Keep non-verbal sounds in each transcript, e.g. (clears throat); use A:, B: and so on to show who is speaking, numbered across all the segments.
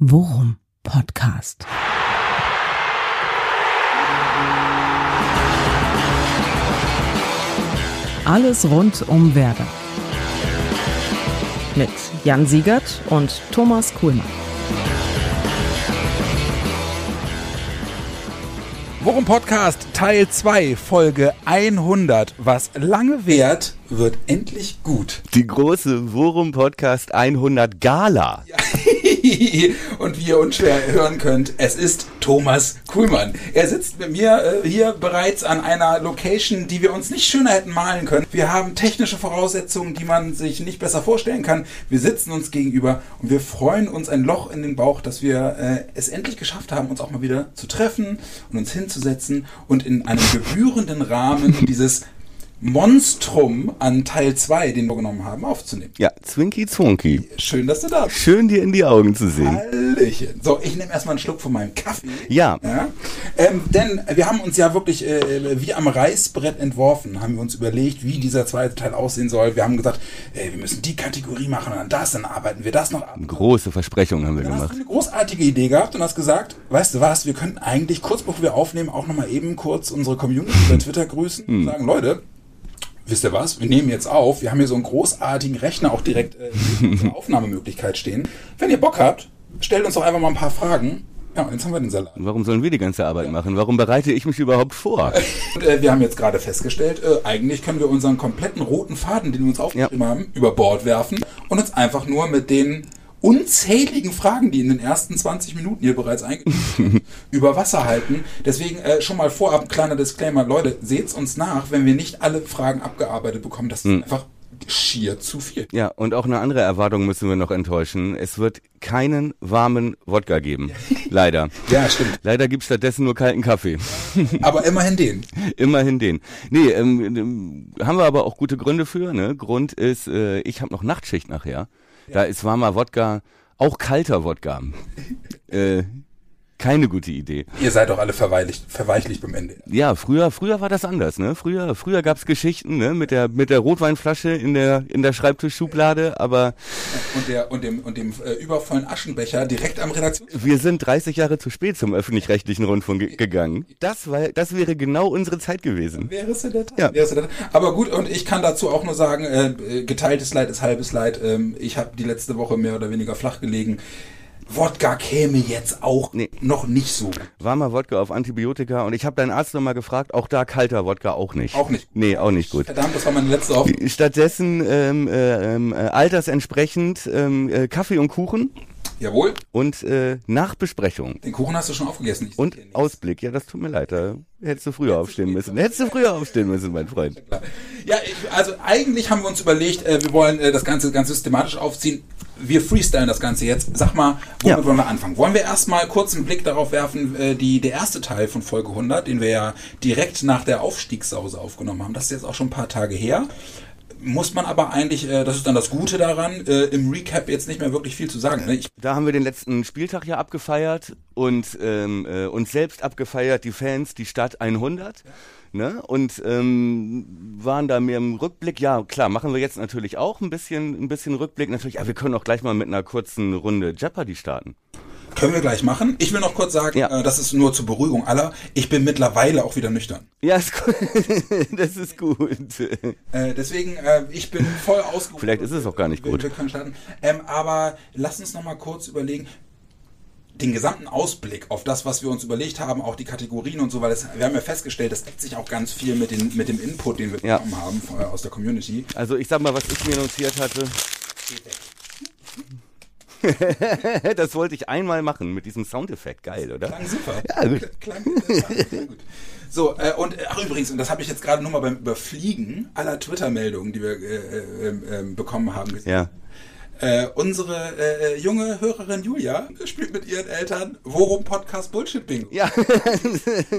A: Worum Podcast. Alles rund um Werder. Mit Jan Siegert und Thomas Kuhlmann.
B: Worum Podcast Teil 2, Folge 100. Was lange währt, wird endlich gut.
C: Die große Worum Podcast 100 Gala.
B: Ja. (laughs) (laughs) Und wie ihr unschwer hören könnt, es ist Thomas Kuhlmann. Er sitzt mit mir äh, hier bereits an einer Location, die wir uns nicht schöner hätten malen können. Wir haben technische Voraussetzungen, die man sich nicht besser vorstellen kann. Wir sitzen uns gegenüber und wir freuen uns ein Loch in den Bauch, dass wir äh, es endlich geschafft haben, uns auch mal wieder zu treffen und uns hinzusetzen und in einem gebührenden Rahmen dieses Monstrum an Teil 2, den wir genommen haben, aufzunehmen.
C: Ja, Zwinky Zwonky.
B: Schön, dass du da bist.
C: Schön, dir in die Augen zu sehen.
B: Hallöchen. So, ich nehme erstmal einen Schluck von meinem Kaffee.
C: Ja.
B: ja? Ähm, denn wir haben uns ja wirklich äh, wie am Reißbrett entworfen, haben wir uns überlegt, wie dieser zweite Teil aussehen soll. Wir haben gesagt, äh, wir müssen die Kategorie machen und dann das, dann arbeiten wir das noch ab.
C: Große Versprechungen haben wir
B: dann
C: gemacht.
B: Hast du eine großartige Idee gehabt und hast gesagt, weißt du was, wir könnten eigentlich kurz bevor wir aufnehmen auch nochmal eben kurz unsere Community bei Twitter grüßen und sagen, Leute, wisst ihr was, wir nehmen jetzt auf, wir haben hier so einen großartigen Rechner auch direkt äh, (laughs) Aufnahmemöglichkeit stehen. Wenn ihr Bock habt, stellt uns doch einfach mal ein paar Fragen. Ja, und jetzt haben wir den Salat.
C: Warum sollen wir die ganze Arbeit machen? Warum bereite ich mich überhaupt vor? (laughs)
B: Und, äh, wir haben jetzt gerade festgestellt, äh, eigentlich können wir unseren kompletten roten Faden, den wir uns aufgeschrieben
C: Ja.
B: haben, über Bord werfen und uns einfach nur mit den unzähligen Fragen, die in den ersten 20 Minuten hier bereits eingegangen sind, (laughs) über Wasser halten. Deswegen äh, schon mal vorab ein kleiner Disclaimer. Leute, seht's uns nach, wenn wir nicht alle Fragen abgearbeitet bekommen. Das ist
C: Hm.
B: einfach schier zu viel.
C: Ja, und auch eine andere Erwartung müssen wir noch enttäuschen. Es wird keinen warmen Wodka geben. (laughs) Leider.
B: Ja, stimmt.
C: Leider gibt's stattdessen nur kalten Kaffee. (laughs)
B: Aber immerhin den.
C: Immerhin den. Nee, ähm, ähm, haben wir aber auch gute Gründe für. Ne? Grund ist, äh, ich habe noch Nachtschicht nachher. Da ist warmer Wodka, auch kalter Wodka. (laughs) äh, keine gute Idee.
B: Ihr seid doch alle verweichlicht, verweichlicht beim Ende.
C: Ja, früher, früher war das anders, ne? Früher, früher gab's Geschichten, ne? Mit der, mit der Rotweinflasche in der, in der Schreibtischschublade, aber
B: Und, der, und dem, und dem äh, übervollen Aschenbecher direkt am Redaktions...
C: wir sind 30 Jahre zu spät zum öffentlich-rechtlichen Rundfunk ge gegangen. Das war, das wäre genau unsere Zeit gewesen.
B: Wäre es in der Tat.
C: Ja.
B: Wäre es in der Tat. Aber gut, und ich kann dazu auch nur sagen, äh, geteiltes Leid ist halbes Leid. Ähm, ich habe die letzte Woche mehr oder weniger flach gelegen. Wodka käme jetzt auch
C: Nee.
B: noch nicht so.
C: Warmer Wodka auf Antibiotika und ich habe deinen Arzt nochmal gefragt, auch da kalter Wodka auch nicht.
B: Auch nicht.
C: Nee, auch nicht gut.
B: Verdammt, das war meine letzte Hoffnung.
C: Stattdessen ähm, äh, ähm, äh, altersentsprechend ähm, äh, Kaffee und Kuchen
B: Jawohl,
C: und äh, nach Besprechung.
B: den Kuchen hast du schon aufgegessen.
C: Und. Ausblick, ja, das tut mir leid, da hättest du früher aufstehen müssen. Hättest du früher aufstehen müssen, mein Freund.
B: Ja, also eigentlich haben wir uns überlegt, äh, wir wollen äh, das Ganze ganz systematisch aufziehen. Wir freestylen das Ganze jetzt. Sag mal, womit
C: Ja.
B: wollen wir anfangen? Wollen wir erstmal kurz einen Blick darauf werfen, äh, die, der erste Teil von Folge 100, den wir ja direkt nach der Aufstiegssause aufgenommen haben. Das ist jetzt auch schon ein paar Tage her. Muss man aber eigentlich, äh, das ist dann das Gute daran, äh, im Recap jetzt nicht mehr wirklich viel zu sagen. Ne?
C: Da haben wir den letzten Spieltag ja abgefeiert und ähm, äh, uns selbst abgefeiert, die Fans, die Stadt 100. Ne? Und ähm, waren da mehr im Rückblick. Ja, klar, machen wir jetzt natürlich auch ein bisschen, ein bisschen Rückblick. Natürlich, ja, wir können auch gleich mal mit einer kurzen Runde Jeopardy starten.
B: können wir gleich machen. Ich will noch kurz sagen,
C: Ja.
B: äh, das ist nur zur Beruhigung aller. Ich bin mittlerweile auch wieder nüchtern.
C: Ja, ist gut. (laughs) das ist gut.
B: Äh, deswegen, äh, ich bin voll ausgeruht.
C: Vielleicht ist es auch gar nicht
B: wir,
C: gut.
B: Wir können starten. Ähm, aber lass uns noch mal kurz überlegen, den gesamten Ausblick auf das, was wir uns überlegt haben, auch die Kategorien und so, weil das, wir haben ja festgestellt, das deckt sich auch ganz viel mit, den, mit dem Input, den wir
C: Ja.
B: bekommen haben von, äh, aus der Community.
C: Also ich sag mal, was ich mir notiert hatte. (laughs) das wollte ich einmal machen mit diesem Soundeffekt. Geil, oder?
B: Klang super.
C: Ja, gut.
B: Klang sehr gut. (laughs) So, äh, und äh, ach übrigens, und das habe ich jetzt gerade nur mal beim Überfliegen aller Twitter-Meldungen, die wir äh, äh, äh, äh, bekommen haben, gesehen.
C: Ja.
B: Äh, unsere äh, junge Hörerin Julia spielt mit ihren Eltern Worum Podcast Bullshit Bingo.
C: Ja. (laughs)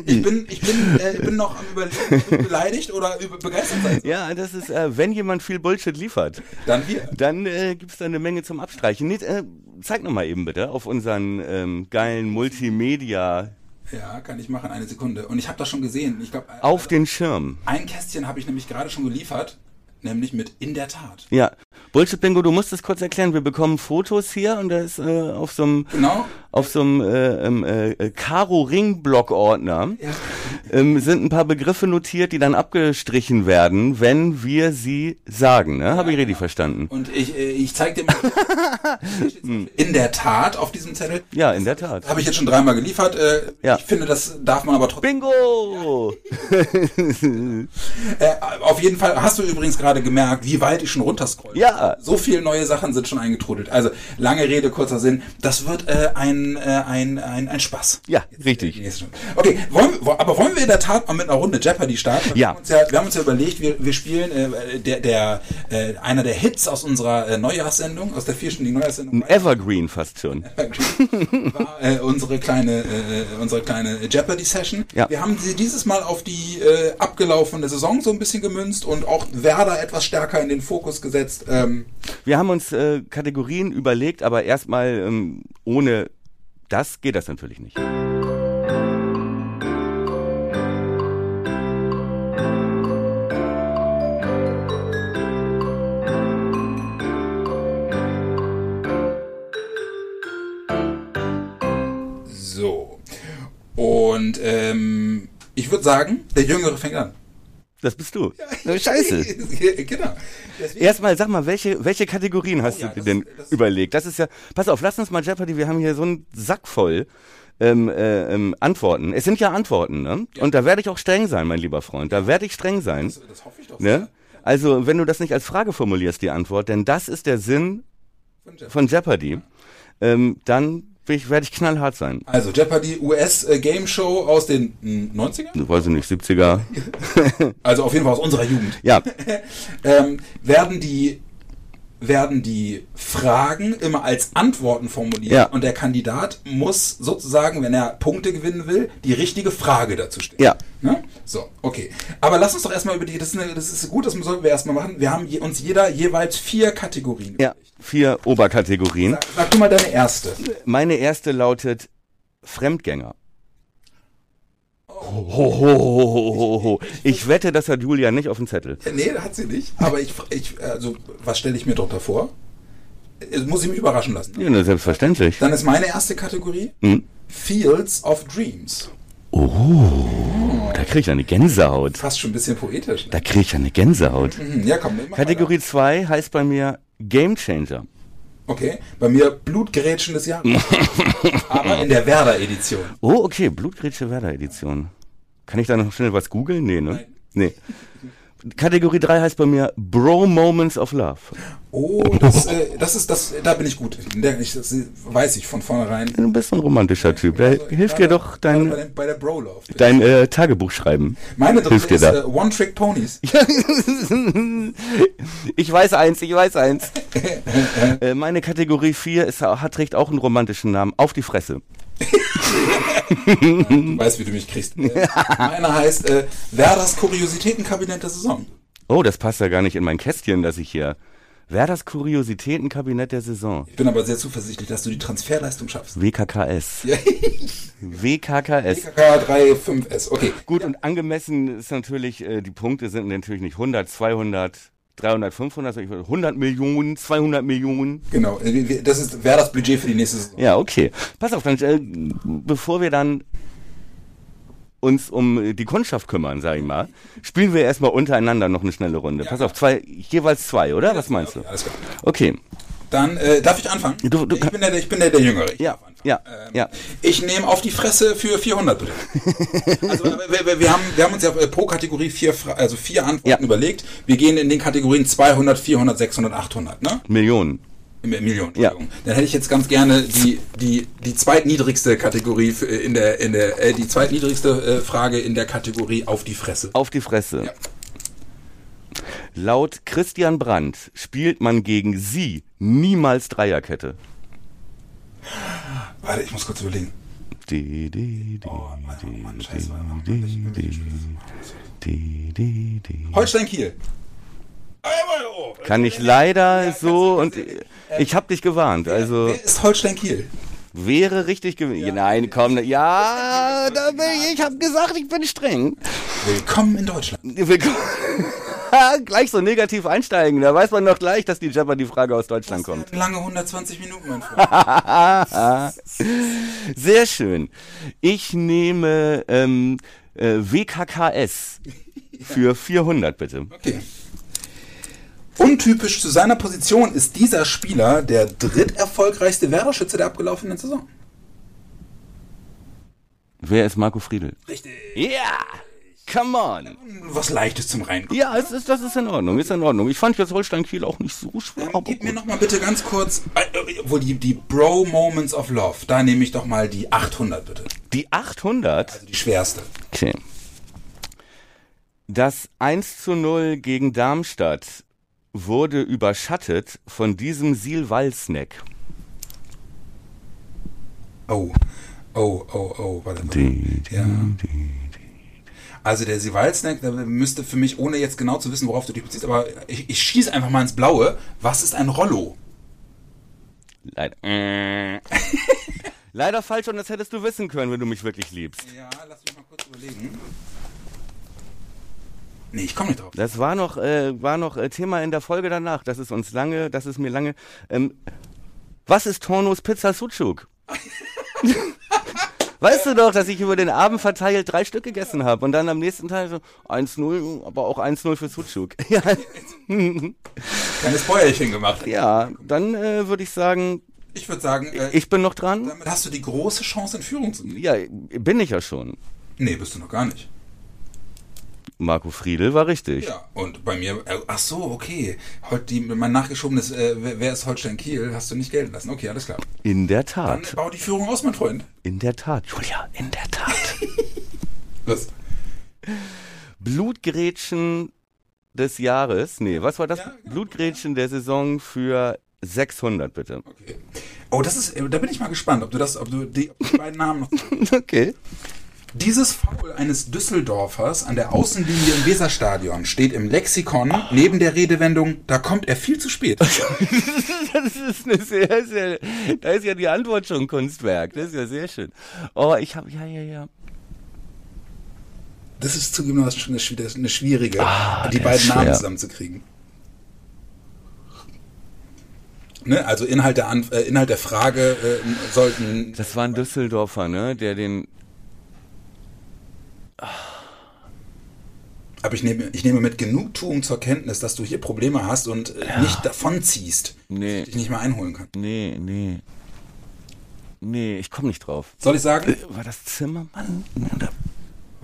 B: Ich bin, ich bin, äh, bin noch am überlegen, beleidigt oder begeistert sein.
C: Ja, das ist, äh, wenn jemand viel Bullshit liefert,
B: Dann wir.
C: dann äh, gibt's da eine Menge zum Abstreichen. Nee, äh, zeig noch mal eben bitte auf unseren ähm, geilen Multimedia
B: Ja, kann ich machen, eine Sekunde. Und ich habe das schon gesehen. Ich glaube,
C: auf den Schirm.
B: ein Kästchen habe ich nämlich gerade schon geliefert. nämlich mit in der Tat.
C: Ja. Bullshit Bingo, du musst es kurz erklären. Wir bekommen Fotos hier und da ist äh, auf so einem
B: Genau.
C: auf so einem äh, ähm, äh, Karo Ring Block Ordner
B: Ja.
C: ähm, sind ein paar Begriffe notiert, die dann abgestrichen werden, wenn wir sie sagen. Ne? Habe ich richtig verstanden?
B: Und ich, äh, ich zeig dir mal. Steht's (laughs) in der Tat auf diesem Zettel.
C: Ja, in der Tat.
B: Habe ich jetzt schon dreimal geliefert. Äh,
C: Ja.
B: Ich finde, das darf man aber trotzdem.
C: Bingo! (laughs)
B: Äh, auf jeden Fall hast du übrigens gerade gemerkt, wie weit ich schon runterscroll.
C: Ja.
B: So viele neue Sachen sind schon eingetrudelt. Also lange Rede, kurzer Sinn. Das wird äh, ein, äh, ein, ein, ein Spaß.
C: Ja,
B: Die
C: richtig.
B: nächste Stunde. Okay, wollen, wir- wo- aber wollen wir in der Tat mal mit einer Runde Jeopardy starten? Wir
C: Ja.
B: haben uns ja, wir haben uns ja überlegt, wir, wir spielen äh, der, der, äh, einer der Hits aus unserer äh, Neujahrssendung, aus der vierstündigen Neujahrssendung.
C: Ein Evergreen fast schon.
B: war äh, unsere kleine äh, unsere kleine Jeopardy Session.
C: Ja.
B: Wir haben sie dieses Mal auf die äh, abgelaufene Saison so ein bisschen gemünzt und auch Werder etwas stärker in den Fokus gesetzt. Ähm,
C: Wir haben uns äh, Kategorien überlegt, aber erstmal ähm, ohne das geht das natürlich nicht.
B: so. Und ähm, ich würde sagen, der Jüngere fängt an.
C: Das bist du. Na, Scheiße. (laughs)
B: genau. Deswegen,
C: Erstmal, sag mal, welche, welche Kategorien hast
B: ja,
C: du dir
B: das-
C: denn
B: das-
C: überlegt? Das ist ja, pass auf, lass uns mal Jeopardy, wir haben hier so einen Sack voll ähm, äh, ähm, Antworten. Es sind ja Antworten, ne? Und da werde ich auch streng sein, mein lieber Freund. Da werde ich streng sein.
B: das, das hoffe ich doch.
C: Ne? Also, wenn du das nicht als Frage formulierst, die Antwort, denn das ist der Sinn
B: Von Jeopardy.
C: von Jeopardy, ähm, dann ich, werde ich knallhart sein.
B: Also Jeopardy US äh, Game Show aus den hm, 90ern?
C: Weiß ich nicht, 70er. (laughs)
B: Also auf jeden Fall aus unserer Jugend.
C: Ja, (laughs)
B: ähm, werden die werden die Fragen immer als Antworten formuliert
C: Ja.
B: und der Kandidat muss sozusagen, wenn er Punkte gewinnen will, die richtige Frage dazu stellen.
C: Ja.
B: Ne? So, okay. Aber lass uns doch erstmal über die, das ist, eine, das ist gut, das sollten wir erstmal machen. Wir haben je, uns jeder jeweils vier Kategorien.
C: ja, vier Oberkategorien.
B: Sag, sag du mal deine erste.
C: Meine erste lautet Fremdgänger. Ho, ho, ho. Ich wette, das hat Julia nicht auf dem Zettel.
B: Äh, Nee, hat sie nicht. Aber ich, ich also, was stelle ich mir darunter vor? Es muss ich mich überraschen lassen.
C: Ja, selbstverständlich.
B: Dann ist meine erste Kategorie
C: Hm.
B: Fields of Dreams.
C: Da kriege ich eine Gänsehaut.
B: Fast schon ein bisschen poetisch. Ne?
C: Da kriege ich eine Gänsehaut.
B: Mhm, Ja, komm,
C: Kategorie 2 heißt bei mir Game Changer.
B: Okay, bei mir Blutgerätschen des Jahres. (laughs) Aber in der Werder-Edition.
C: Oh, okay, Blutgrätsche Werder Edition. Kann ich da noch schnell was googeln? Nee, ne?
B: Nein.
C: Nee. (laughs) Kategorie 3 heißt bei mir Bro Moments of Love.
B: Oh, das, äh, das ist das, da bin ich gut. Der, das weiß ich von vornherein.
C: Du bist ein romantischer Typ. Da
B: Also,
C: hilft dir doch dein,
B: bei, dem, bei der Bro-Love.
C: dein äh, Tagebuch schreiben.
B: Meine
C: hilft
B: dritte
C: dir
B: ist
C: da.
B: äh, One-Trick-Ponies. (laughs)
C: Ich weiß eins, ich weiß eins. (laughs) äh, meine Kategorie 4 ist, hat, trägt auch einen romantischen Namen. Auf die Fresse. (laughs)
B: Du weißt, wie du mich kriegst. Äh, (laughs) Meiner heißt äh, Werders Kuriositätenkabinett der Saison.
C: Oh, das passt ja gar nicht in mein Kästchen, das ich hier. Wer das Kuriositätenkabinett der Saison?
B: Ich bin aber sehr zuversichtlich, dass du die Transferleistung schaffst.
C: WKKS. (laughs)
B: Ja.
C: WKKS.
B: PKK 35S. Okay.
C: Gut, und angemessen ist natürlich, äh, die Punkte sind natürlich nicht 100, 200, 300, 500, sondern 100 Millionen, 200 Millionen.
B: Genau. äh, Das ist Werders Budget für die nächste Saison.
C: Ja, okay. Pass auf, dann, äh, bevor wir dann uns um die Kundschaft kümmern, sag ich mal, spielen wir erstmal untereinander noch eine schnelle Runde.
B: Ja,
C: Pass auf, zwei, jeweils zwei, oder? Was meinst du?
B: Okay, alles klar.
C: Okay.
B: Dann äh, darf ich anfangen?
C: Du- du
B: ich, bin der, ich bin der, der Jüngere. Ich
C: Ja, ja,
B: Ähm,
C: ja.
B: Ich nehme auf die Fresse für 400 bitte. (laughs) also wir, wir, wir, haben, wir haben uns ja äh, pro Kategorie vier, also vier Antworten
C: Ja.
B: überlegt. Wir gehen in den Kategorien 200, 400, 600, 800, ne?
C: Millionen.
B: Millionen.
C: Ja.
B: Dann hätte ich jetzt ganz gerne die die die zweitniedrigste Kategorie für, in der in der äh, die zweitniedrigste äh, Frage in der Kategorie auf die Fresse.
C: Auf die Fresse.
B: Ja.
C: Laut Christian Brandt spielt man gegen sie niemals Dreierkette.
B: Warte, ich muss kurz überlegen.
C: Die, die, die,
B: Oh, Mann, oh scheiße, Mann,
C: die,
B: Mann, ich-
C: die, die, die, die.
B: Holstein Kiel.
C: Kann ich leider so und ich habe dich gewarnt. Also
B: Wer ist Holstein Kiel?
C: wäre richtig gewesen. Nein, komm, ja, da bin ich. Ich habe gesagt, ich bin streng.
B: Willkommen in Deutschland.
C: Willkommen. (laughs) gleich so negativ einsteigen. Da weiß man doch gleich, dass die Jeopardy-Frage aus Deutschland
B: Das
C: kommt.
B: lange 120 Minuten, mein Freund. (laughs)
C: Sehr schön. Ich nehme ähm, äh, WKKS für 400, bitte.
B: Okay. Untypisch zu seiner Position ist dieser Spieler der dritterfolgreichste Werder-Schütze der abgelaufenen Saison.
C: Wer ist Marco Friedl?
B: Richtig.
C: Ja! Come on!
B: Was Leichtes zum Reinkommen.
C: Ja, es ist, das ist in Ordnung, ist in Ordnung. Ich fand jetzt Holstein Kiel auch nicht so schwer. aber
B: Gib mir
C: gut.
B: noch mal bitte ganz kurz, äh, äh, wo die, die Bro Moments of Love, da nehme ich doch mal die 800 bitte.
C: Die 800?
B: Also die schwerste.
C: Okay. Das 1 zu 0 gegen Darmstadt wurde überschattet von diesem Silwal-Snack.
B: Oh, oh, oh, oh, warte mal.
C: Die, die,
B: Ja. Also der Sival-Snack, der müsste für mich, ohne jetzt genau zu wissen, worauf du dich beziehst, aber ich, ich schieße einfach mal ins Blaue. Was ist ein Rollo?
C: Leider. Äh. (laughs) Leider falsch und das hättest du wissen können, wenn du mich wirklich liebst.
B: Ja, lass mich mal kurz überlegen. Nee, ich komme nicht drauf.
C: Das war noch, äh, war noch äh, Thema in der Folge danach. Das ist uns lange, das ist mir lange. Ähm, was ist Tornos Pizza Sucuk? (laughs) weißt du doch, dass ich über den Abend verteilt drei Stück gegessen habe und dann am nächsten Tag so 1-0, aber auch 1-0 für Sucuk. (laughs) ja,
B: Kleines Bäuerchen gemacht.
C: ja, dann äh, würde ich sagen,
B: Ich würde sagen, äh,
C: ich bin noch dran.
B: damit hast du die große Chance, in Führung zu gehen.
C: Ja, bin ich ja schon.
B: Nee, bist du noch gar nicht.
C: Marco Friedl war richtig.
B: Ja, und bei mir, äh, ach so, okay. Heute die, mein nachgeschobenes, äh, wer ist Holstein Kiel, hast du nicht gelten lassen. Okay, alles klar.
C: In der
B: Dann
C: Tat.
B: bau die Führung aus, mein Freund.
C: In der Tat. Julia, in der Tat. (laughs)
B: Los.
C: Blutgrätschen des Jahres. Nee, was war das?
B: Ja, genau.
C: Blutgrätschen der Saison für 600, bitte.
B: Okay. Oh, das ist, äh, da bin ich mal gespannt, ob du das, ob du die, ob die beiden Namen noch. (laughs)
C: Okay.
B: Dieses Foul eines Düsseldorfers an der Außenlinie im Weserstadion steht im Lexikon neben der Redewendung, da kommt er viel zu spät. (laughs)
C: Das ist eine sehr, sehr, da ist ja die Antwort schon Kunstwerk. Das ist ja sehr schön. Oh, ich habe, ja, ja, ja.
B: Das ist zugegebenermaßen schon eine, schwi- eine schwierige,
C: Ah,
B: die beiden
C: ist
B: Namen zusammenzukriegen. Ne? Also Inhalt der, äh, Inhalt der Frage äh, sollten.
C: Das war ein Düsseldorfer, ne, der den,
B: Aber ich nehme, ich nehme mit Genugtuung zur Kenntnis, dass du hier Probleme hast und äh, nicht davonziehst.
C: Nee.
B: Dass ich dich nicht mehr einholen kann.
C: nee, nee. Nee, ich komme nicht drauf.
B: Soll ich sagen?
C: War das Zimmermann? Oder?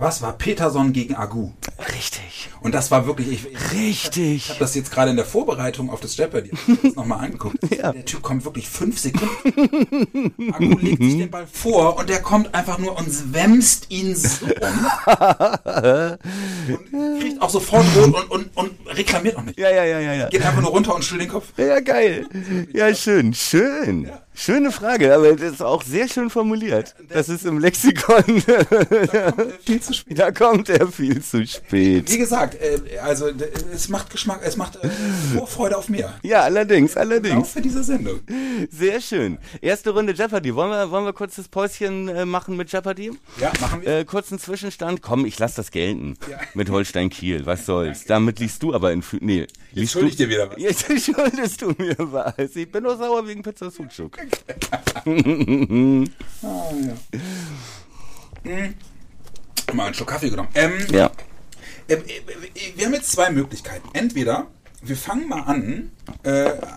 B: Was war Peterson gegen Agu?
C: Richtig.
B: Und das war wirklich. Ich, ich,
C: Richtig.
B: Ich habe das jetzt gerade in der Vorbereitung auf das Jeopardy (laughs) nochmal angeguckt.
C: Ja.
B: Der Typ kommt wirklich fünf Sekunden. Akku legt sich den Ball vor und der kommt einfach nur und wämst ihn so um. (laughs) und kriegt auch sofort rot und, und, und reklamiert auch nicht.
C: Ja, ja, ja, ja, ja.
B: Geht einfach nur runter und schüttelt den Kopf.
C: Ja, geil. Ja, schön, schön. Schöne Frage, aber das ist auch sehr schön formuliert. Das ist im Lexikon. (laughs)
B: Viel zu (laughs) spät.
C: Da kommt er viel zu spät.
B: Wie gesagt, äh, also es macht Geschmack, es macht äh, Vorfreude auf mehr.
C: Ja, allerdings,
B: Auch
C: allerdings.
B: für diese Sendung.
C: Sehr schön. Erste Runde Jeopardy. Wollen wir, wollen wir kurz das Päuschen äh, machen mit Jeopardy?
B: Ja, machen wir.
C: Äh, kurzen Zwischenstand. Komm, ich lass das gelten.
B: Ja.
C: Mit Holstein Kiel. Was soll's? Damit liegst du aber in Nee, liest
B: schulde
C: du
B: ich dir wieder was. (laughs)
C: Jetzt schuldest du mir was. Ich bin nur sauer wegen Pizza Sucuk.
B: Ah, ja. Hm. Mal einen Schluck Kaffee genommen. Ähm,
C: Ja.
B: äh, äh, wir haben jetzt zwei Möglichkeiten. Entweder wir fangen mal an,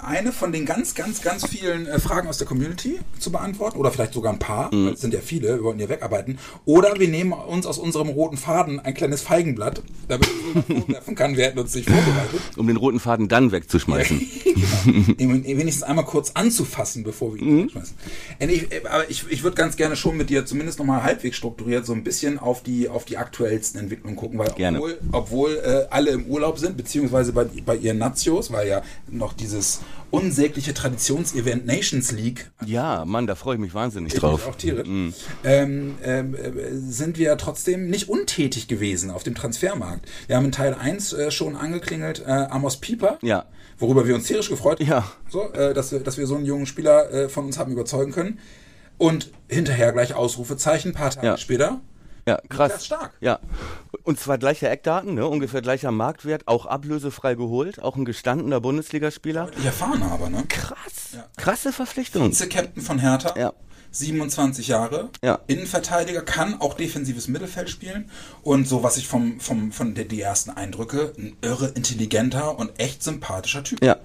B: eine von den ganz, ganz, ganz vielen äh, Fragen aus der Community zu beantworten. Oder vielleicht sogar ein paar, weil es sind ja viele, wir wollten ja wegarbeiten. Oder wir nehmen uns aus unserem roten Faden ein kleines Feigenblatt, damit ich vorwerfen kann, wir hätten uns nicht vorbereitet.
C: Um den roten Faden dann wegzuschmeißen. (laughs)
B: genau. Wenigstens einmal kurz anzufassen, bevor wir ihn wegschmeißen. Äh, Ich, äh, aber ich, ich würde ganz gerne schon mit dir zumindest nochmal halbwegs strukturiert so ein bisschen auf die, auf die aktuellsten Entwicklungen gucken, weil
C: Gerne.
B: obwohl, obwohl äh, alle im Urlaub sind, beziehungsweise bei, bei ihren Nazios, weil ja noch dieses unsägliche Traditionsevent Nations League
C: Ja, Mann, da freue ich mich wahnsinnig
B: ich
C: drauf.
B: auch tierisch, ähm, ähm, äh, sind wir trotzdem nicht untätig gewesen auf dem Transfermarkt. Wir haben in Teil 1 äh, schon angeklingelt, äh, Amos Pieper,
C: Ja.
B: worüber wir uns tierisch gefreut haben,
C: Ja.
B: so, äh, dass, wir, dass wir so einen jungen Spieler äh, von uns haben überzeugen können. Und hinterher gleich Ausrufezeichen, ein paar Tage
C: Ja.
B: später,
C: Ja, krass.
B: Niklas Stark.
C: Ja. Und zwar gleiche Eckdaten, ne? ungefähr gleicher Marktwert, auch ablösefrei geholt, auch ein gestandener Bundesligaspieler.
B: Ich erfahren aber, ne?
C: Krass.
B: Ja.
C: Krasse Verpflichtung.
B: Vize-Captain von Hertha.
C: Ja.
B: 27 Jahre.
C: Ja.
B: Innenverteidiger, kann auch defensives Mittelfeld spielen. Und so, was ich vom, vom, von der, die ersten Eindrücke, ein irre intelligenter und echt sympathischer Typ.
C: Ja.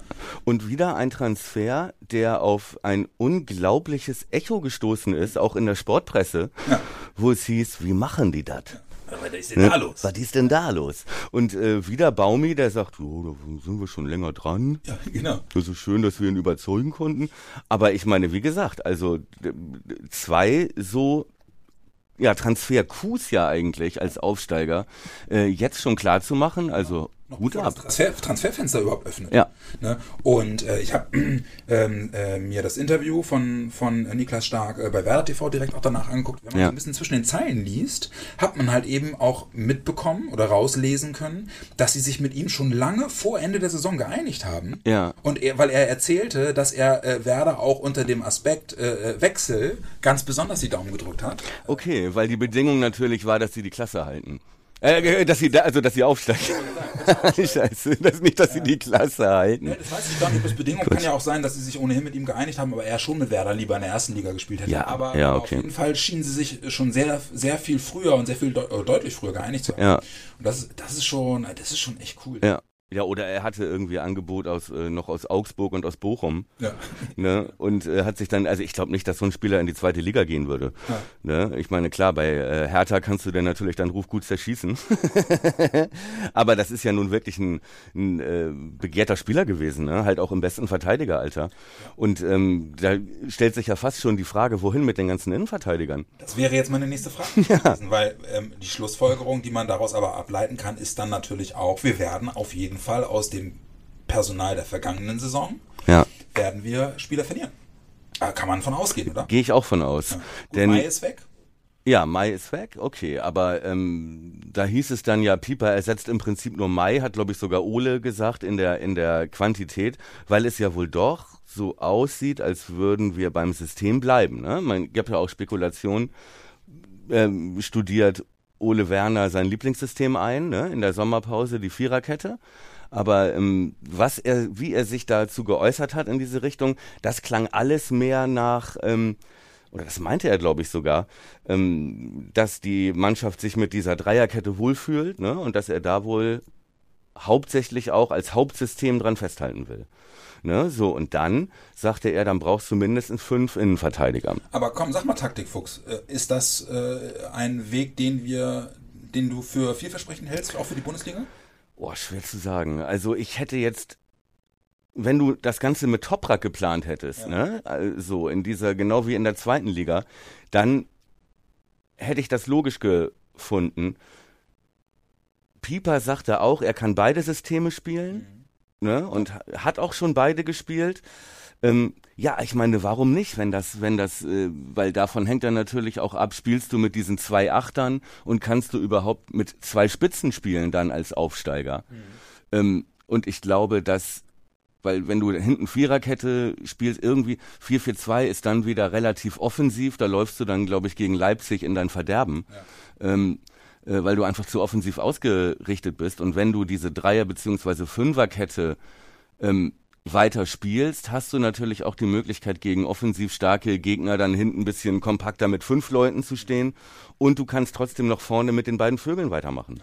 C: Und wieder ein Transfer, der auf ein unglaubliches Echo gestoßen ist, auch in der Sportpresse,
B: Ja.
C: wo es hieß, wie machen die das?
B: Was ist denn
C: Ne?
B: da los?
C: Was ist denn da los? Und äh, wieder Baumi, der sagt, oh, da sind wir schon länger dran.
B: Ja, genau.
C: Das ist schön, dass wir ihn überzeugen konnten. Aber ich meine, wie gesagt, also zwei so ja, Transfer-Coups ja eigentlich als Aufsteiger äh, jetzt schon klar zu machen, also Hut
B: bevor
C: ab.
B: das Transfer, Transferfenster überhaupt öffnet.
C: Ja.
B: Ne? Und äh, ich habe (clears throat) ähm, äh, mir das Interview von, von Niklas Stark äh, bei Werder TV direkt auch danach angeguckt. Wenn man
C: Ja.
B: so ein bisschen zwischen den Zeilen liest, hat man halt eben auch mitbekommen oder rauslesen können, dass sie sich mit ihm schon lange vor Ende der Saison geeinigt haben.
C: Ja.
B: Und er, weil er erzählte, dass er äh, Werder auch unter dem Aspekt äh, äh, Wechsel ganz besonders die Daumen gedrückt hat.
C: Okay, weil die Bedingung natürlich war, dass sie die Klasse halten. Äh, dass sie da, also dass sie aufsteigen. (laughs) Scheiße, das nicht, dass sie die Klasse halten.
B: Ja, das weiß ich gar nicht, ob das Bedingung kann ja auch sein, dass sie sich ohnehin mit ihm geeinigt haben, aber er schon mit Werder lieber in der ersten Liga gespielt hätte.
C: Ja,
B: aber
C: ja, okay.
B: auf jeden Fall schienen sie sich schon sehr, sehr viel früher und sehr viel deut äh, deutlich früher geeinigt zu haben.
C: Ja.
B: Und das, ist- das ist schon, das ist schon echt cool.
C: Ja. Ja, oder er hatte irgendwie Angebot aus äh, noch aus Augsburg und aus Bochum.
B: Ja. (laughs)
C: Ne? Und äh, hat sich dann, also ich glaube nicht, dass so ein Spieler in die zweite Liga gehen würde.
B: Ja.
C: Ne? Ich meine, klar, bei äh, Hertha kannst du dann natürlich deinen Ruf gut zerschießen. (laughs) Aber das ist ja nun wirklich ein, ein äh, begehrter Spieler gewesen, ne? halt auch im besten Verteidigeralter. Und ähm, da stellt sich ja fast schon die Frage, wohin mit den ganzen Innenverteidigern?
B: Das wäre jetzt meine nächste Frage (laughs) gewesen, weil ähm, die Schlussfolgerung, die man daraus aber ableiten kann, ist dann natürlich auch, wir werden auf jeden Fall aus dem Personal der vergangenen Saison,
C: Ja,
B: werden wir Spieler verlieren. Da kann man von ausgehen, oder?
C: gehe ich auch von aus.
B: Gut,
C: Denn
B: Mai ist weg.
C: Ja, Mai ist weg, okay, aber ähm, da hieß es dann ja, Pieper ersetzt im Prinzip nur Mai, hat glaube ich sogar Ole gesagt in der in der Quantität, weil es ja wohl doch so aussieht, als würden wir beim System bleiben. Ne? Man gibt ja auch Spekulationen, ähm, studiert Ole Werner sein Lieblingssystem ein, ne? in der Sommerpause die Viererkette. Aber ähm, was er, wie er sich dazu geäußert hat in diese Richtung, das klang alles mehr nach, ähm, oder das meinte er, glaube ich, sogar, ähm, dass die Mannschaft sich mit dieser Dreierkette wohlfühlt, ne? Und dass er da wohl hauptsächlich auch als Hauptsystem dran festhalten will. Ne? So, und dann sagte er, dann brauchst du mindestens fünf Innenverteidiger.
B: Aber komm, sag mal Taktikfuchs, äh, ist das äh, ein Weg, den wir, den du für vielversprechend hältst, auch für die Bundesliga?
C: Boah, schwer zu sagen. Also ich hätte jetzt, wenn du das Ganze mit Toprak geplant hättest, ne, also in dieser, genau wie in der zweiten Liga, dann hätte ich das logisch gefunden. Pieper sagte auch, er kann beide Systeme spielen, ne, und ha- hat auch schon beide gespielt. Ähm, ja, ich meine, warum nicht, wenn das, wenn das, äh, weil davon hängt dann natürlich auch ab, spielst du mit diesen zwei Achtern und kannst du überhaupt mit zwei Spitzen spielen dann als Aufsteiger. Ähm, und ich glaube, dass, weil wenn du hinten Viererkette spielst, irgendwie 4-4-2 ist dann wieder relativ offensiv, da läufst du dann, glaube ich, gegen Leipzig in dein Verderben. Ähm, äh, weil du einfach zu offensiv ausgerichtet bist. Und wenn du diese Dreier- beziehungsweise Fünferkette ähm, weiter spielst, hast du natürlich auch die Möglichkeit, gegen offensiv starke Gegner dann hinten ein bisschen kompakter mit fünf Leuten zu stehen. Und du kannst trotzdem noch vorne mit den beiden Vögeln weitermachen.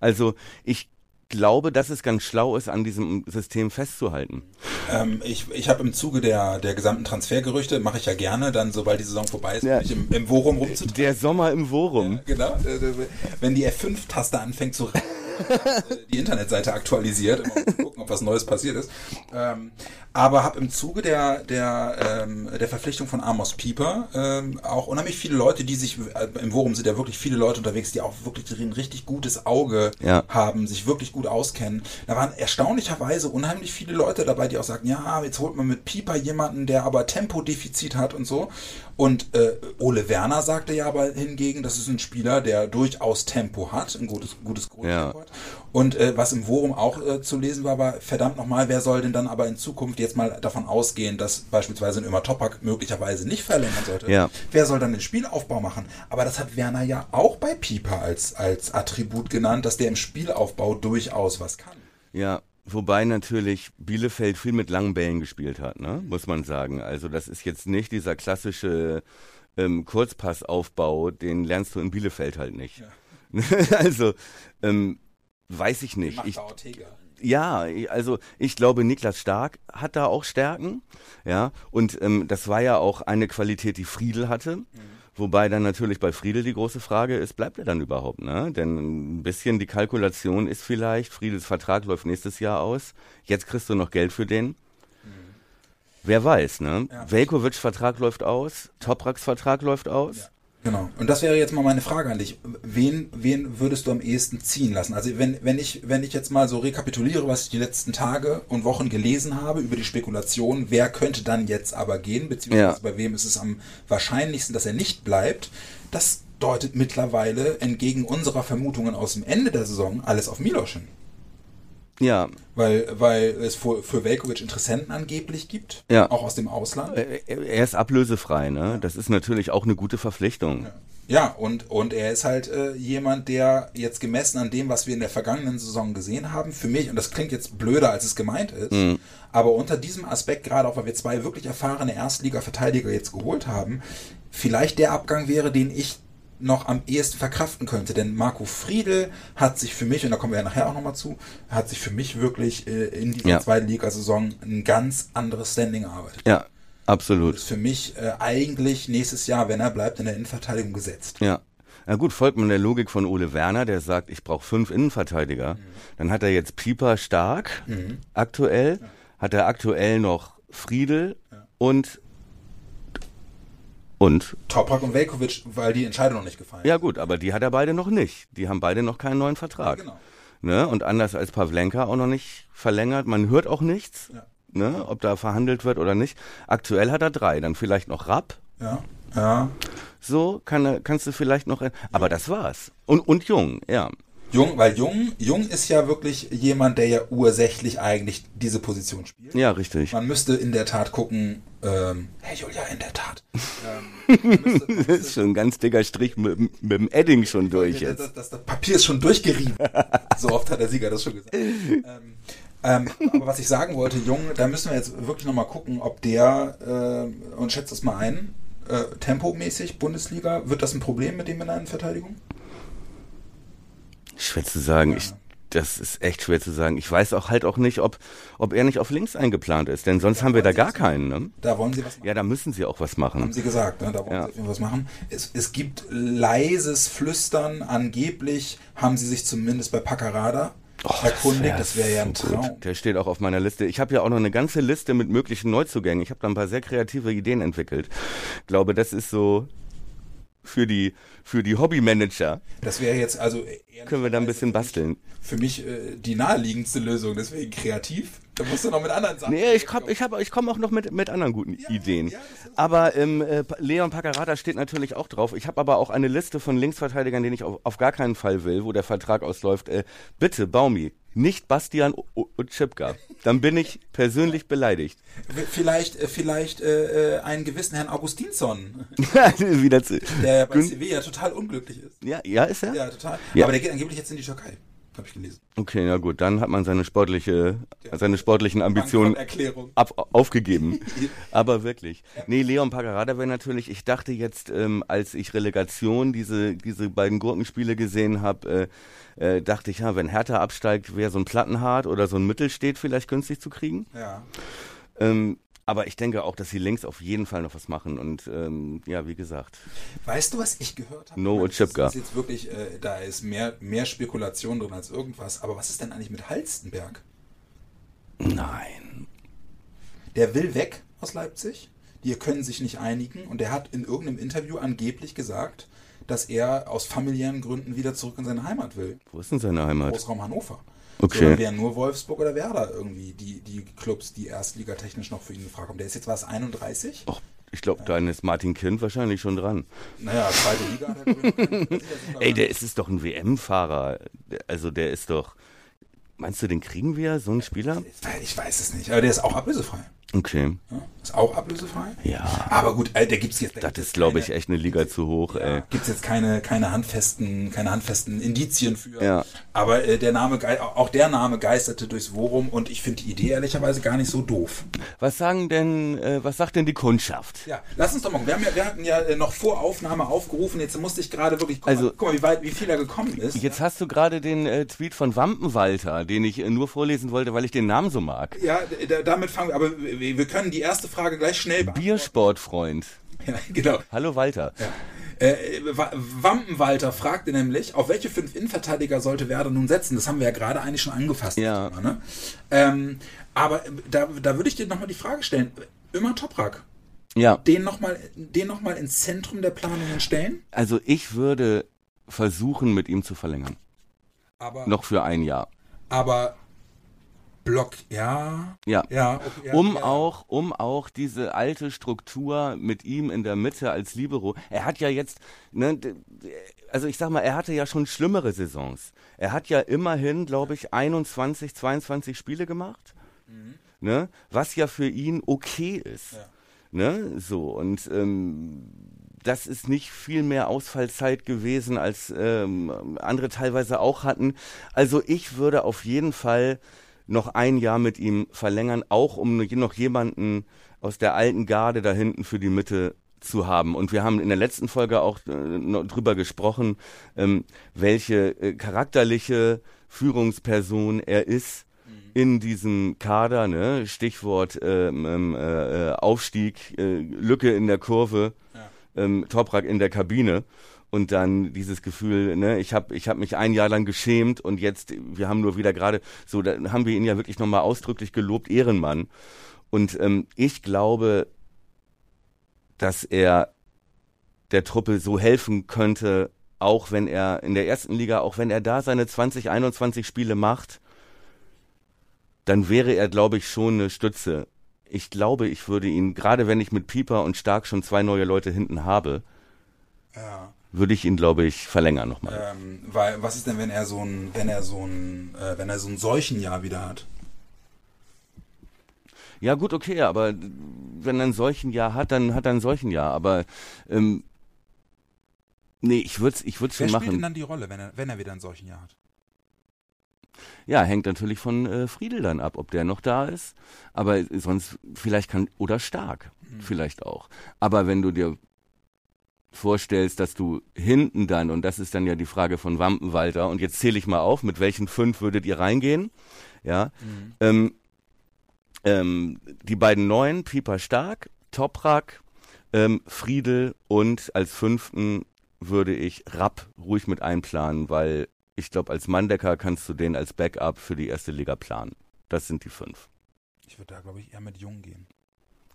C: Also ich glaube, dass es ganz schlau ist, an diesem System festzuhalten.
B: Ähm, ich ich habe im Zuge der, der gesamten Transfergerüchte, mache ich ja gerne, dann sobald die Saison vorbei ist,
C: Ja.
B: mich im, im Worum rumzutreiben.
C: Der Sommer im Worum.
B: Genau, äh, wenn die F5-Taste anfängt zu äh, (laughs) die Internetseite aktualisiert, um zu gucken, ob was Neues passiert ist. Ähm, aber habe im Zuge der, der, ähm, der Verpflichtung von Amos Pieper ähm, auch unheimlich viele Leute, die sich, äh, im Worum sind ja wirklich viele Leute unterwegs, die auch wirklich ein richtig gutes Auge
C: Ja.
B: haben, sich wirklich gut auskennen. Da waren erstaunlicherweise unheimlich viele Leute dabei, die auch sagen, ja, jetzt holt man mit Pieper jemanden, der aber Tempodefizit hat und so. Und äh, Ole Werner sagte ja aber hingegen, das ist ein Spieler, der durchaus Tempo hat, ein gutes, gutes Grundtempo
C: Ja.
B: hat. Und äh, was im Forum auch äh, zu lesen war, war, verdammt nochmal, wer soll denn dann aber in Zukunft jetzt mal davon ausgehen, dass beispielsweise ein Ömer Topak möglicherweise nicht verlängern sollte?
C: Ja.
B: Wer soll dann den Spielaufbau machen? Aber das hat Werner ja auch bei Pieper als, als Attribut genannt, dass der im Spielaufbau durchaus was kann.
C: Ja, wobei natürlich Bielefeld viel mit langen Bällen gespielt hat, ne? muss man sagen. Also das ist jetzt nicht dieser klassische ähm, Kurzpassaufbau, den lernst du in Bielefeld halt nicht. (laughs) also ähm, weiß ich nicht. Ich, ja, also ich glaube, Niklas Stark hat da auch Stärken, ja, und ähm, das war ja auch eine Qualität, die Friedel hatte. Wobei dann natürlich bei Friedel die große Frage ist, bleibt er dann überhaupt, ne? Denn ein bisschen die Kalkulation ist vielleicht, Friedels Vertrag läuft nächstes Jahr aus, jetzt kriegst du noch Geld für den. Wer weiß, ne?
B: Ja.
C: Velkovic Vertrag läuft aus, Topraks Vertrag läuft aus.
B: Genau. Und das wäre jetzt mal meine Frage an dich. Wen, wen würdest du am ehesten ziehen lassen? Also wenn, wenn ich, wenn ich jetzt mal so rekapituliere, was ich die letzten Tage und Wochen gelesen habe über die Spekulation, wer könnte dann jetzt aber gehen, beziehungsweise
C: Ja.
B: bei wem ist es am wahrscheinlichsten, dass er nicht bleibt, das deutet mittlerweile entgegen unserer Vermutungen aus dem Ende der Saison alles auf Milos hin.
C: Ja,
B: Weil, weil es für, für Velkovic Interessenten angeblich gibt,
C: Ja.
B: auch aus dem Ausland.
C: äh, er ist ablösefrei, ne? Das ist natürlich auch eine gute Verpflichtung.
B: Ja, und, und er ist halt äh, jemand, der jetzt gemessen an dem, was wir in der vergangenen Saison gesehen haben, für mich, und das klingt jetzt blöder, als es gemeint ist, aber unter diesem Aspekt, gerade auch weil wir zwei wirklich erfahrene Erstliga-Verteidiger jetzt geholt haben, vielleicht der Abgang wäre, den ich noch am ehesten verkraften könnte. Denn Marco Friedel hat sich für mich, und da kommen wir ja nachher auch nochmal zu, hat sich für mich wirklich äh, in dieser
C: Ja.
B: zweiten Ligasaison ein ganz anderes Standing erarbeitet.
C: Ja, absolut.
B: Ist für mich äh, eigentlich nächstes Jahr, wenn er bleibt, in der Innenverteidigung gesetzt.
C: Ja. Na gut, folgt man der Logik von Ole Werner, der sagt, ich brauche fünf Innenverteidiger. Dann hat er jetzt Pieper stark, aktuell. Hat er aktuell noch Friedel und und
B: Toprak und Velkovic, weil die Entscheidung noch nicht gefallen
C: ja gut, aber die hat er beide noch nicht. Die haben beide noch keinen neuen Vertrag.
B: Genau.
C: Ne? Und anders als Pavlenka auch noch nicht verlängert. Man hört auch nichts,
B: Ja.
C: ne? ob da verhandelt wird oder nicht. Aktuell hat er drei, dann vielleicht noch Rapp.
B: Ja, ja.
C: So kann, kannst du vielleicht noch. Aber das war's. Und, und Jung, ja.
B: Jung, weil Jung, Jung ist ja wirklich jemand, der ja ursächlich eigentlich diese Position spielt.
C: Ja, richtig.
B: Man müsste in der Tat gucken, ähm, hey Julia, in der Tat. (laughs) Ähm, müsste, man
C: Das
B: müsste,
C: ist schon ein ganz dicker Strich mit, mit dem Edding schon durch
B: das,
C: jetzt.
B: das, das, das Papier ist schon durchgerieben. (laughs) so oft hat der Sieger das schon gesagt. Ähm, ähm, aber was ich sagen wollte, Jung, da müssen wir jetzt wirklich nochmal gucken, ob der, äh, und schätzt das mal ein, äh, tempomäßig Bundesliga, wird das ein Problem mit dem in der Innenverteidigung?
C: Schwer zu sagen. Ich, das ist echt schwer zu sagen. Ich weiß auch halt auch nicht, ob, ob er nicht auf links eingeplant ist, denn sonst haben wir da gar keinen. Ne?
B: Da wollen sie was machen.
C: Ja, da müssen sie auch was
B: Haben
C: machen.
B: sie gesagt, ne? da wollen
C: Ja.
B: sie was machen. Es, es gibt leises Flüstern, angeblich haben sie sich zumindest bei Paccarada erkundigt, das wäre ja ein
C: so gut.
B: Traum.
C: Der steht auch auf meiner Liste. Ich habe ja auch noch eine ganze Liste mit möglichen Neuzugängen. Ich habe da ein paar sehr kreative Ideen entwickelt. Ich glaube, das ist so für die, für die Hobbymanager.
B: Das wäre jetzt also
C: Können wir da ein bisschen basteln.
B: für mich äh, die naheliegendste Lösung, deswegen kreativ. Da musst du noch mit anderen Sachen.
C: Nee, ich komm, ich hab, ich komm auch noch mit, mit anderen guten Ideen.
B: ja, das ist-
C: aber ähm, äh, Leon Paccarada steht natürlich auch drauf. Ich habe aber auch eine Liste von Linksverteidigern, den ich auf, auf gar keinen Fall will, wo der Vertrag ausläuft. Äh, bitte, Baumi, nicht Bastian Otschipka. Dann bin ich persönlich beleidigt.
B: Vielleicht, äh, vielleicht äh, äh, einen gewissen Herrn Augustinsson, (laughs)
C: Wieder zu,
B: der ja bei
C: Gün-
B: Sevilla total unglücklich ist.
C: ja, ja, ist er?
B: Ja, total.
C: Ja.
B: Aber der geht angeblich jetzt in die Türkei, habe ich gelesen.
C: Okay, na gut, dann hat man seine sportliche, seine sportlichen Ambitionen ab, aufgegeben. (laughs) Aber wirklich. Nee, Leon Paccarada wäre natürlich, ich dachte jetzt, ähm, als ich Relegation diese, diese beiden Gurkenspiele gesehen habe, äh, äh, dachte ich, ja, wenn Hertha absteigt, wäre so ein Plattenhart oder so ein Mittelstedt vielleicht günstig zu kriegen.
B: Ja.
C: Ähm, aber ich denke auch, dass sie links auf jeden Fall noch was machen. Und ähm, ja, wie gesagt.
B: Weißt du, was ich gehört habe?
C: No Otschipka.
B: Das ist jetzt wirklich, äh, da ist mehr, mehr Spekulation drin als irgendwas. Aber was ist denn eigentlich mit Halstenberg?
C: Nein.
B: Der will weg aus Leipzig. Die können sich nicht einigen. Und der hat in irgendeinem Interview angeblich gesagt, dass er aus familiären Gründen wieder zurück in seine Heimat will.
C: Wo ist denn seine Heimat?
B: Großraum Hannover.
C: Okay.
B: So, wären nur Wolfsburg oder Werder irgendwie die, die Clubs, die erstligatechnisch noch für ihn in Frage kommen. Der ist jetzt was 31?
C: Och, ich glaube, da ist Martin Kind wahrscheinlich schon dran.
B: Naja, zweite Liga. (laughs)
C: Ey, der ist, ist doch ein WM-Fahrer. Also der ist doch, Meinst du, den kriegen wir, so einen Spieler?
B: Ich weiß es nicht, aber der ist auch ablösefrei.
C: Okay.
B: Ja, ist auch ablösefrei.
C: Ja.
B: Aber gut, äh, der gibt's jetzt.
C: Das ist, glaube ich, echt eine Liga zu hoch, ey.
B: Gibt's jetzt keine, keine handfesten, keine handfesten Indizien für.
C: Ja.
B: Aber äh, der Name, auch der Name geisterte durchs Forum und ich finde die Idee ehrlicherweise gar nicht so doof.
C: Was sagen denn, äh, was sagt denn die Kundschaft?
B: Ja, lass uns doch mal. Wir, haben ja, wir hatten ja äh, noch vor Aufnahme aufgerufen. Jetzt musste ich gerade wirklich. Guck
C: Also-
B: guck mal wie weit, wie viel er gekommen ist.
C: Jetzt hast du gerade den äh, Tweet von Wampenwalter, den ich äh, nur vorlesen wollte, weil ich den Namen so mag.
B: Ja, damit fangen wir. Aber wir, wir können die erste Frage gleich schnell beantworten.
C: Biersportfreund. (laughs)
B: Ja, genau.
C: Hallo Walter.
B: Äh, Wa- Wampenwalter fragte nämlich, auf welche fünf Innenverteidiger sollte Werder nun setzen? Das haben wir ja gerade eigentlich schon angefasst.
C: Ja.
B: Thema, ne? ähm, aber äh, da, da würde ich dir nochmal die Frage stellen. Immer Toprak.
C: Ja,
B: Den nochmal den noch mal ins Zentrum der Planungen stellen?
C: also ich würde versuchen, mit ihm zu verlängern.
B: Aber,
C: Noch für ein Jahr.
B: aber Block, ja.
C: Ja.
B: Ja, okay, ja,
C: um
B: ja.
C: auch, um auch diese alte Struktur mit ihm in der Mitte als Libero. Er hat ja jetzt, ne, also ich sag mal, er hatte ja schon schlimmere Saisons. Er hat ja immerhin, glaube ich, 21, 22 Spiele gemacht, ne, was ja für ihn okay ist, ne, so und ähm, das ist nicht viel mehr Ausfallzeit gewesen, als ähm, andere teilweise auch hatten. Also ich würde auf jeden Fall noch ein Jahr mit ihm verlängern, auch um noch jemanden aus der alten Garde da hinten für die Mitte zu haben. Und wir haben in der letzten Folge auch äh, noch drüber gesprochen, ähm, welche äh, charakterliche Führungsperson er ist in diesem Kader, ne? Stichwort ähm, ähm, äh, Aufstieg, äh, Lücke in der Kurve, ähm, Toprak in der Kabine und dann dieses Gefühl, ne, ich habe ich hab mich ein Jahr lang geschämt und jetzt, wir haben nur wieder gerade, so, da haben wir ihn ja wirklich nochmal ausdrücklich gelobt, Ehrenmann. Und ähm, ich glaube, dass er der Truppe so helfen könnte, auch wenn er in der ersten Liga, auch wenn er da seine 20, 21 Spiele macht, dann wäre er, glaube ich, schon eine Stütze. Ich glaube, ich würde ihn, gerade wenn ich mit Pieper und Stark schon zwei neue Leute hinten habe,
B: Ja.
C: Würde ich ihn, glaube ich, verlängern nochmal.
B: Ähm, weil, was ist denn, wenn er so ein, wenn er so ein, äh, wenn er so ein Seuchenjahr wieder hat?
C: Ja, gut, okay, aber wenn er ein solchen Jahr hat, dann hat er ein solchen Jahr. Aber ähm, nee, ich würde es ich würd's
B: Wer
C: schon
B: spielt denn
C: machen.
B: dann die Rolle, wenn er, wenn er wieder ein Seuchenjahr hat?
C: Ja, hängt natürlich von äh, Friedel dann ab, ob der noch da ist. Aber sonst vielleicht kann, oder stark, vielleicht auch. Aber wenn du dir vorstellst, dass du hinten dann, und das ist dann ja die Frage von Wampenwalter, und jetzt zähle ich mal auf, mit welchen fünf würdet ihr reingehen? Ja, ähm, ähm, die beiden neuen, Pieper Stark, Toprak, ähm, Friedel und als fünften würde ich Rapp ruhig mit einplanen, weil ich glaube, als Manndecker kannst du den als Backup für die erste Liga planen. Das sind die fünf.
B: Ich würde da, glaube ich, eher mit Jung gehen.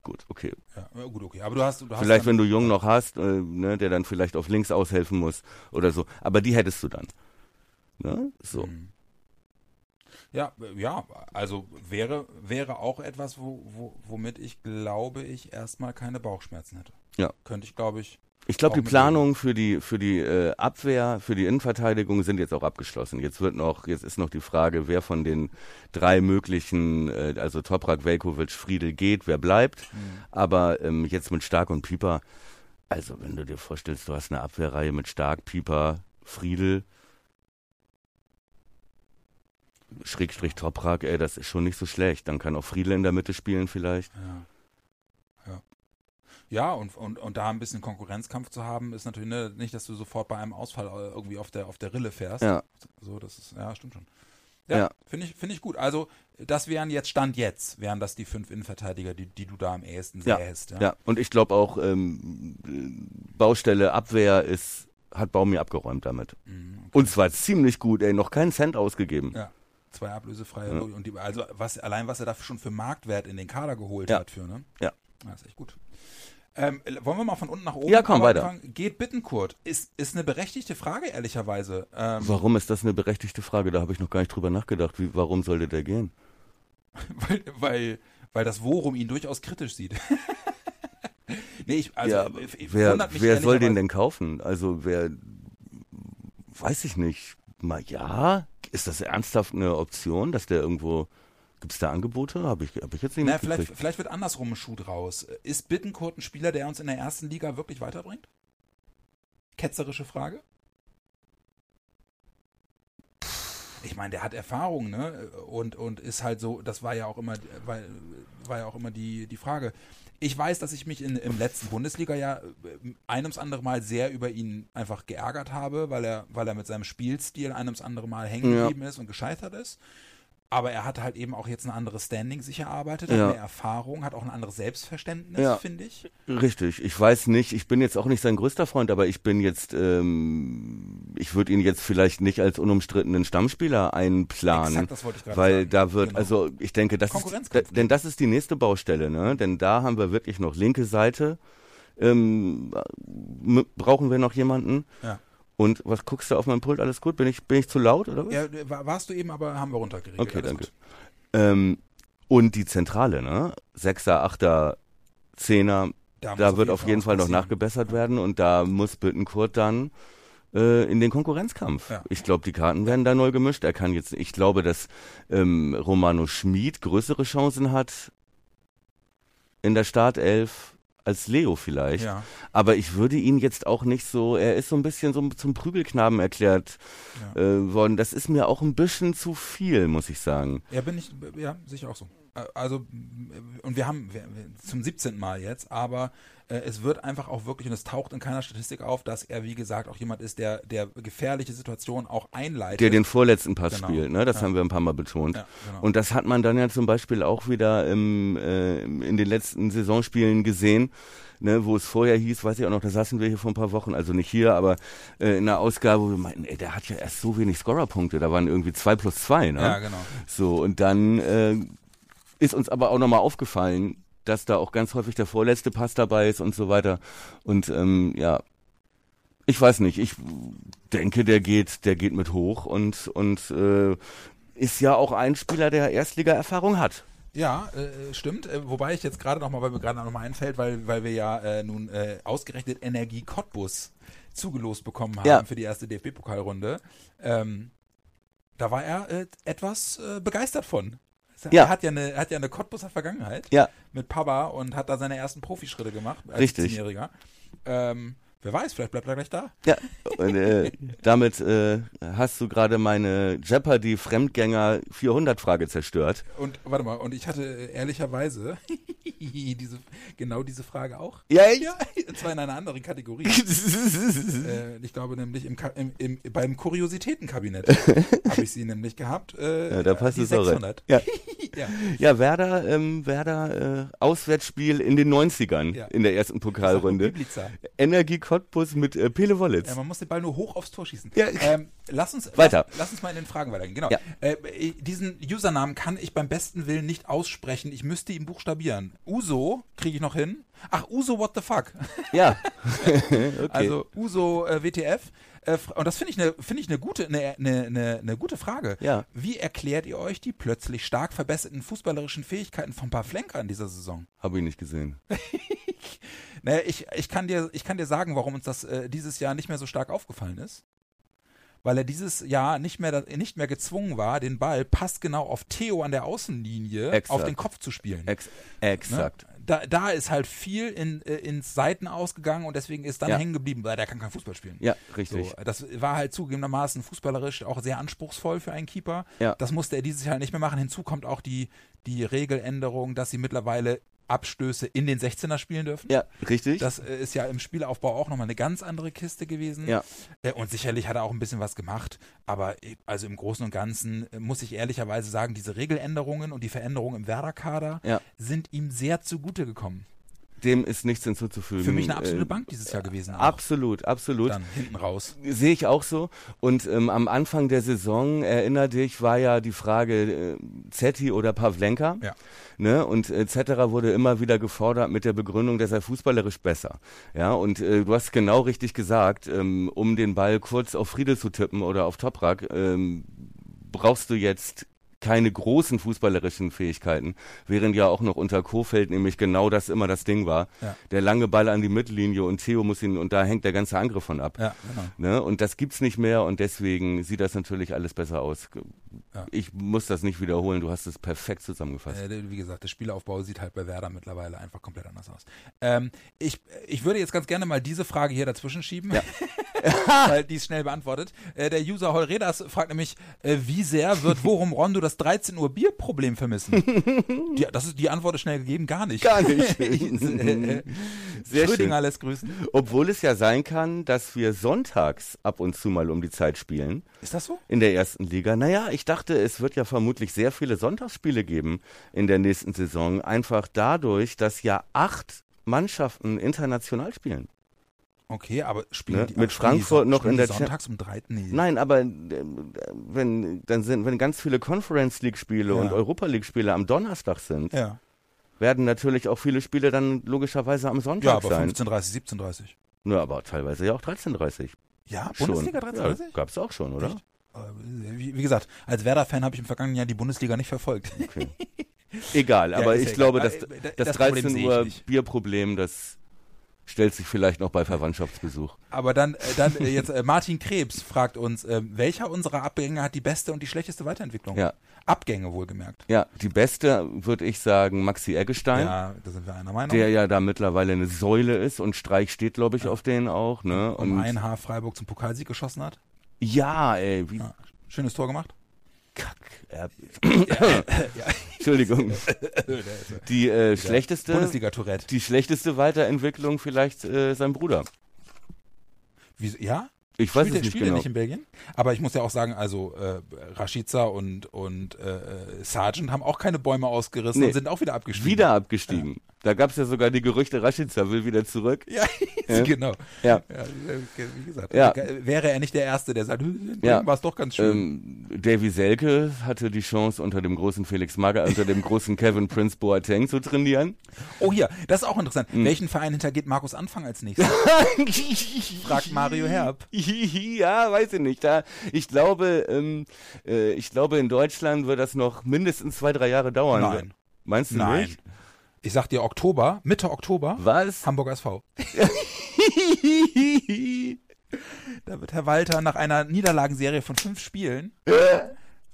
C: Gut, okay.
B: Ja, gut, okay. Aber du hast, du hast
C: Vielleicht, wenn du Jung noch hast, äh, ne, der dann vielleicht auf links aushelfen muss oder so. Aber die hättest du dann. Ne? So.
B: Mhm. Ja, ja, also wäre, wäre auch etwas, wo, wo, womit ich glaube ich erstmal keine Bauchschmerzen hätte.
C: Ja.
B: Könnte ich, glaube ich.
C: Ich glaube, die Planungen für die für die äh, Abwehr, für die Innenverteidigung sind jetzt auch abgeschlossen. Jetzt wird noch, jetzt ist noch die Frage, wer von den drei möglichen, äh, also Toprak, Velkovic, Friedel geht, wer bleibt. Aber ähm, jetzt mit Stark und Pieper, also wenn du dir vorstellst, du hast eine Abwehrreihe mit Stark, Pieper, Friedel, Schrägstrich Toprak, ey, das ist schon nicht so schlecht. Dann kann auch Friedel in der Mitte spielen vielleicht.
B: Ja. Ja. Ja, und, und, und da ein bisschen Konkurrenzkampf zu haben, ist natürlich ne, nicht, dass du sofort bei einem Ausfall äh, irgendwie auf der, auf der Rille fährst.
C: Ja.
B: So, das ist, ja, stimmt schon. Ja,
C: Ja.
B: finde ich, finde ich gut. Also, das wären jetzt, Stand jetzt, wären das die fünf Innenverteidiger, die, die du da am ehesten
C: Ja,
B: sähst.
C: Ja, und ich glaube auch, ähm, äh, Baustelle Abwehr ist, hat Baumi abgeräumt damit.
B: Mhm, okay.
C: Und zwar ziemlich gut, ey, noch keinen Cent ausgegeben.
B: Ja. Zwei ablösefreie
C: Ja.
B: und die, also was allein was er dafür schon für Marktwert in den Kader geholt
C: Ja.
B: hat für, ne?
C: Ja.
B: Das ist echt gut. Ähm, wollen wir mal von unten nach oben
C: Ja, komm, weiter.
B: anfangen? Geht Bittenkurt? Ist, ist eine berechtigte Frage, ehrlicherweise. Ähm,
C: Warum ist das eine berechtigte Frage? Da habe ich noch gar nicht drüber nachgedacht. Wie, warum sollte der gehen? (laughs)
B: weil, weil, weil das Worum ihn durchaus kritisch sieht. (laughs) nee, ich, also,
C: ja,
B: ich- ich
C: wer, wer soll den denn kaufen? Also wer, weiß ich nicht. mal ja. Ist das ernsthaft eine Option, dass der irgendwo. Gibt es da Angebote? Habe ich, hab ich jetzt nicht
B: Na, vielleicht, vielleicht wird andersrum ein Schuh draus. Ist Bittenkurt ein Spieler, der uns in der ersten Liga wirklich weiterbringt? Ketzerische Frage. Ich meine, der hat Erfahrung, ne? Und, und ist halt so, das war ja auch immer, war, war ja auch immer die, die Frage. Ich weiß, dass ich mich in, im letzten Bundesliga-Jahr äh, ein ums andere Mal sehr über ihn einfach geärgert habe, weil er, weil er mit seinem Spielstil ein ums andere Mal hängen
C: Ja.
B: geblieben ist und gescheitert ist. Aber er hat halt eben auch jetzt ein anderes Standing sich erarbeitet, hat
C: Ja.
B: mehr Erfahrung, hat auch ein anderes Selbstverständnis,
C: Ja.
B: finde ich.
C: Richtig, ich weiß nicht, ich bin jetzt auch nicht sein größter Freund, aber ich bin jetzt, ähm, ich würde ihn jetzt vielleicht nicht als unumstrittenen Stammspieler einplanen.
B: Exakt, das wollte ich gerade
C: Weil
B: sagen.
C: da wird,
B: Genau.
C: also ich denke, das ist,
B: Konkurrenzkampf.
C: denn das ist die nächste Baustelle, ne? Denn da haben wir wirklich noch linke Seite, ähm, brauchen wir noch jemanden.
B: Ja.
C: Und was guckst du auf meinem Pult? Alles gut? Bin ich, bin ich zu laut oder was?
B: Ja, war- warst du eben, aber haben wir runtergeregelt.
C: Okay,
B: Alles
C: danke. Ähm, und die Zentrale, ne? Sechser, Achter, Zehner,
B: Da,
C: da wird auf jeden Fall noch nachgebessert werden und da muss Bittenkurt dann äh, in den Konkurrenzkampf.
B: Ja.
C: Ich glaube, die Karten werden da neu gemischt. Er kann jetzt, ich glaube, dass ähm, Romano Schmid größere Chancen hat in der Startelf als Leo vielleicht.
B: Ja,
C: Aber ich würde ihn jetzt auch nicht so, er ist so ein bisschen so zum Prügelknaben erklärt
B: Ja.
C: äh, worden. Das ist mir auch ein bisschen zu viel, muss ich sagen.
B: ja, bin ich, ja, sicher auch so. Äh, Also, m- und wir haben wir, wir- zum 17. Mal jetzt, aber äh, es wird einfach auch wirklich, und es taucht in keiner Statistik auf, dass er, wie gesagt, auch jemand ist, der, der gefährliche Situationen auch einleitet.
C: Der den vorletzten Pass
B: Genau.
C: spielt, ne? Das
B: Ja.
C: haben wir ein paar Mal betont.
B: ja, genau.
C: Und das hat man dann ja zum Beispiel auch wieder im, äh, in den letzten Saisonspielen gesehen, ne, wo es vorher hieß, weiß ich auch noch, da saßen wir hier vor ein paar Wochen, also nicht hier, aber äh, in einer Ausgabe, wo wir meinten, ey, der hat ja erst so wenig Scorerpunkte, da waren irgendwie zwei plus zwei, ne?
B: ja, genau.
C: So, und dann äh, ist uns aber auch nochmal aufgefallen, dass da auch ganz häufig der vorletzte Pass dabei ist und so weiter. Und ähm, ja, ich weiß nicht, ich denke, der geht, der geht mit hoch und, und äh, ist ja auch ein Spieler, der Erstliga-Erfahrung hat.
B: Ja, äh, stimmt. Äh, wobei ich jetzt gerade nochmal, weil mir gerade nochmal einfällt, weil, weil wir ja äh, nun äh, ausgerechnet Energie Cottbus zugelost bekommen haben
C: Ja.
B: für die erste DFB-Pokalrunde. Ähm, da war er äh, etwas äh, begeistert von.
C: Ja.
B: Er hat ja eine, hat ja eine Cottbuser Vergangenheit
C: Ja,
B: mit Papa und hat da seine ersten Profischritte gemacht als
C: Richtig.
B: 10-Jähriger. Ähm, wer weiß, vielleicht bleibt er gleich da.
C: ja. Und, äh, damit äh, hast du gerade meine Jeopardy Fremdgänger 400 Frage zerstört.
B: Und warte mal, und ich hatte äh, ehrlicherweise (laughs) diese, genau diese Frage auch.
C: Ja, echt?
B: Ja, (laughs) zwar in einer anderen Kategorie. (laughs) äh, ich glaube nämlich im, im, im, beim Kuriositätenkabinett habe ich sie nämlich gehabt. Äh,
C: Ja, da passt es auch rein.
B: 600.
C: Ja.
B: ja.
C: Ja, Werder, ähm, Werder äh, Auswärtsspiel in den 90ern
B: Ja.
C: in der ersten Pokalrunde.
B: Bibliza.
C: Cottbus mit äh, Pele Wollitz.
B: Ja, man muss den Ball nur hoch aufs Tor schießen.
C: Ja.
B: Ähm, lass uns
C: Weiter.
B: Lass, lass uns mal in den Fragen weitergehen. Genau.
C: Ja.
B: Äh, diesen Usernamen kann ich beim besten Willen nicht aussprechen. Ich müsste ihn buchstabieren. Uso kriege ich noch hin. Ach, Uso, what the fuck?
C: Ja. (laughs) (laughs) okay.
B: Also Uso äh, WTF. Äh, und das finde ich eine finde ich eine gute eine eine eine gute Frage.
C: Ja.
B: Wie erklärt ihr euch die plötzlich stark verbesserten fußballerischen Fähigkeiten von Pavlenka in dieser Saison?
C: Habe ich nicht gesehen. (laughs)
B: Naja, ich, ich, kann dir, ich kann dir sagen, warum uns das äh, dieses Jahr nicht mehr so stark aufgefallen ist. Weil er dieses Jahr nicht mehr, nicht mehr gezwungen war, den Ball passgenau auf Theo an der Außenlinie
C: Exakt.
B: auf den Kopf zu spielen.
C: Ex
B: Ne? Da, da ist halt viel in, äh, ins Seiten ausgegangen und deswegen ist dann
C: Ja.
B: hängen geblieben, weil der kann kein Fußball spielen.
C: Ja, richtig.
B: So, das war halt zugegebenermaßen fußballerisch auch sehr anspruchsvoll für einen Keeper.
C: Ja.
B: Das musste er dieses Jahr nicht mehr machen. Hinzu kommt auch die, die Regeländerung, dass sie mittlerweile Abstöße in den 16er spielen dürfen.
C: Ja, richtig.
B: Das äh, ist ja im Spielaufbau auch nochmal eine ganz andere Kiste gewesen.
C: Ja.
B: Äh, Und sicherlich hat er auch ein bisschen was gemacht. Aber äh, also im Großen und Ganzen äh, muss ich ehrlicherweise sagen, diese Regeländerungen und die Veränderungen im Werder-Kader
C: Ja.
B: sind ihm sehr zugute gekommen.
C: Dem ist nichts hinzuzufügen.
B: Für mich eine absolute
C: Äh,
B: Bank dieses Jahr gewesen. Auch.
C: Absolut, absolut.
B: Dann hinten raus.
C: Sehe ich auch so. Und ähm, am Anfang der Saison, erinner dich, war ja die Frage äh, Zetti oder Pavlenka.
B: Ja.
C: Ne? Und äh, Zetterer wurde immer wieder gefordert mit der Begründung, dass er fußballerisch besser. Ja, und äh, du hast genau richtig gesagt, ähm, um den Ball kurz auf Friedel zu tippen oder auf Toprak, ähm, brauchst du jetzt keine großen fußballerischen Fähigkeiten, während ja auch noch unter Kofeld nämlich genau das immer das Ding war.
B: Ja.
C: Der lange Ball an die Mittellinie und Theo muss ihn, und da hängt der ganze Angriff von ab.
B: Ja, genau.
C: Ne? Und das gibt's nicht mehr und deswegen sieht das natürlich alles besser aus.
B: Ja.
C: Ich muss das nicht wiederholen, du hast es perfekt zusammengefasst.
B: Äh, wie gesagt, der Spielaufbau sieht halt bei Werder mittlerweile einfach komplett anders aus. Ähm, ich, ich würde jetzt ganz gerne mal diese Frage hier dazwischen schieben, (laughs) weil die ist schnell beantwortet. Äh, der User Holredas fragt nämlich, äh, wie sehr wird Worum Rondo das 13 Uhr Bierproblem vermissen? (laughs) die, das ist, die Antwort ist schnell gegeben, gar nicht.
C: Gar nicht. (laughs) Sehr
B: Schrödinger
C: schön.
B: lässt grüßen.
C: Obwohl es ja sein kann, dass wir sonntags ab und zu mal um die Zeit spielen.
B: Ist das so?
C: in der ersten Liga. Naja, ich dachte, es wird ja vermutlich sehr viele Sonntagsspiele geben in der nächsten Saison. Einfach dadurch, dass ja acht Mannschaften international spielen.
B: Okay, aber spielen
C: Ne,
B: die
C: mit
B: die
C: Frankfurt
B: Son-
C: noch in
B: die
C: der
B: Sonntags um 3. Nee.
C: Nein, aber äh, wenn dann sind, wenn ganz viele Conference League Spiele
B: Ja.
C: und Europa League Spiele am Donnerstag sind,
B: Ja.
C: werden natürlich auch viele Spiele dann logischerweise am Sonntag
B: Ja, aber
C: sein.
B: 15.30, 17.30.
C: Nur aber teilweise ja auch 13:30.
B: Ja,
C: Schon.
B: Bundesliga 13.30?
C: Ja, gab's auch schon, oder?
B: Echt? Äh, Wie, wie gesagt, als Werder-Fan habe ich im vergangenen Jahr die Bundesliga nicht verfolgt.
C: Okay. (laughs) Egal,
B: Ja,
C: aber ich
B: ja
C: glaube,
B: egal.
C: dass
B: Äh,
C: das,
B: das Problem
C: 13
B: sehe ich
C: Uhr. Bierproblem, das stellt sich vielleicht noch bei Verwandtschaftsbesuch.
B: Aber dann, äh, dann jetzt (laughs) äh, Martin Krebs fragt uns, äh, welcher unserer Abgänge hat die beste und die schlechteste Weiterentwicklung?
C: Ja.
B: Abgänge wohlgemerkt.
C: Ja, die beste würde ich sagen Maxi Eggestein,
B: Ja, da sind wir einer Meinung.
C: der ja da mittlerweile eine Säule ist und Streich steht, glaube ich, auf den auch. Ne?
B: um
C: Und
B: ein Haar Freiburg zum Pokalsieg geschossen hat.
C: Ja, ey, wie
B: Ja. Schönes Tor gemacht.
C: kack. Er, (coughs) Entschuldigung. Die äh, schlechteste,
B: Bundesliga-Tourette.
C: die schlechteste Weiterentwicklung vielleicht äh, sein Bruder.
B: Wie, ja?
C: Ich weiß
B: spielt
C: es nicht
B: spielt
C: genau.
B: nicht in Belgien? Aber ich muss ja auch sagen, also äh, Rashica und, und äh, Sargent haben auch keine Bäume ausgerissen
C: Nee.
B: und sind auch wieder abgestiegen.
C: Wieder abgestiegen. Da gab es ja sogar die Gerüchte, Rashica will wieder zurück.
B: Ja, (laughs)
C: Ja.
B: genau.
C: Ja.
B: Ja, äh, wie gesagt,
C: Ja.
B: wäre er nicht der Erste, der sagt, "Hm,
C: Ja.
B: war es doch ganz schön.
C: Ähm, Davy Selke hatte die Chance, unter dem großen Felix Magath, unter dem großen (laughs) Kevin Prince Boateng zu trainieren.
B: oh, hier, das ist auch interessant.
C: Hm.
B: Welchen Verein hintergeht Markus Anfang als nächstes? (laughs) Fragt Mario Herb.
C: ja, weiß ich nicht. Da, ich glaube, ähm, äh, ich glaube, in Deutschland wird das noch mindestens zwei, drei Jahre dauern.
B: Nein.
C: Meinst du
B: Nein.
C: nicht?
B: Ich sag dir Oktober, Mitte Oktober,
C: Was?
B: Hamburg SV. (laughs) Da wird Herr Walter nach einer Niederlagenserie von fünf Spielen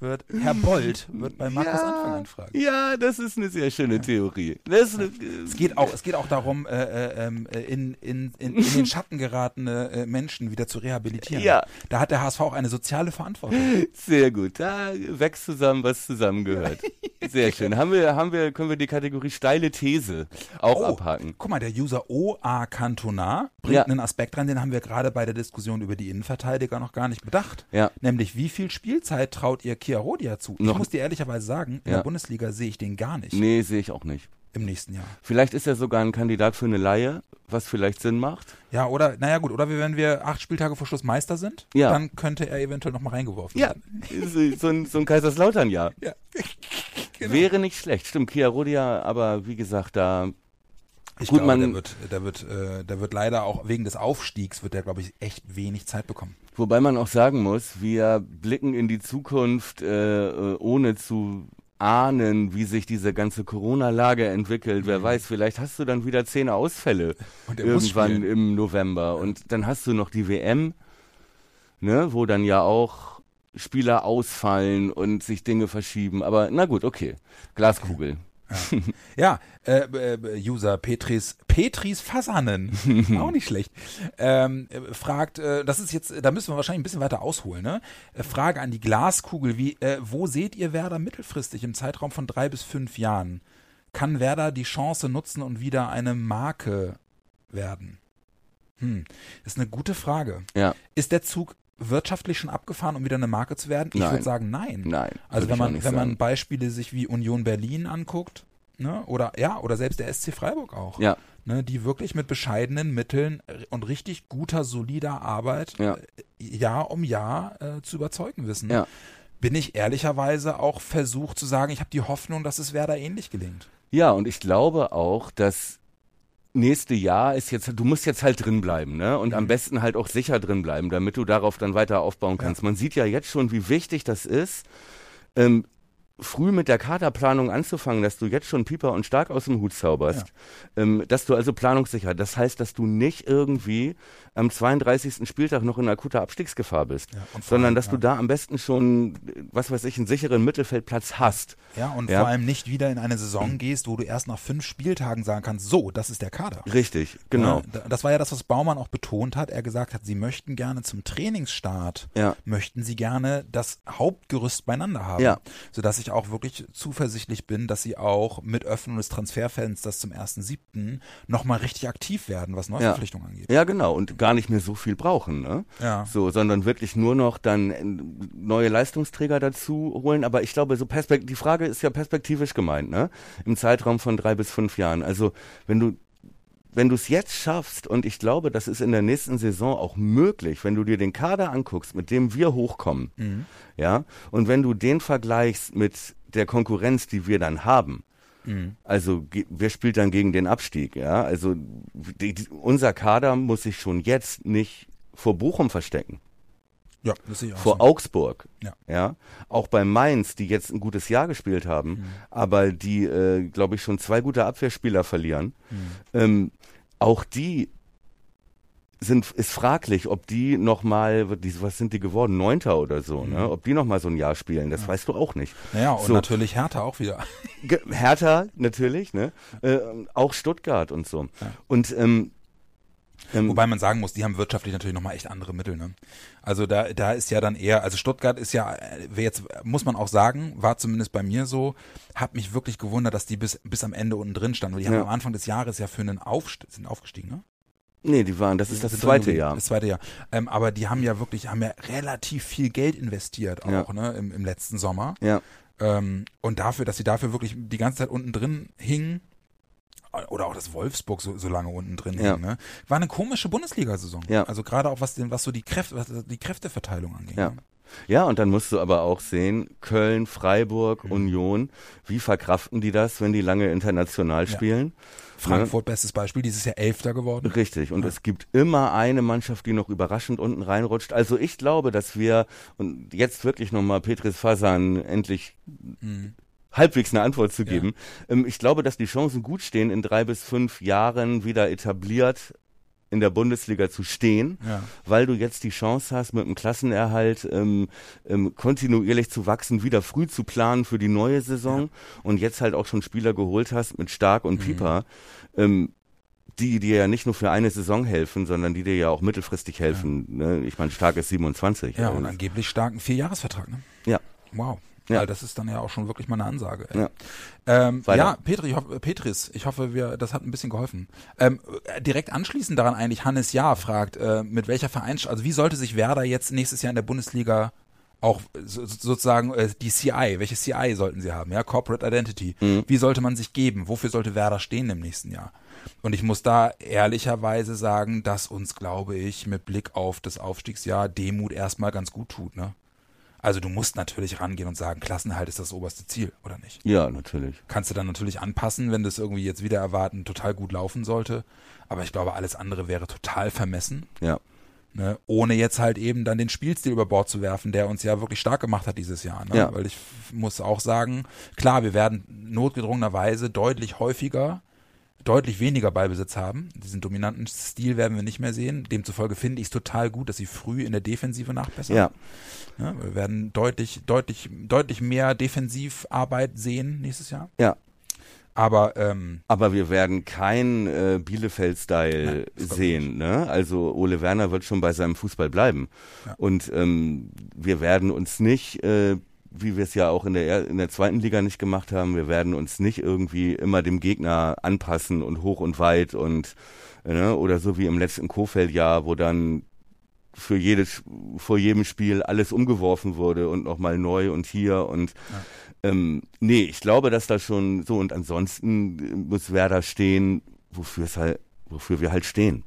B: wird Herr Bold (laughs) wird bei Markus Anfang anfragen.
C: Ja, das ist eine sehr schöne Theorie. Eine,
B: Es geht auch, es geht auch darum, äh, äh, ähm, äh, in, in, in, in den Schatten geratene äh, Menschen wieder zu rehabilitieren.
C: Ja.
B: Da hat der HSV auch eine soziale Verantwortung. (laughs)
C: Sehr gut. Da wächst zusammen, was zusammengehört. (laughs) Sehr schön. Haben wir, haben wir, können wir die Kategorie steile These auch abhaken?
B: guck mal, der User OA Cantona bringt
C: Ja.
B: einen Aspekt rein, den haben wir gerade bei der Diskussion über die Innenverteidiger noch gar nicht bedacht.
C: Ja.
B: Nämlich, wie viel Spielzeit traut ihr Chiarodia zu? Ich
C: Noch-
B: muss dir ehrlicherweise sagen, in
C: Ja.
B: der Bundesliga sehe ich den gar nicht
C: Nee, sehe ich auch nicht.
B: im nächsten Jahr.
C: Vielleicht ist er sogar ein Kandidat für eine Laie, was vielleicht Sinn macht.
B: Ja, oder, naja gut, oder wenn wir acht Spieltage vor Schluss Meister sind,
C: Ja.
B: dann könnte er eventuell nochmal reingeworfen werden. (laughs)
C: so, so ein, so ein Kaiserslautern-Jahr.
B: Ja. (laughs) Genau.
C: Wäre nicht schlecht. Stimmt, Kia Rodia, aber wie gesagt, da
B: Ich
C: Gut,
B: glaube,
C: man-
B: der wird, der wird, äh, der wird leider auch wegen des Aufstiegs wird der, glaube ich, echt wenig Zeit bekommen.
C: Wobei man auch sagen muss, wir blicken in die Zukunft, äh, äh, ohne zu ahnen, wie sich diese ganze Corona-Lage entwickelt. Wer weiß, vielleicht hast du dann wieder zehn Ausfälle irgendwann im November. Und dann hast du noch die WM, ne, wo dann ja auch Spieler ausfallen und sich Dinge verschieben. Aber na gut, okay. Glaskugel. (laughs)
B: Ja, äh, äh, User Petris Petris Fasanen, (laughs) auch nicht schlecht, ähm, äh, fragt, äh, das ist jetzt, da müssen wir wahrscheinlich ein bisschen weiter ausholen, ne? Äh, Frage an die Glaskugel, wie, äh, wo seht ihr Werder mittelfristig im Zeitraum von drei bis fünf Jahren? Kann Werder die Chance nutzen und wieder eine Marke werden? Hm, ist eine gute Frage.
C: Ja,
B: Ist der Zug wirtschaftlich schon abgefahren, um wieder eine Marke zu werden? Ich würde sagen, nein.
C: nein.
B: Also wenn man, wenn man
C: sagen.
B: Beispiele sich wie Union Berlin anguckt, ne, oder ja, oder selbst der SC Freiburg auch,
C: Ja,
B: ne, die wirklich mit bescheidenen Mitteln und richtig guter, solider Arbeit
C: Ja.
B: äh, Jahr um Jahr äh, zu überzeugen wissen.
C: ja.
B: Bin ich ehrlicherweise auch versucht zu sagen, ich habe die Hoffnung, dass es Werder ähnlich gelingt.
C: Ja, und ich glaube auch, dass nächste Jahr ist jetzt, du musst jetzt halt drin bleiben, ne? Und
B: Mhm.
C: am besten halt auch sicher drin bleiben, damit du darauf dann weiter aufbauen kannst. Man sieht ja jetzt schon, wie wichtig das ist, ähm, früh mit der Kaderplanung anzufangen, dass du jetzt schon Pieper und Stark aus dem Hut zauberst, ähm, dass du also Planungssicherheit, das heißt, dass du nicht irgendwie am 32. Spieltag noch in akuter Abstiegsgefahr bist,
B: Ja,
C: sondern dass du
B: ja.
C: da am besten schon, was weiß ich, einen sicheren Mittelfeldplatz hast.
B: Ja, und
C: Ja.
B: vor allem nicht wieder in eine Saison (clears throat) gehst, wo du erst nach fünf Spieltagen sagen kannst, so, das ist der Kader.
C: Richtig, genau.
B: Das war ja das, was Baumann auch betont hat. Er gesagt hat, sie möchten gerne zum Trainingsstart, möchten sie gerne das Hauptgerüst beieinander haben.
C: Ja.
B: Sodass ich auch wirklich zuversichtlich bin, dass sie auch mit Öffnung des Transferfensters zum 1.7. nochmal richtig aktiv werden, was Neuverpflichtungen angeht.
C: Ja, genau. Und gar nicht mehr so viel brauchen, ne?
B: Ja.
C: So, sondern wirklich nur noch dann äh, neue Leistungsträger dazu holen. Aber ich glaube, so Perspekt die Frage ist ja perspektivisch gemeint, ne? Im Zeitraum von drei bis fünf Jahren. Also, wenn du wenn du es jetzt schaffst, und ich glaube, das ist in der nächsten Saison auch möglich, wenn du dir den Kader anguckst, mit dem wir hochkommen, ja, und wenn du den vergleichst mit der Konkurrenz, die wir dann haben, also ge- wer spielt dann gegen den Abstieg? Ja, also die, unser Kader muss sich schon jetzt nicht vor Bochum verstecken,
B: Ja, das sehe ich auch
C: vor
B: so.
C: Augsburg.
B: Ja.
C: ja, auch bei Mainz, die jetzt ein gutes Jahr gespielt haben,
B: Mhm.
C: aber die, äh, glaube ich, schon zwei gute Abwehrspieler verlieren.
B: Mhm.
C: Ähm, auch die sind ist fraglich, ob die noch mal, was sind die geworden, Neunter oder so, ne? Ob die noch mal so ein Jahr spielen, das weißt du auch nicht.
B: Mhm. Naja, und
C: So.
B: natürlich Hertha auch wieder. (laughs)
C: Ge- Hertha natürlich, ne? Äh, auch Stuttgart und so. Und ähm, ähm,
B: Wobei man sagen muss, die haben wirtschaftlich natürlich nochmal echt andere Mittel. Ne? Also da, da ist ja dann eher, also Stuttgart ist ja, äh, jetzt muss man auch sagen, war zumindest bei mir so, hat mich wirklich gewundert, dass die bis, bis am Ende unten drin standen. Weil die haben
C: Ja.
B: am Anfang des Jahres ja für einen Aufstieg, sind aufgestiegen, ne?
C: Nee, die waren, das ist das
B: Sind
C: zweite Jahr.
B: Das zweite Jahr. Ähm, aber die haben ja wirklich, haben ja relativ viel Geld investiert auch,
C: Ja.
B: ne, im, im letzten Sommer.
C: Ja,
B: Ähm, und dafür, dass sie dafür wirklich die ganze Zeit unten drin hingen, oder auch das Wolfsburg so, so lange unten drin
C: Ja.
B: hing, ne? War eine komische Bundesliga-Saison.
C: Ja.
B: Also gerade auch was den, was so die Kräfte, was die Kräfteverteilung anging.
C: Ja.
B: ne?
C: Ja, und dann musst du aber auch sehen, Köln, Freiburg,
B: Mhm.
C: Union, wie verkraften die das, wenn die lange international
B: Ja.
C: spielen?
B: Frankfurt, bestes Beispiel, dieses Jahr Elfter geworden.
C: Richtig, und es gibt immer eine Mannschaft, die noch überraschend unten reinrutscht. Also ich glaube, dass wir, und jetzt wirklich nochmal Petris Fasan endlich
B: Mhm.
C: halbwegs eine Antwort zu geben. Ähm, ich glaube, dass die Chancen gut stehen, in drei bis fünf Jahren wieder etabliert in der Bundesliga zu stehen,
B: Ja.
C: weil du jetzt die Chance hast, mit dem Klassenerhalt ähm, ähm, kontinuierlich zu wachsen, wieder früh zu planen für die neue Saison und jetzt halt auch schon Spieler geholt hast mit Stark
B: Mhm.
C: und Pieper, ähm, die dir ja nicht nur für eine Saison helfen, sondern die dir ja auch mittelfristig helfen. Ne? Ich meine, Stark ist 27.
B: Ja, und
C: Äh,
B: angeblich starken Vierjahresvertrag, ne?
C: ja.
B: Wow.
C: Ja.
B: Weil das ist dann ja auch schon wirklich mal eine Ansage. Ey.
C: Ja.
B: Ähm, ja, Petri, ich hoffe, Petris, ich hoffe, wir, das hat ein bisschen geholfen. Ähm, äh, direkt anschließend daran eigentlich, Hannes Jahr fragt, äh, mit welcher Vereins, also wie sollte sich Werder jetzt nächstes Jahr in der Bundesliga auch so, sozusagen äh, die CI, welche CI sollten sie haben, ja, Corporate Identity.
C: Mhm.
B: Wie sollte man sich geben? Wofür sollte Werder stehen im nächsten Jahr? Und ich muss da ehrlicherweise sagen, dass uns, glaube ich, mit Blick auf das Aufstiegsjahr Demut erstmal ganz gut tut, ne? Also du musst natürlich rangehen und sagen, Klassenhalt ist das oberste Ziel, oder nicht?
C: ja, natürlich.
B: Kannst du dann natürlich anpassen, wenn das irgendwie jetzt wieder erwarten total gut laufen sollte. Aber ich glaube, alles andere wäre total vermessen.
C: Ja.
B: Ne? Ohne jetzt halt eben dann den Spielstil über Bord zu werfen, der uns ja wirklich stark gemacht hat dieses Jahr. Ne?
C: Ja.
B: Weil ich muss auch sagen, klar, wir werden notgedrungenerweise deutlich häufiger, deutlich weniger Ballbesitz haben. Diesen dominanten Stil werden wir nicht mehr sehen. Demzufolge finde ich es total gut, dass sie früh in der Defensive nachbessern.
C: Ja.
B: Ja, wir werden deutlich, deutlich, deutlich mehr Defensivarbeit sehen nächstes Jahr.
C: Ja.
B: Aber ähm,
C: Aber wir werden kein äh, Bielefeld-Style sehen. Ne? Also Ole Werner wird schon bei seinem Fußball bleiben.
B: Ja.
C: Und ähm, wir werden uns nicht, äh, wie wir es ja auch in der, er- in der zweiten Liga nicht gemacht haben, wir werden uns nicht irgendwie immer dem Gegner anpassen und hoch und weit und ne? oder so wie im letzten Kofeld-Jahr, wo dann für jedes, vor jedem Spiel alles umgeworfen wurde und nochmal neu und hier und ähm, nee, ich glaube, dass da schon so und ansonsten muss Werder stehen, wofür es halt, wofür wir halt stehen.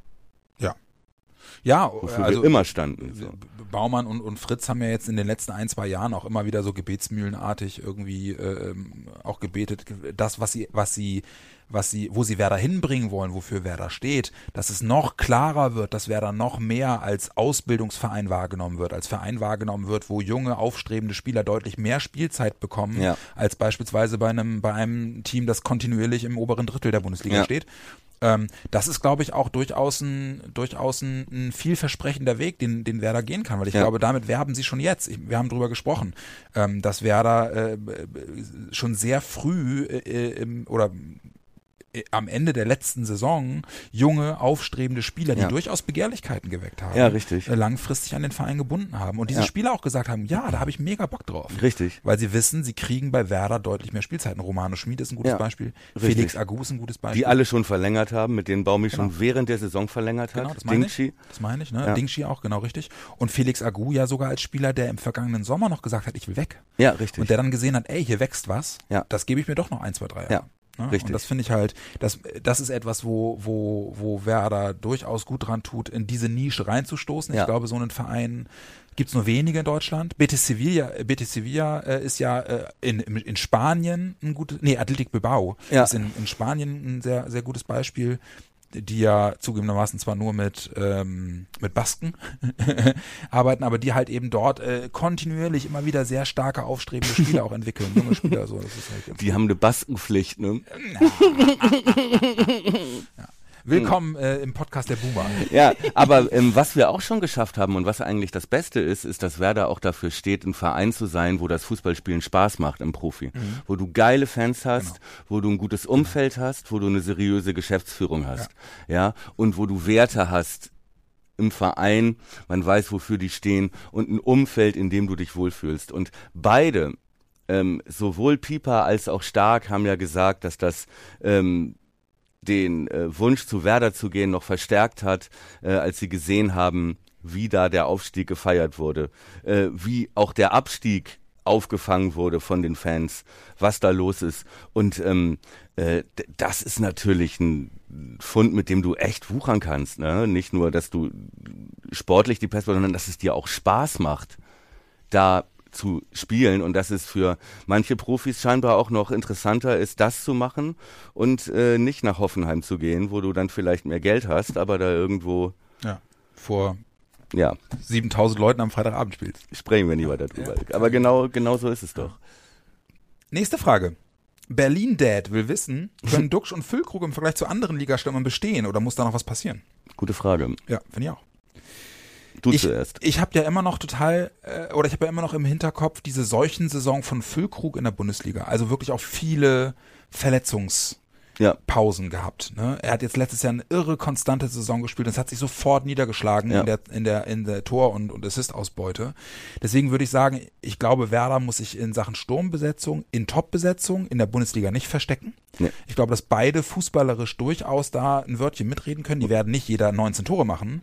B: Ja.
C: Wofür
B: also
C: wir immer standen. So.
B: Baumann und, und Fritz haben ja jetzt in den letzten ein, zwei Jahren auch immer wieder so gebetsmühlenartig irgendwie äh, ähm, auch gebetet, das, was sie, was sie, was sie, wo sie Werder hinbringen wollen, wofür Werder steht, dass es noch klarer wird, dass Werder noch mehr als Ausbildungsverein wahrgenommen wird, als Verein wahrgenommen wird, wo junge, aufstrebende Spieler deutlich mehr Spielzeit bekommen,
C: Ja.
B: als beispielsweise bei einem, bei einem Team, das kontinuierlich im oberen Drittel der Bundesliga
C: Ja.
B: steht. Ähm, das ist, glaube ich, auch durchaus ein, durchaus ein, ein vielversprechender Weg, den, den Werder gehen kann, weil ich
C: Ja.
B: glaube, damit werben sie schon jetzt. Ich, wir haben drüber gesprochen, ähm, dass Werder äh, schon sehr früh äh, im, oder äh, am Ende der letzten Saison junge, aufstrebende Spieler, die
C: Ja.
B: durchaus Begehrlichkeiten geweckt haben,
C: Ja, richtig.
B: äh, langfristig an den Verein gebunden haben. Und diese
C: Ja.
B: Spieler auch gesagt haben, ja, da habe ich mega Bock drauf.
C: Richtig.
B: Weil sie wissen, sie kriegen bei Werder deutlich mehr Spielzeiten. Romano Schmid ist ein gutes
C: Ja,
B: Beispiel.
C: richtig.
B: Felix Agu ist ein gutes Beispiel.
C: Die alle schon verlängert haben, mit denen Baumi schon
B: Genau.
C: während der Saison verlängert hat.
B: Genau, das meine
C: Dingshi.
B: ich. Das meine ich, ne? Dingshi auch, genau richtig. Und Felix Agu ja sogar als Spieler, der im vergangenen Sommer noch gesagt hat, ich will weg.
C: Ja, richtig.
B: Und der dann gesehen hat, ey, hier wächst was.
C: Ja.
B: Das gebe ich mir doch noch ein, zwei, drei Jahre.
C: Ja,
B: Ne?
C: richtig.
B: Und das finde ich halt, das, das ist etwas, wo, wo, wo Werder durchaus gut dran tut, in diese Nische reinzustoßen. Ich
C: Ja.
B: glaube, so einen Verein gibt's nur wenige in Deutschland. Betis Sevilla, äh, Betis Sevilla äh, ist ja äh, in, in in Spanien ein gutes, nee, Athletic Bilbao
C: Ja.
B: ist in, in Spanien ein sehr, sehr gutes Beispiel die ja zugegebenermaßen zwar nur mit, ähm, mit Basken (laughs) arbeiten, aber die halt eben dort äh, kontinuierlich immer wieder sehr starke, aufstrebende Spieler auch entwickeln, junge Spieler, so, das ist halt
C: Die haben eine Baskenpflicht, ne? (laughs)
B: Willkommen äh, im Podcast der Boomer.
C: Ja, aber ähm, was wir auch schon geschafft haben und was eigentlich das Beste ist, ist, dass Werder auch dafür steht, ein Verein zu sein, wo das Fußballspielen Spaß macht im Profi. Wo du geile Fans hast, wo du ein gutes Umfeld hast, wo du eine seriöse Geschäftsführung hast. Ja, und wo du Werte hast im Verein, man weiß, wofür die stehen und ein Umfeld, in dem du dich wohlfühlst. Und beide, ähm, sowohl Pieper als auch Stark, haben ja gesagt, dass das ähm, den äh, Wunsch zu Werder zu gehen noch verstärkt hat, äh, als sie gesehen haben, wie da der Aufstieg gefeiert wurde, äh, wie auch der Abstieg aufgefangen wurde von den Fans, was da los ist. Und ähm, äh, das ist natürlich ein Fund, mit dem du echt wuchern kannst. Ne? Nicht nur, dass du sportlich die Pest, sondern dass es dir auch Spaß macht, da zu spielen und dass es für manche Profis scheinbar auch noch interessanter ist, das zu machen und äh, nicht nach Hoffenheim zu gehen, wo du dann vielleicht mehr Geld hast, aber da irgendwo,
B: Ja. Vor
C: ja,
B: 7000 Leuten am Freitagabend spielst.
C: sprechen wir nie weiter drüber. Aber genau, genau so ist es doch.
B: Nächste Frage. Berlin Dad will wissen, können (laughs) Duxch und Füllkrug im Vergleich zu anderen Ligastürmern bestehen oder muss da noch was passieren?
C: Gute Frage.
B: Ja, finde ich auch.
C: Du
B: ich,
C: zuerst.
B: Ich habe ja immer noch total, äh, oder ich habe ja immer noch im Hinterkopf diese Seuchensaison von Füllkrug in der Bundesliga. Also wirklich auch viele Verletzungspausen
C: Ja,
B: gehabt. Ne? Er hat jetzt letztes Jahr eine irre konstante Saison gespielt. und Es hat sich sofort niedergeschlagen
C: Ja.
B: in der in der in der Tor und und Assist-Ausbeute. Deswegen würde ich sagen, ich glaube, Werder muss sich in Sachen Sturmbesetzung, in Top-Besetzung in der Bundesliga nicht verstecken.
C: Nee.
B: Ich glaube, dass beide fußballerisch durchaus da ein Wörtchen mitreden können. Die werden nicht jeder 19 Tore machen,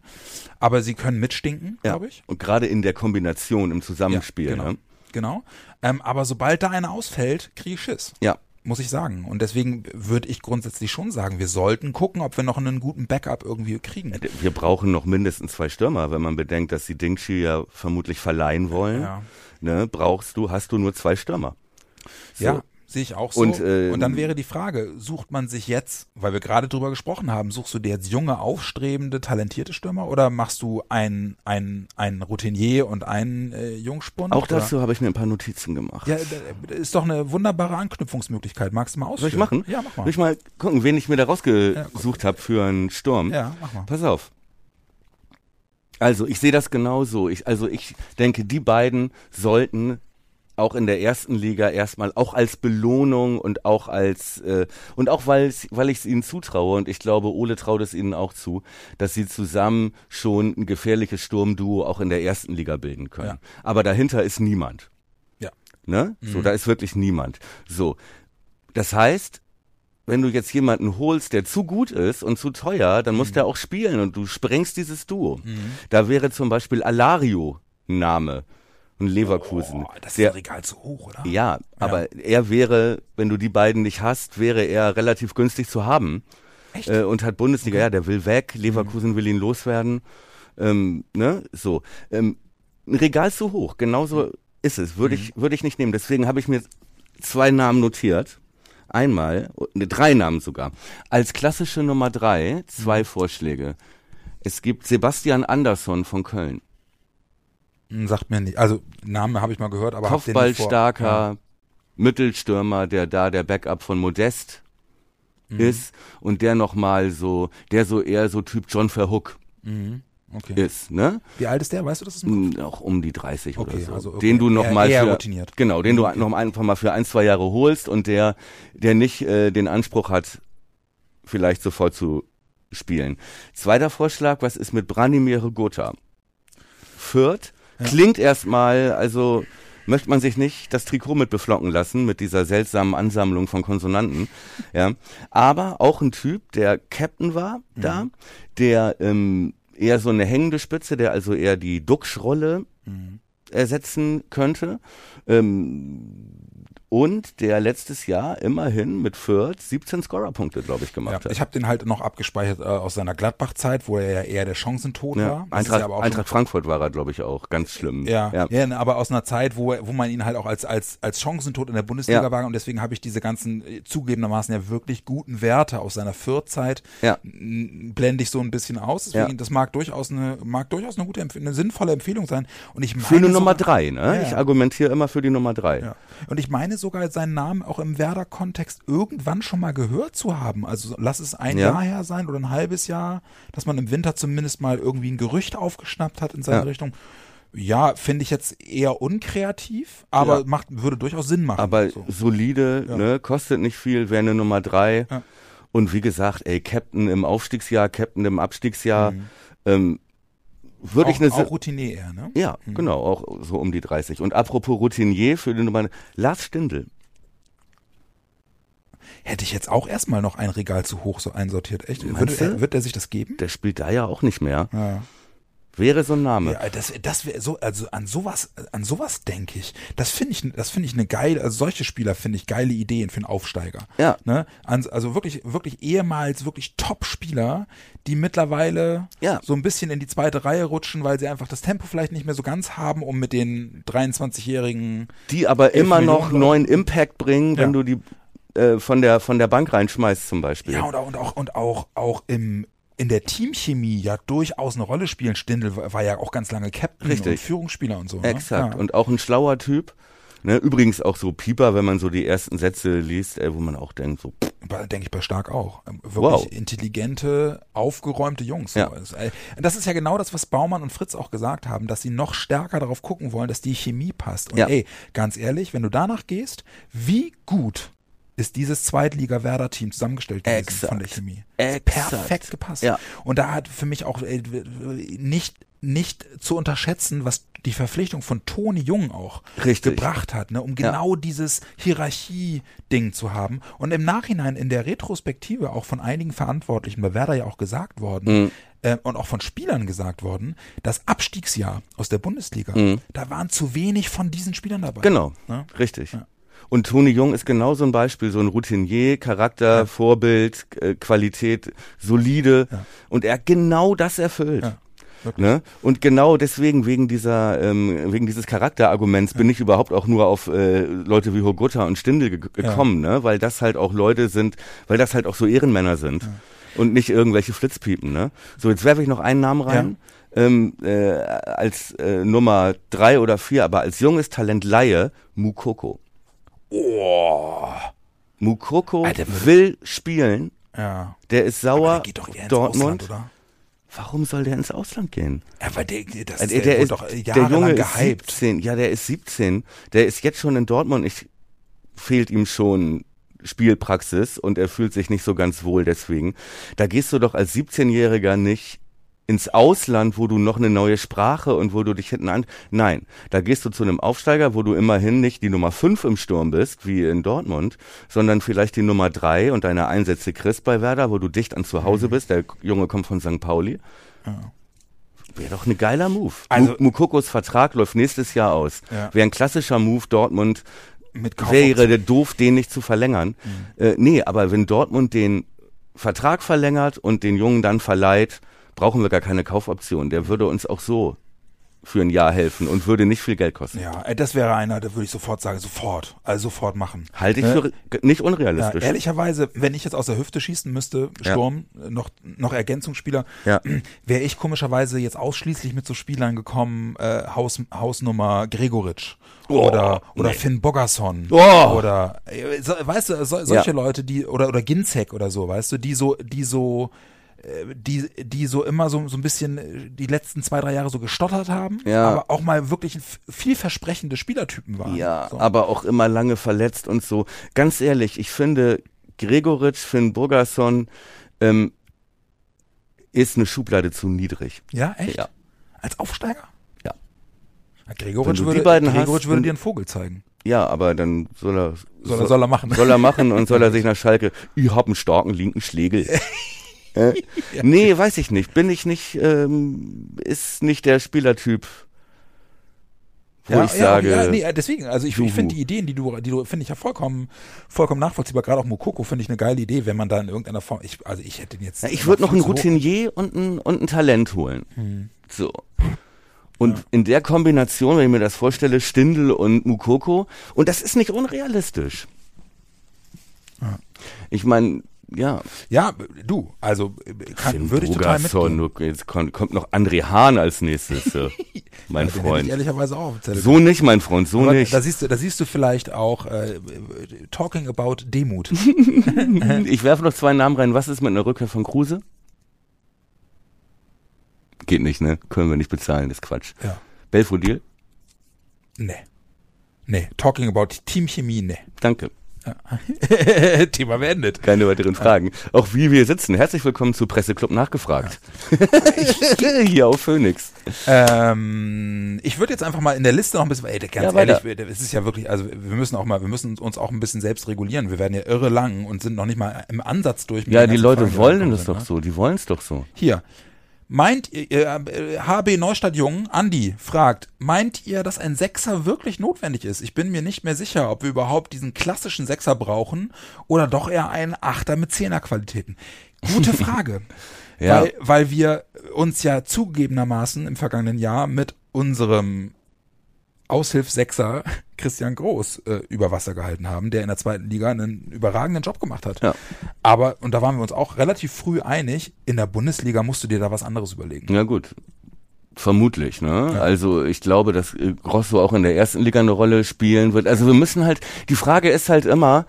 B: aber sie können mitstinken,
C: ja.
B: glaube ich.
C: Und gerade in der Kombination, im Zusammenspiel.
B: Ja, genau.
C: ne?
B: genau. Ähm, aber sobald da einer ausfällt, kriege ich Schiss.
C: ja.
B: Muss ich sagen. Und deswegen würde ich grundsätzlich schon sagen, wir sollten gucken, ob wir noch einen guten Backup irgendwie kriegen.
C: Wir brauchen noch mindestens zwei Stürmer, wenn man bedenkt, dass sie Dingshi ja vermutlich verleihen wollen.
B: Ja.
C: Ne, brauchst du, hast du nur zwei Stürmer. So.
B: Ja, sehe ich auch so.
C: Und, ähm,
B: und dann wäre die Frage, sucht man sich jetzt, weil wir gerade drüber gesprochen haben, suchst du dir jetzt junge, aufstrebende, talentierte Stürmer oder machst du einen, einen, einen Routinier und einen äh, Jungspund?
C: Auch
B: oder?
C: dazu habe ich mir ein paar Notizen gemacht.
B: Ja, das ist doch eine wunderbare Anknüpfungsmöglichkeit. Magst du mal ausführen?
C: Soll ich machen?
B: Ja, mach mal.
C: Soll ich mal gucken, wen ich mir da
B: Ja,
C: rausgesucht habe für einen Sturm?
B: Ja, mach mal.
C: Pass auf. Also, ich sehe das genauso. Ich, also, ich denke, die beiden sollten auch in der ersten Liga erstmal auch als Belohnung und auch als äh, und auch weil weil ich es ihnen zutraue und ich glaube Ole traut es ihnen auch zu, dass sie zusammen schon ein gefährliches Sturmduo auch in der ersten Liga bilden können.
B: Ja.
C: Aber dahinter ist niemand.
B: Ja.
C: Ne? So, da ist wirklich niemand. So. Das heißt, wenn du jetzt jemanden holst, der zu gut ist und zu teuer, dann muss der auch spielen und du sprengst dieses Duo. Da wäre zum Beispiel Alario ein Name. Und Leverkusen.
B: Oh, das ist
C: der,
B: Regal zu hoch, oder?
C: ja, aber er wäre, wenn du die beiden nicht hast, wäre er relativ günstig zu haben.
B: Echt?
C: Äh, und hat Bundesliga, ja, der will weg, Leverkusen will ihn loswerden. Ähm, ne, so. Ähm, ein Regal zu hoch, genauso ist es. Würde ich, würde ich nicht nehmen. Deswegen habe ich mir zwei Namen notiert. Einmal, ne, drei Namen sogar. Als klassische Nummer drei, zwei Vorschläge. Es gibt Sebastian Andersson von Köln.
B: Hm, Sagt mir nicht. Also Namen habe ich mal gehört, aber
C: Kopfballstarker
B: Ja.
C: Mittelstürmer, der da der Backup von Modest
B: Mhm.
C: ist und der nochmal so, der so eher so Typ John Verhook
B: Mhm. Okay.
C: ist, ne?
B: Wie alt ist der? Weißt du das? Ist?
C: Mm, Auch um die 30 oder
B: Okay,
C: so.
B: also okay.
C: Den du noch mal für,
B: routiniert.
C: genau, den du
B: Okay.
C: noch einfach mal für ein, zwei Jahre holst und der, der nicht äh, den Anspruch hat, vielleicht sofort zu spielen. Zweiter Vorschlag, was ist mit Branimir Gotha? Fürth, klingt erstmal, also möchte man sich nicht das Trikot mit beflocken lassen, mit dieser seltsamen Ansammlung von Konsonanten. (laughs) Ja. Aber auch ein Typ, der Captain war da, der ähm, eher so eine hängende Spitze, der also eher die Duxch-Rolle ersetzen könnte. Ähm, und der letztes Jahr immerhin mit Fürth 17 Scorerpunkte, glaube ich, gemacht
B: Ja,
C: hat.
B: ich habe den halt noch abgespeichert äh, aus seiner Gladbach-Zeit, wo er ja eher der Chancentod
C: ja.
B: war. Das
C: Eintracht,
B: ja aber auch
C: Eintracht Frankfurt war er, glaube ich, auch. Ganz schlimm.
B: Ja,
C: ja.
B: ja. ne, aber aus einer Zeit, wo, wo man ihn halt auch als, als, als Chancentod in der Bundesliga war und deswegen habe ich diese ganzen äh, zugegebenermaßen ja wirklich guten Werte aus seiner Fürth-Zeit
C: Ja.
B: blende ich so ein bisschen aus. Deswegen, das mag durchaus eine, mag durchaus eine gute, eine sinnvolle Empfehlung sein. Und ich meine
C: Für eine Nummer drei, ne? Ich argumentiere immer für die Nummer drei.
B: Und ich meine sogar seinen Namen auch im Werder-Kontext irgendwann schon mal gehört zu haben. Also lass es ein
C: Ja.
B: Jahr her sein oder ein halbes Jahr, dass man im Winter zumindest mal irgendwie ein Gerücht aufgeschnappt hat in seine
C: Ja.
B: Richtung. Ja, finde ich jetzt eher unkreativ, aber
C: Ja.
B: macht, würde durchaus Sinn machen.
C: Aber
B: so.
C: solide, ne? Kostet nicht viel, wäre eine Nummer drei. Und wie gesagt, ey, Captain im Aufstiegsjahr, Captain im Abstiegsjahr,
B: Mhm.
C: ähm, würde ich
B: auch,
C: eine
B: auch Routinier eher, ne?
C: Ja, genau, auch so um die 30. Und apropos Routinier für die Nummer, Lars Stindl.
B: Hätte ich jetzt auch erstmal noch ein Regal zu hoch so einsortiert. Echt? Würde, er, wird er sich das geben?
C: Der spielt da ja auch nicht mehr.
B: Ja.
C: Wäre so ein Name.
B: Ja, das, das wäre so, also an sowas, an sowas denke ich. Das finde ich, das finde ich eine geile, also solche Spieler finde ich geile Ideen für einen Aufsteiger.
C: Ja.
B: Ne? Also wirklich, wirklich ehemals wirklich Top-Spieler, die mittlerweile
C: Ja.
B: so ein bisschen in die zweite Reihe rutschen, weil sie einfach das Tempo vielleicht nicht mehr so ganz haben, um mit den 23-jährigen
C: Die aber immer noch
B: Millionen
C: neuen Impact bringen, wenn
B: Ja.
C: du die äh, von der von der Bank reinschmeißt zum Beispiel.
B: Ja, und auch, und auch, und auch, auch im, in der Teamchemie ja durchaus eine Rolle spielen. Stindl war, ja auch ganz lange Captain
C: Richtig.
B: und Führungsspieler und so. Ne?
C: Exakt.
B: Ja.
C: Und auch ein schlauer Typ. Ne? Übrigens auch so Pieper, wenn man so die ersten Sätze liest, ey, wo man auch denkt, so,
B: Denke ich bei Stark auch. Ähm, Wirklich
C: Wow.
B: intelligente, aufgeräumte Jungs.
C: Ja.
B: Äh, das ist ja genau das, was Baumann und Fritz auch gesagt haben, dass sie noch stärker darauf gucken wollen, dass die Chemie passt. Und
C: Ja.
B: ey, ganz ehrlich, wenn du danach gehst, wie gut ist dieses Zweitliga-Werder-Team zusammengestellt gewesen
C: Exakt.
B: von der Chemie? Perfekt gepasst.
C: Ja.
B: Und da hat für mich auch äh, nicht nicht zu unterschätzen, was die Verpflichtung von Toni Jung auch
C: Richtig.
B: gebracht hat, ne, um genau dieses Hierarchie-Ding zu haben. Und im Nachhinein in der Retrospektive auch von einigen Verantwortlichen bei Werder ja auch gesagt worden
C: Mhm.
B: äh, und auch von Spielern gesagt worden, das Abstiegsjahr aus der Bundesliga, da waren zu wenig von diesen Spielern dabei.
C: Mhm. genau,
B: Ne?
C: richtig.
B: Ja.
C: Und Toni Jung ist genau so ein Beispiel, so ein Routinier, Charakter, Vorbild, äh, Qualität, solide.
B: Ja.
C: Und er hat genau das erfüllt.
B: Ja, wirklich.
C: Ne? Und genau deswegen, wegen dieser, ähm, wegen dieses Charakterarguments, bin ich überhaupt auch nur auf äh, Leute wie Hogutta und Stindl ge gekommen, ne? Weil das halt auch Leute sind, weil das halt auch so Ehrenmänner sind und nicht irgendwelche Flitzpiepen, ne? So, jetzt werfe ich noch einen Namen rein. Ähm, äh, als äh, Nummer drei oder vier, aber als junges Talent Laie, Mukoko.
B: Oh,
C: Mukoko
B: Alter,
C: will spielen,
B: ja.
C: der ist
B: Aber
C: sauer,
B: der geht doch eher ins
C: Dortmund.
B: Ausland, oder?
C: Warum soll der ins Ausland gehen?
B: Ja, weil der, das
C: Also
B: der,
C: der, ist,
B: doch
C: der
B: jahrelang
C: Junge ist
B: gehypt.
C: 17. Ja, der ist 17. Der ist jetzt schon in Dortmund. Ich fehlt ihm schon Spielpraxis und er fühlt sich nicht so ganz wohl deswegen. Da gehst du doch als 17-Jähriger nicht ins Ausland, wo du noch eine neue Sprache und wo du dich hinten an. Nein, da gehst du zu einem Aufsteiger, wo du immerhin nicht die Nummer 5 im Sturm bist, wie in Dortmund, sondern vielleicht die Nummer 3 und deine Einsätze kriegst bei Werder, wo du dicht an zu Hause bist. Der Junge kommt von St. Pauli. Wäre doch ein geiler Move.
B: Also-
C: Mu- Mukokos Vertrag läuft nächstes Jahr aus.
B: Ja.
C: Wäre ein klassischer Move Dortmund. Wäre der doof, den nicht zu verlängern.
B: Mhm.
C: Äh, nee, aber wenn Dortmund den Vertrag verlängert und den Jungen dann verleiht, brauchen wir gar keine Kaufoption. Der würde uns auch so für ein Jahr helfen und würde nicht viel Geld kosten.
B: Ja, äh, das wäre einer, da würde ich sofort sagen, sofort, also sofort machen.
C: Halte ich
B: Ne?
C: für nicht
B: Ja,
C: unrealistisch.
B: ehrlicherweise, wenn ich jetzt aus der Hüfte schießen müsste,
C: Ja.
B: Sturm, äh, noch, noch Ergänzungsspieler,
C: Ja. (clears throat)
B: wäre ich komischerweise jetzt ausschließlich mit so Spielern gekommen, äh, Haus, Hausnummer Gregoritsch
C: Oh,
B: oder, oder
C: nee.
B: Finn Bogerson
C: Oh.
B: oder, äh, so, weißt du, so, solche Leute, die, oder, oder Ginzek oder so, weißt du, die so, die so, die, die so immer so, so ein bisschen äh, die letzten zwei, drei Jahre so gestottert haben,
C: Ja.
B: aber auch mal wirklich vielversprechende Spielertypen waren.
C: Ja,
B: so.
C: aber auch immer lange verletzt und so. Ganz ehrlich, ich finde, Gregoritsch, Finn Burgerson ähm, ist eine Schublade zu niedrig.
B: Ja, echt?
C: Ja.
B: Als Aufsteiger?
C: Ja.
B: Gregoritsch würde,
C: beiden
B: Gregoritsch
C: hast,
B: würde dir einen Vogel zeigen.
C: Ja, aber dann soll er
B: Soll er, soll er machen.
C: soll er machen und soll er (laughs) sich nach Schalke, ich hab einen starken linken Schlägel. (laughs) äh? (laughs) Nee, weiß ich nicht. Bin ich nicht, ähm, ist nicht der Spielertyp, wo ich sage,
B: ja, nee, äh, deswegen, also ich, ich finde die Ideen, die du, die du, finde ich ja vollkommen, vollkommen nachvollziehbar. Gerade auch Mokoko finde ich eine geile Idee, wenn man da in irgendeiner Form, ich, also ich hätte den jetzt.
C: Ja, ich würde noch einen Routinier und ein, und ein Talent holen.
B: Hm.
C: So. Und in der Kombination, wenn ich mir das vorstelle, Stindl und Mukoko, und das ist nicht unrealistisch. Ich meine, ja,
B: Ja, du, also kann, würde ich total mitgehen.
C: jetzt kommt, noch André Hahn als nächstes, (laughs) mein
B: Den hätte ich
C: Freund.
B: ehrlicherweise auch.
C: So nicht, mein Freund, so
B: Aber
C: nicht.
B: Da siehst du, da siehst du vielleicht auch äh, talking about Demut. (laughs)
C: Ich werfe noch zwei Namen rein. Was ist mit einer Rückkehr von Kruse? Geht nicht, ne? Können wir nicht bezahlen, das ist Quatsch.
B: ja.
C: Belfodil?
B: Nee. Nee. Talking about Teamchemie, nee.
C: Danke. (laughs)
B: Thema beendet.
C: Keine weiteren Fragen. Auch wie wir sitzen. Herzlich willkommen zu Presseclub nachgefragt. (laughs) Hier auf Phoenix.
B: Ähm, ich würde jetzt einfach mal in der Liste noch ein bisschen, ey, ganz
C: Ja,
B: ehrlich, es ist ja wirklich, also wir müssen auch mal, wir müssen uns auch ein bisschen selbst regulieren. Wir werden ja irre lang und sind noch nicht mal im Ansatz durch.
C: Ja, die Leute
B: Fragen,
C: wollen das doch
B: ne?
C: so. Die wollen es doch so.
B: Hier. Meint ihr, äh, HB Neustadt Jung, Andi, fragt, meint ihr, dass ein Sechser wirklich notwendig ist? Ich bin mir nicht mehr sicher, ob wir überhaupt diesen klassischen Sechser brauchen oder doch eher einen Achter mit Zehnerqualitäten. Gute (laughs) Frage.
C: Ja.
B: weil, weil wir uns ja zugegebenermaßen im vergangenen Jahr mit unserem Aushilfssechser (laughs) Christian Groß äh, über Wasser gehalten haben, der in der zweiten Liga einen überragenden Job gemacht hat.
C: Ja.
B: Aber, und da waren wir uns auch relativ früh einig, in der Bundesliga musst du dir da was anderes überlegen.
C: Ja, gut. Vermutlich, ne? Also ich glaube, dass äh, Grosso auch in der ersten Liga eine Rolle spielen wird. Also wir müssen halt, die Frage ist halt immer,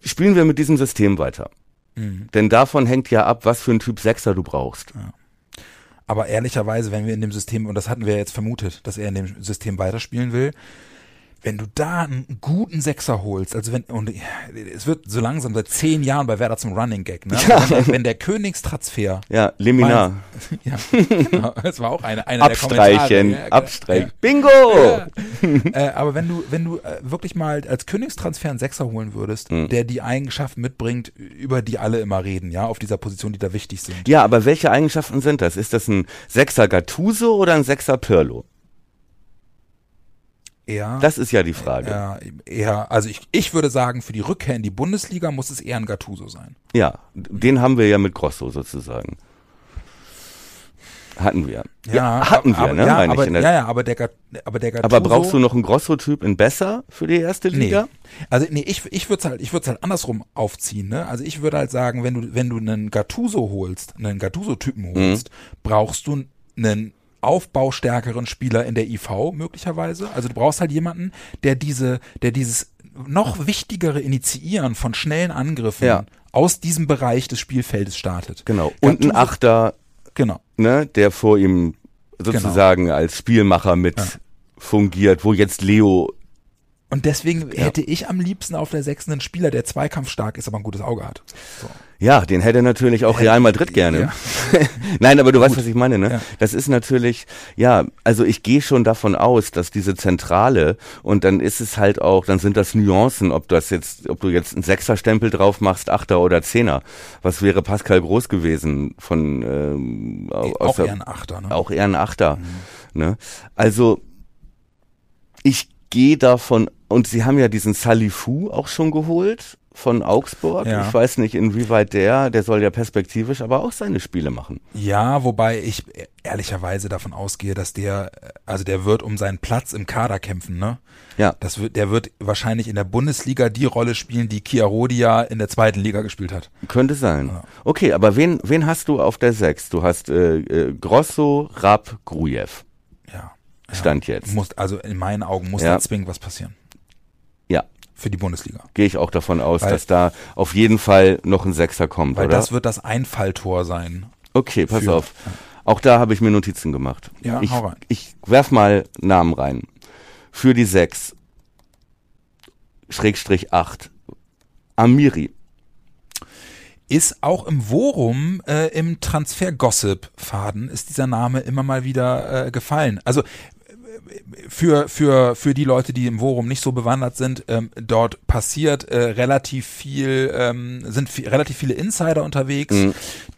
C: spielen wir mit diesem System weiter?
B: Mhm.
C: Denn davon hängt ja ab, was für ein Typ Sechser du brauchst.
B: Aber ehrlicherweise, wenn wir in dem System, und das hatten wir jetzt vermutet, dass er in dem System weiterspielen will, wenn du da einen guten Sechser holst, also wenn, und es wird so langsam seit zehn Jahren bei Werder zum Running Gag, ne?
C: Ja.
B: Wenn, der, wenn der Königstransfer
C: Ja, Leminar. (laughs)
B: Ja, genau. Das war auch eine, einer
C: Abstreichen,
B: der Kommentare. Ja,
C: Abstreichen. Bingo!
B: Ja. äh, aber wenn du, wenn du äh, wirklich mal als Königstransfer einen Sechser holen würdest,
C: Mhm.
B: der die Eigenschaften mitbringt, über die alle immer reden, ja, auf dieser Position, die da wichtig sind.
C: Ja, aber welche Eigenschaften sind das? Ist das ein Sechser Gattuso oder ein Sechser Pirlo?
B: Eher,
C: Das ist ja die Frage.
B: eher, eher, also ich, ich würde sagen, für die Rückkehr in die Bundesliga muss es eher ein Gattuso sein.
C: Ja, den haben wir ja mit Grosso sozusagen. Hatten wir. hatten wir,
B: aber,
C: ne?
B: Ja,
C: meine
B: aber,
C: ich
B: ja, ja, aber der, aber der Gattuso.
C: aber brauchst du noch einen Grosso-Typ in besser für die erste
B: Nee.
C: Liga?
B: Also nee, ich ich würde halt ich würde halt andersrum aufziehen, ne? Also ich würde halt sagen, wenn du wenn du einen Gattuso holst, einen Gattuso Typen holst, brauchst du einen aufbaustärkeren Spieler in der IV möglicherweise. Also du brauchst halt jemanden, der diese der dieses noch wichtigere Initiieren von schnellen Angriffen
C: Ja.
B: aus diesem Bereich des Spielfeldes startet.
C: Genau. Und ein Achter,
B: Genau.
C: ne, der vor ihm sozusagen als Spielmacher mit
B: Ja.
C: fungiert, wo jetzt Leo
B: Und deswegen hätte ich am liebsten auf der sechsten einen Spieler, der zweikampfstark ist, aber ein gutes Auge hat. So.
C: Ja, den hätte natürlich auch Real Madrid gerne. (laughs) Nein, aber du weißt, was ich meine, ne?
B: Ja.
C: Das ist natürlich, ja, also ich gehe schon davon aus, dass diese Zentrale und dann ist es halt auch, dann sind das Nuancen, ob das jetzt, ob du jetzt einen Sechserstempel drauf machst, Achter oder Zehner. Was wäre Pascal Groß gewesen von ähm,
B: Auch
C: der-
B: eher ein Achter, ne?
C: auch eher ein Achter. Ne? Also ich gehe davon, und sie haben ja diesen Salifu auch schon geholt von Augsburg.
B: Ja.
C: Ich weiß nicht, inwieweit der, der soll ja perspektivisch aber auch seine Spiele machen.
B: Ja, wobei ich ehrlicherweise davon ausgehe, dass der, also der wird um seinen Platz im Kader kämpfen, ne?
C: Ja.
B: Das wird, der wird wahrscheinlich in der Bundesliga die Rolle spielen, die Chiarodia in der zweiten Liga gespielt hat.
C: Könnte sein. Okay, aber wen, wen hast du auf der 6? Du hast äh, äh, Grosso, Rapp, Grujew.
B: Ja.
C: Stand jetzt.
B: Muss, also in meinen Augen muss
C: Ja.
B: da zwingend was passieren. Für die Bundesliga.
C: gehe ich auch davon aus,
B: Weil-
C: dass da auf jeden Fall noch ein Sechser kommt,
B: Weil
C: oder?
B: das wird das Einfalltor sein.
C: okay, pass
B: für-
C: auf. Auch da habe ich mir Notizen gemacht.
B: Ja,
C: ich,
B: hau rein.
C: ich werf mal Namen rein. Für die 6. Schrägstrich 8. Amiri.
B: Ist auch im Worum, äh, im Transfer-Gossip-Faden, ist dieser Name immer mal wieder äh, gefallen. Also für, für, für die Leute, die im Worum nicht so bewandert sind, ähm, dort passiert äh, relativ viel, ähm, sind viel, relativ viele Insider unterwegs,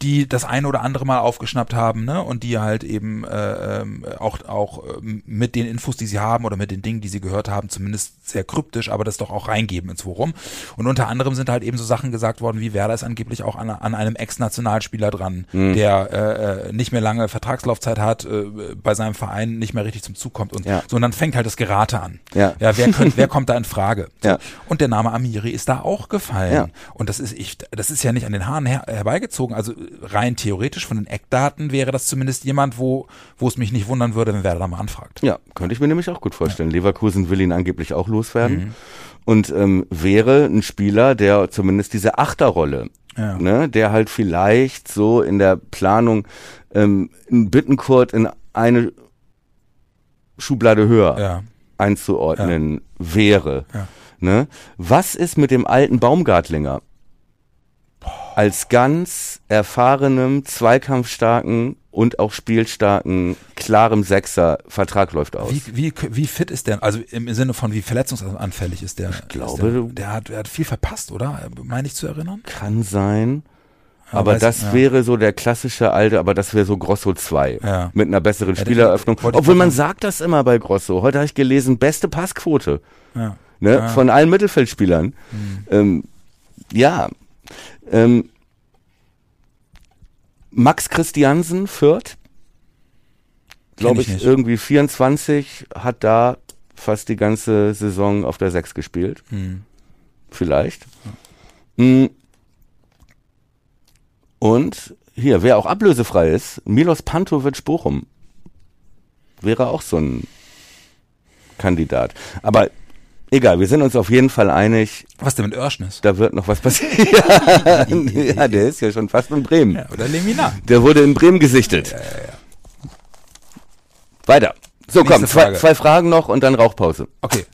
B: die das eine oder andere mal aufgeschnappt haben, ne? Und die halt eben äh, ähm, auch, auch ähm, mit den Infos, die sie haben oder mit den Dingen, die sie gehört haben, zumindest sehr kryptisch, aber das doch auch reingeben ins Forum. Und unter anderem sind halt eben so Sachen gesagt worden, wie Werder ist angeblich auch an, an einem Ex-Nationalspieler dran, der äh, äh, nicht mehr lange Vertragslaufzeit hat, äh, bei seinem Verein nicht mehr richtig zum Zug kommt und
C: Ja.
B: so. Und dann fängt halt das Gerate an.
C: Ja.
B: ja wer, könnt, (laughs) wer kommt da in Frage? So.
C: Ja.
B: Und der Name Amiri ist da auch gefallen.
C: Ja.
B: Und das ist, ich, das ist ja nicht an den Haaren her, herbeigezogen. Also rein theoretisch von den Eckdaten wäre das zumindest jemand, wo, wo es mich nicht wundern würde, wenn Werder da mal anfragt.
C: Ja, könnte ich mir nämlich auch gut vorstellen. Leverkusen will ihn angeblich auch loswerden.
B: Mhm.
C: Und ähm, wäre ein Spieler, der zumindest diese Achterrolle,
B: Ja.
C: ne, der halt vielleicht so in der Planung ähm, in Bittenkurt in eine Schublade höher
B: Ja.
C: einzuordnen wäre.
B: Ja.
C: Ne? Was ist mit dem alten Baumgartlinger? Als ganz erfahrenem, zweikampfstarken und auch spielstarken, klarem Sechser, Vertrag läuft aus.
B: Wie, wie, wie fit ist der? Also im Sinne von wie verletzungsanfällig ist der? Ich
C: glaube,
B: der, der, hat, der hat viel verpasst, oder? Meine ich zu erinnern?
C: Kann sein. Aber
B: weiß-
C: das
B: ja.
C: wäre so der klassische alte, aber das wäre so Grosso 2.
B: Ja.
C: Mit einer besseren Spieleröffnung. Obwohl man sagt das immer bei Grosso. Heute habe ich gelesen, beste Passquote.
B: Ja.
C: Ne? Von allen Mittelfeldspielern. Ähm, ja. Ähm, Max Christiansen führt, glaube
B: ich
C: ich, irgendwie 24, hat da fast die ganze Saison auf der 6 gespielt.
B: Hm.
C: Vielleicht. Mm. Und hier, wer auch ablösefrei ist, Milos Pantovic Bochum. Wäre auch so ein Kandidat. Aber egal, wir sind uns auf jeden Fall einig,
B: Was denn mit Örschnis?
C: da wird noch was passieren. ja, (laughs) ja, der ist ja schon fast in Bremen.
B: Ja, oder Lemina?
C: Der wurde in Bremen gesichtet. Weiter. So,
B: Nächste
C: komm, zwei,
B: Frage.
C: zwei Fragen noch und dann Rauchpause.
B: Okay.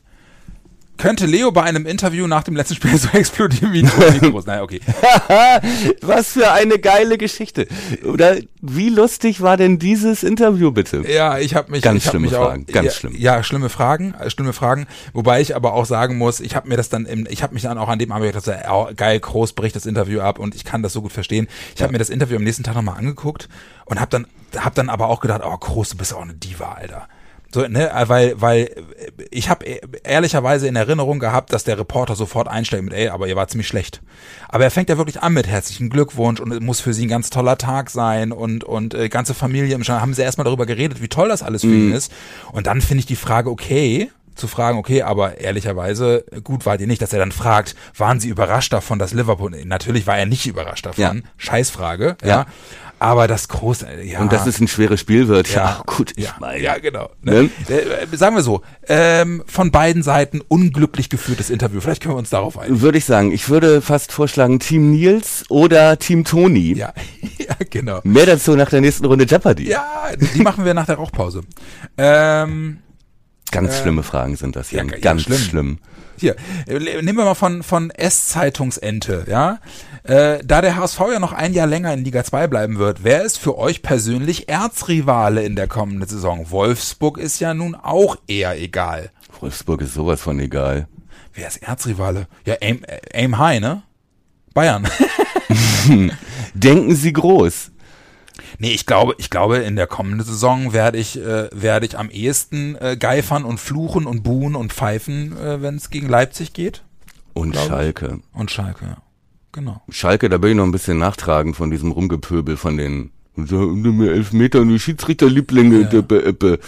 B: Könnte Leo bei einem Interview nach dem letzten Spiel (laughs) so explodieren wie Toni (laughs) Kroos? Naja, okay. (laughs)
C: Was für eine geile Geschichte. Oder wie lustig war denn dieses Interview bitte?
B: Ja, ich habe mich
C: Ganz
B: ich
C: schlimme
B: mich
C: Fragen,
B: auch,
C: ganz
B: ja,
C: schlimm.
B: Ja, schlimme Fragen, äh, schlimme Fragen. Wobei ich aber auch sagen muss, ich habe mir das dann, im, ich habe mich dann auch an dem Abend gedacht, so, oh, geil, Groß bricht das Interview ab und ich kann das so gut verstehen. Ich habe mir das Interview am nächsten Tag nochmal angeguckt und habe dann, hab dann aber auch gedacht, oh Groß, du bist auch eine Diva, Alter. So, ne, weil, weil ich habe ehrlicherweise in Erinnerung gehabt, dass der Reporter sofort einstellt mit, ey, aber ihr war ziemlich schlecht. Aber er fängt ja wirklich an mit herzlichen Glückwunsch und es muss für sie ein ganz toller Tag sein und und äh, ganze Familie im Schein haben sie erstmal darüber geredet, wie toll das alles für ihn ist. Und dann finde ich die Frage okay, zu fragen, okay, aber ehrlicherweise gut wart ihr nicht, dass er dann fragt, waren sie überrascht davon, dass Liverpool, natürlich war er nicht überrascht davon,
C: Ja.
B: Scheißfrage, ja.
C: Ja.
B: Aber das große, ja.
C: Und dass es ein schweres Spiel wird.
B: Ja,
C: gut, ich
B: ja,
C: meine.
B: ja, genau. Ne?
C: Ne?
B: Äh, sagen wir so, ähm, von beiden Seiten unglücklich geführtes Interview. Vielleicht können wir uns darauf einigen.
C: Würde ich sagen. Ich würde fast vorschlagen, Team Nils oder Team Toni.
B: Ja, (laughs) ja, genau.
C: Mehr dazu nach der nächsten Runde Jeopardy.
B: Ja, die machen wir nach der Rauchpause. Ähm,
C: Ganz schlimme Fragen sind das, Jan.
B: ja, ja,
C: Ganz
B: schlimm.
C: schlimm.
B: hier, äh, nehmen wir mal von, von S-Zeitungsente, ja. Äh, da der HSV ja noch ein Jahr länger in Liga 2 bleiben wird, wer ist für euch persönlich Erzrivale in der kommenden Saison? Wolfsburg ist ja nun auch eher egal.
C: Wolfsburg ist sowas von egal.
B: Wer ist Erzrivale? Ja, aim, äh, aim high, ne? Bayern. (laughs)
C: Denken Sie groß.
B: Nee, ich glaube, ich glaube, in der kommenden Saison werde ich, äh, werde ich am ehesten äh, geifern und fluchen und buhen und pfeifen, äh, wenn es gegen Leipzig geht.
C: Und. Schalke.
B: Und Schalke, ja. Genau.
C: Schalke, da bin ich noch ein bisschen nachtragend von diesem Rumgepöbel von den mir elf Meter die Schiedsrichterlieblinge.
B: Ja.
C: Dippe, ippe.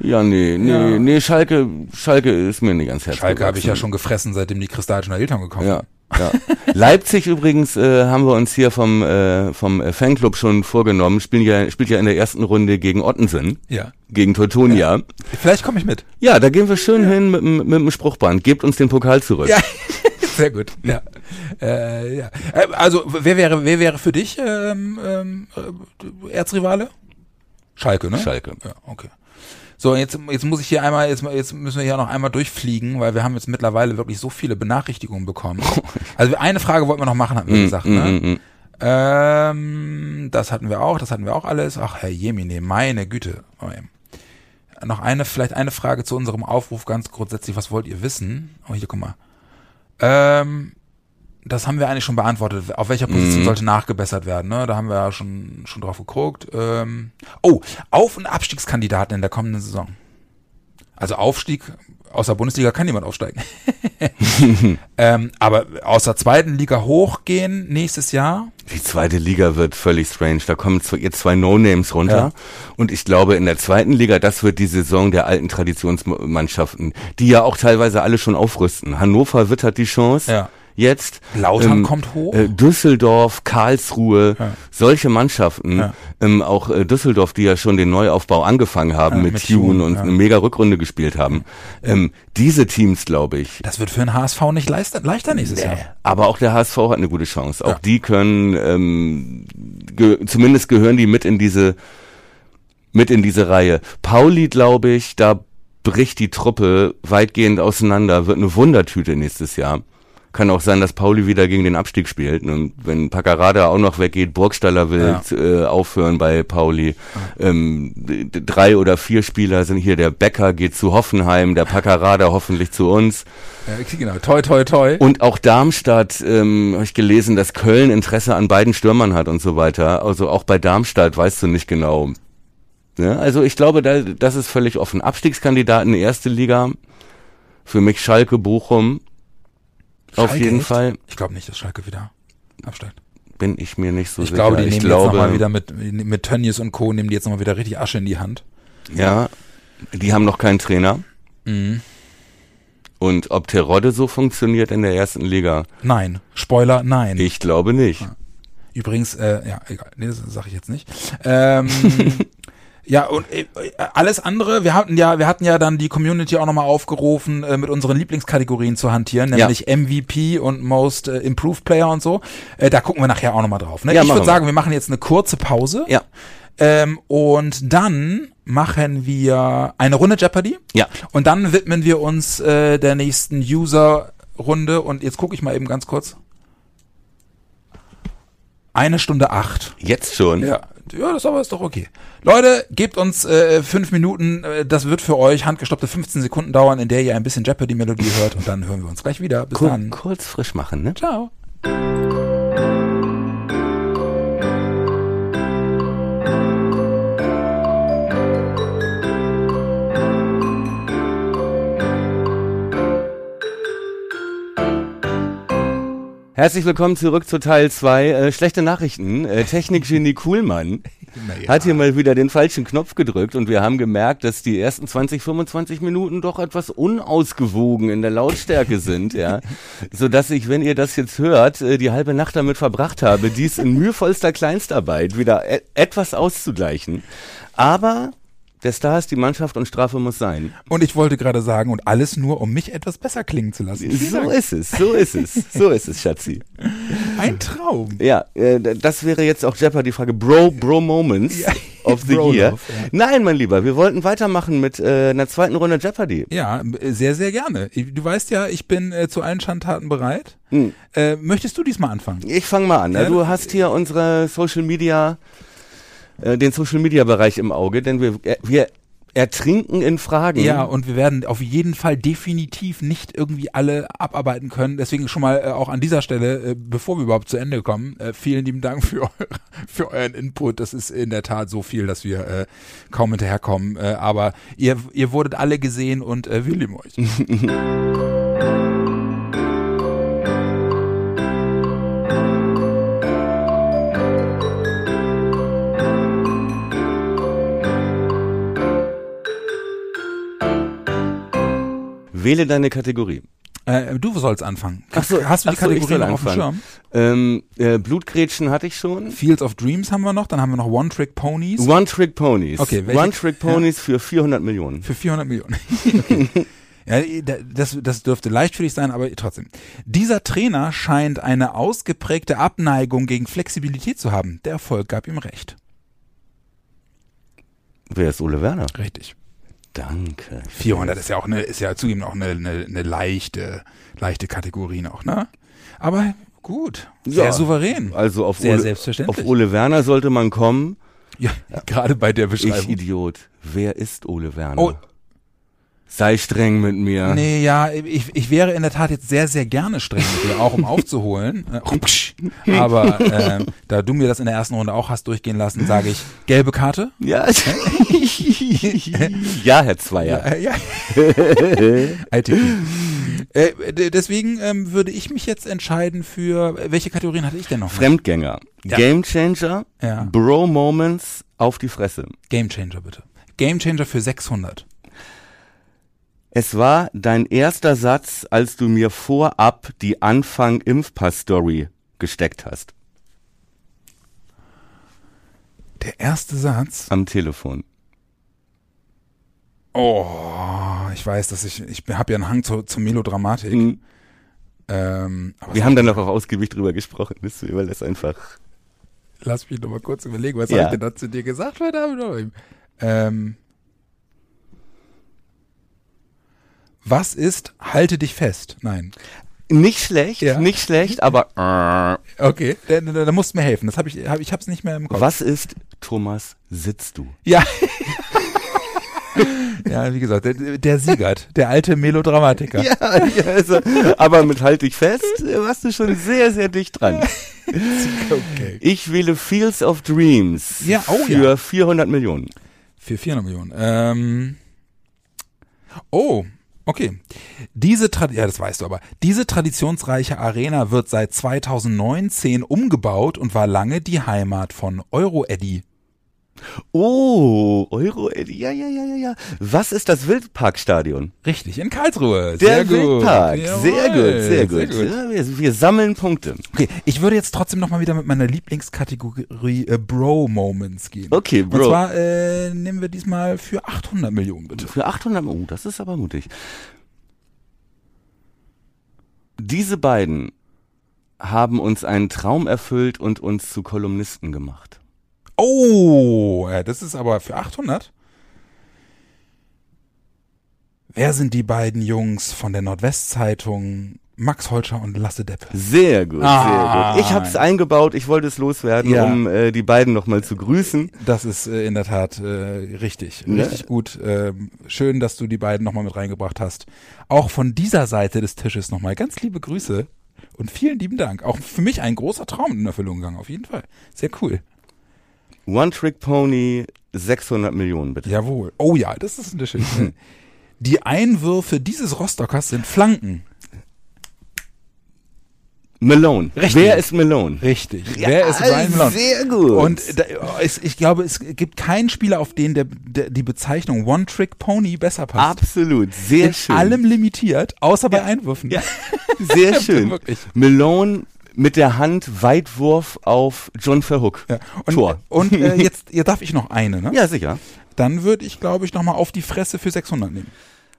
C: Ja, nee, nee,
B: Ja.
C: nee, Schalke, Schalke ist mir nicht ans Herz
B: Schalke habe ich ja schon gefressen, seitdem die Kristallischen Eltern gekommen
C: Ja, ja. Leipzig übrigens äh, haben wir uns hier vom äh, vom Fanclub schon vorgenommen. Spielen ja spielt ja in der ersten Runde gegen Ottensen,
B: Ja.
C: gegen Teutonia.
B: Vielleicht komme ich mit.
C: Ja, da gehen wir schön hin mit, dem- mit dem Spruchband. Gebt uns den Pokal zurück.
B: Ja, (laughs) sehr gut. Ja. (laughs) Äh, ja. Äh, Also, wer wäre, wer wäre für dich ähm, ähm, äh, Erzrivale? Schalke, ne?
C: Schalke.
B: Ja, okay. So, jetzt, jetzt muss ich hier einmal, jetzt, jetzt müssen wir hier noch einmal durchfliegen, weil wir haben jetzt mittlerweile wirklich so viele Benachrichtigungen bekommen. (laughs) Also eine Frage wollten wir noch machen, hatten wir gesagt,
C: Mm,
B: ne?
C: mm, mm.
B: Ähm, das hatten wir auch, das hatten wir auch alles. Ach, Herr Jemine, meine Güte. Oh. Noch eine, vielleicht eine Frage zu unserem Aufruf ganz grundsätzlich. Was wollt ihr wissen? Oh, hier, guck mal. Ähm, das haben wir eigentlich schon beantwortet. Auf welcher Position
C: Mhm.
B: sollte nachgebessert werden? Ne? Da haben wir ja schon, schon drauf geguckt. Ähm, oh, Auf- und Abstiegskandidaten in der kommenden Saison. Also Aufstieg, aus der Bundesliga kann niemand aufsteigen. (laughs) ähm, aber aus der zweiten Liga hochgehen nächstes Jahr.
C: Die zweite Liga wird völlig strange. Da kommen jetzt zwei No-Names runter.
B: Ja.
C: Und ich glaube, in der zweiten Liga, das wird die Saison der alten Traditionsmannschaften, die ja auch teilweise alle schon aufrüsten. Hannover wittert die Chance.
B: Ja.
C: Jetzt.
B: Lautern kommt hoch.
C: Äh, Düsseldorf, Karlsruhe,
B: Ja.
C: solche Mannschaften,
B: Ja.
C: ähm, auch äh, Düsseldorf, die ja schon den Neuaufbau angefangen haben
B: Ja,
C: mit,
B: mit
C: Tune und eine mega Rückrunde gespielt haben. Ähm, diese Teams, glaube ich,
B: Das wird für den HSV nicht leichter, leichter nächstes Jahr.
C: aber auch der HSV hat eine gute Chance. Auch die können, ähm, ge zumindest gehören die mit in diese, mit in diese Reihe. Pauli, glaube ich, da bricht die Truppe weitgehend auseinander, wird eine Wundertüte nächstes Jahr. Kann auch sein, dass Pauli wieder gegen den Abstieg spielt. Und wenn Paccarada auch noch weggeht, Burgstaller will äh, aufhören bei Pauli. Ähm, drei oder vier Spieler sind hier. Der Becker geht zu Hoffenheim, der Paccarada hoffentlich zu uns.
B: Ja, genau. Toi, toi, toi.
C: Und auch Darmstadt, ähm, habe ich gelesen, dass Köln Interesse an beiden Stürmern hat und so weiter. Also auch bei Darmstadt weißt du nicht genau. Ja, also ich glaube, da, das ist völlig offen. Abstiegskandidaten erste Liga. Für mich Schalke, Bochum. Auf
B: Schalke,
C: jeden
B: echt?
C: Fall
B: Ich glaube nicht, dass Schalke wieder absteigt.
C: bin ich mir nicht so
B: ich
C: sicher.
B: glaube, die
C: ich
B: nehmen
C: glaube,
B: jetzt nochmal wieder mit, mit Tönnies und Co. nehmen die jetzt nochmal wieder richtig Asche in die Hand.
C: Ja, die haben noch keinen Trainer.
B: Mhm.
C: Und ob Terodde so funktioniert in der ersten Liga,
B: Nein. Spoiler, nein.
C: ich glaube nicht.
B: Übrigens, äh, ja, egal, nee, das sage ich jetzt nicht. Ähm, (laughs) ja, und äh, alles andere, wir hatten ja, wir hatten ja dann die Community auch nochmal aufgerufen, äh, mit unseren Lieblingskategorien zu hantieren,
C: Ja.
B: nämlich MVP und Most äh, Improved Player und so. Äh, da gucken wir nachher auch nochmal drauf. Ne?
C: Ja,
B: ich würde sagen, wir machen jetzt eine kurze Pause.
C: Ja.
B: Ähm, und dann machen wir eine Runde Jeopardy.
C: Ja.
B: Und dann widmen wir uns äh, der nächsten User-Runde. Und jetzt gucke ich mal eben ganz kurz. Eine Stunde acht.
C: Jetzt schon.
B: Ja, ja, das aber ist doch okay. Leute, gebt uns äh, fünf Minuten. Äh, das wird für euch handgestoppte 15 Sekunden dauern, in der ihr ein bisschen Jeopardy-Melodie hört. Und dann hören wir uns gleich wieder. Bis
C: Kur
B: dann.
C: kurz frisch machen, ne?
B: Ciao.
C: Herzlich willkommen zurück zu Teil 2. Äh, schlechte Nachrichten. Äh, Technikgenie Kuhlmann (laughs)
B: Naja.
C: hat hier mal wieder den falschen Knopf gedrückt und wir haben gemerkt, dass die ersten 20, 25 Minuten doch etwas unausgewogen in der Lautstärke sind, ja. (laughs) Sodass ich, wenn ihr das jetzt hört, äh, die halbe Nacht damit verbracht habe, dies in mühevollster Kleinstarbeit wieder e etwas auszugleichen. Aber der Star ist die Mannschaft und Strafe muss sein.
B: Und ich wollte gerade sagen, und alles nur, um mich etwas besser klingen zu lassen. Vielen
C: So
B: Dank.
C: ist es, so ist es, so ist es, Schatzi.
B: Ein Traum.
C: Ja, äh, das wäre jetzt auch Jeopardy Frage. Bro, Bro Moments
B: Ja. (laughs)
C: of the
B: Bro
C: Year.
B: Love, ja.
C: Nein, mein Lieber, wir wollten weitermachen mit äh, einer zweiten Runde Jeopardy.
B: Ja, sehr, sehr gerne. Du weißt ja, ich bin äh, zu allen Schandtaten bereit.
C: Hm.
B: Äh, möchtest du diesmal anfangen?
C: Ich fange mal an.
B: Ja?
C: Du hast hier unsere Social Media, äh, den Social Media Bereich im Auge, denn wir, äh, wir ertrinken in Fragen.
B: Ja, und wir werden auf jeden Fall definitiv nicht irgendwie alle abarbeiten können. Deswegen schon mal äh, auch an dieser Stelle, äh, bevor wir überhaupt zu Ende kommen, äh, vielen lieben Dank für, eure, (laughs) für euren Input. Das ist in der Tat so viel, dass wir äh, kaum hinterherkommen. Äh, aber ihr, ihr wurdet alle gesehen und äh, wir lieben euch. (laughs)
C: Wähle deine Kategorie.
B: Äh, du sollst anfangen.
C: Ach so,
B: Hast du die
C: so,
B: Kategorie noch auf dem. Schirm?
C: Ähm, äh, Blutgrätschen hatte ich schon.
B: Fields of Dreams haben wir noch, dann haben wir noch One Trick Ponies
C: One Trick Ponies.
B: Okay, welche-
C: One Trick Ponies für 400 Millionen.
B: für 400 Millionen. (laughs) okay. Ja, das, das dürfte leicht für dich sein, aber trotzdem. Dieser Trainer scheint eine ausgeprägte Abneigung gegen Flexibilität zu haben. Der Erfolg gab ihm recht.
C: Wer ist Ole Werner?
B: Richtig.
C: Danke.
B: 400 ist ja auch eine, ist ja zugeben auch eine, eine, eine leichte, leichte Kategorie noch, ne? Aber gut. Sehr
C: Ja.
B: souverän.
C: Also auf
B: Sehr
C: Ole,
B: selbstverständlich.
C: auf Ole Werner sollte man kommen.
B: Ja, (laughs) gerade bei der
C: Ich
B: Beschreibung.
C: Idiot. Wer ist Ole Werner?
B: Oh.
C: Sei streng mit mir.
B: Nee, ja, ich, ich wäre in der Tat jetzt sehr, sehr gerne streng mit dir, auch um aufzuholen. (laughs) Äh, Aber ähm, da du mir das in der ersten Runde auch hast durchgehen lassen, sage ich, gelbe Karte.
C: Ja. (laughs) ja, Herr Zweier. (laughs)
B: Äh, ja. ITP. Äh, deswegen ähm, würde ich mich jetzt entscheiden für, welche Kategorien hatte ich denn noch?
C: Fremdgänger.
B: Ja.
C: Game Changer.
B: Ja.
C: Bro Moments auf die Fresse.
B: Game Changer bitte. Game Changer für 600.
C: Es war dein erster Satz, als du mir vorab die Anfang-Impfpass-Story gesteckt hast.
B: Der erste Satz.
C: Am Telefon.
B: Oh, ich weiß, dass ich, ich habe ja einen Hang zur, zur Melodramatik.
C: Mhm.
B: Ähm,
C: Wir haben dann noch auch ausgiebig drüber gesprochen. Das überlässt einfach.
B: Lass mich noch mal kurz überlegen, was
C: Ja.
B: hab ich denn da zu dir gesagt noch? Ähm, was ist, halte dich fest? Nein.
C: Nicht schlecht,
B: Ja.
C: nicht schlecht, aber
B: Okay, da, da, da musst du mir helfen. Das habe ich, hab, ich hab's nicht mehr im Kopf.
C: was ist, Thomas, sitzt du?
B: Ja. (laughs) ja, wie gesagt, der, der Siegert, der alte Melodramatiker.
C: Ja, ja also, aber mit halt dich fest, äh, warst du schon sehr, sehr dicht dran. (laughs)
B: Okay.
C: Ich wähle Fields of Dreams
B: Ja, oh
C: für
B: ja.
C: 400 Millionen.
B: Für 400 Millionen. Ähm, oh, okay. Diese Tra ja, das weißt du aber. Diese traditionsreiche Arena wird seit 2019 umgebaut und war lange die Heimat von Euro Eddy.
C: Oh, Euro, ja, ja, ja, ja, ja. Was ist das Wildparkstadion?
B: Richtig, in Karlsruhe.
C: Der
B: sehr gut.
C: Wildpark.
B: Jawohl,
C: sehr gut, sehr gut.
B: Sehr gut.
C: Ja, wir, wir sammeln Punkte.
B: Okay, ich würde jetzt trotzdem noch mal wieder mit meiner Lieblingskategorie äh, Bro Moments gehen.
C: Okay,
B: Und
C: Bro.
B: zwar äh, nehmen wir diesmal für 800 Millionen bitte.
C: Für 800, oh, das ist aber mutig. Diese beiden haben uns einen Traum erfüllt und uns zu Kolumnisten gemacht.
B: Oh, das ist aber für 800. Wer sind die beiden Jungs von der Nordwestzeitung? Max Holscher und Lasse Deppe.
C: Sehr gut,
B: Ah.
C: sehr gut. Ich habe es eingebaut, ich wollte es loswerden,
B: Ja.
C: um äh, die beiden nochmal zu grüßen.
B: Das ist äh, in der Tat äh, richtig,
C: Ne?
B: richtig gut. Ähm, schön, dass du die beiden nochmal mit reingebracht hast. Auch von dieser Seite des Tisches nochmal ganz liebe Grüße und vielen lieben Dank. Auch für mich ein großer Traum in Erfüllung gegangen, auf jeden Fall. Sehr cool.
C: One Trick Pony, 600 Millionen bitte.
B: Jawohl. Oh ja, das ist eine schöne. (laughs) Die Einwürfe dieses Rostockers sind Flanken.
C: Malone.
B: Richtig.
C: Wer ist Malone?
B: Richtig. Wer ist Brian Malone?
C: Sehr gut.
B: Und da, es, ich glaube, es gibt keinen Spieler, auf den der, der, die Bezeichnung One-Trick-Pony besser passt.
C: Absolut, sehr
B: In
C: schön.
B: allem limitiert, außer bei Einwürfen.
C: Ja, (laughs) sehr schön.
B: Wirklich.
C: Malone mit der Hand Weitwurf auf John Verhook.
B: Ja. Und,
C: Tor.
B: und äh, (laughs) jetzt, jetzt darf ich noch eine, ne?
C: Ja, sicher.
B: Dann würde ich, glaube ich, nochmal auf die Fresse für 600 nehmen.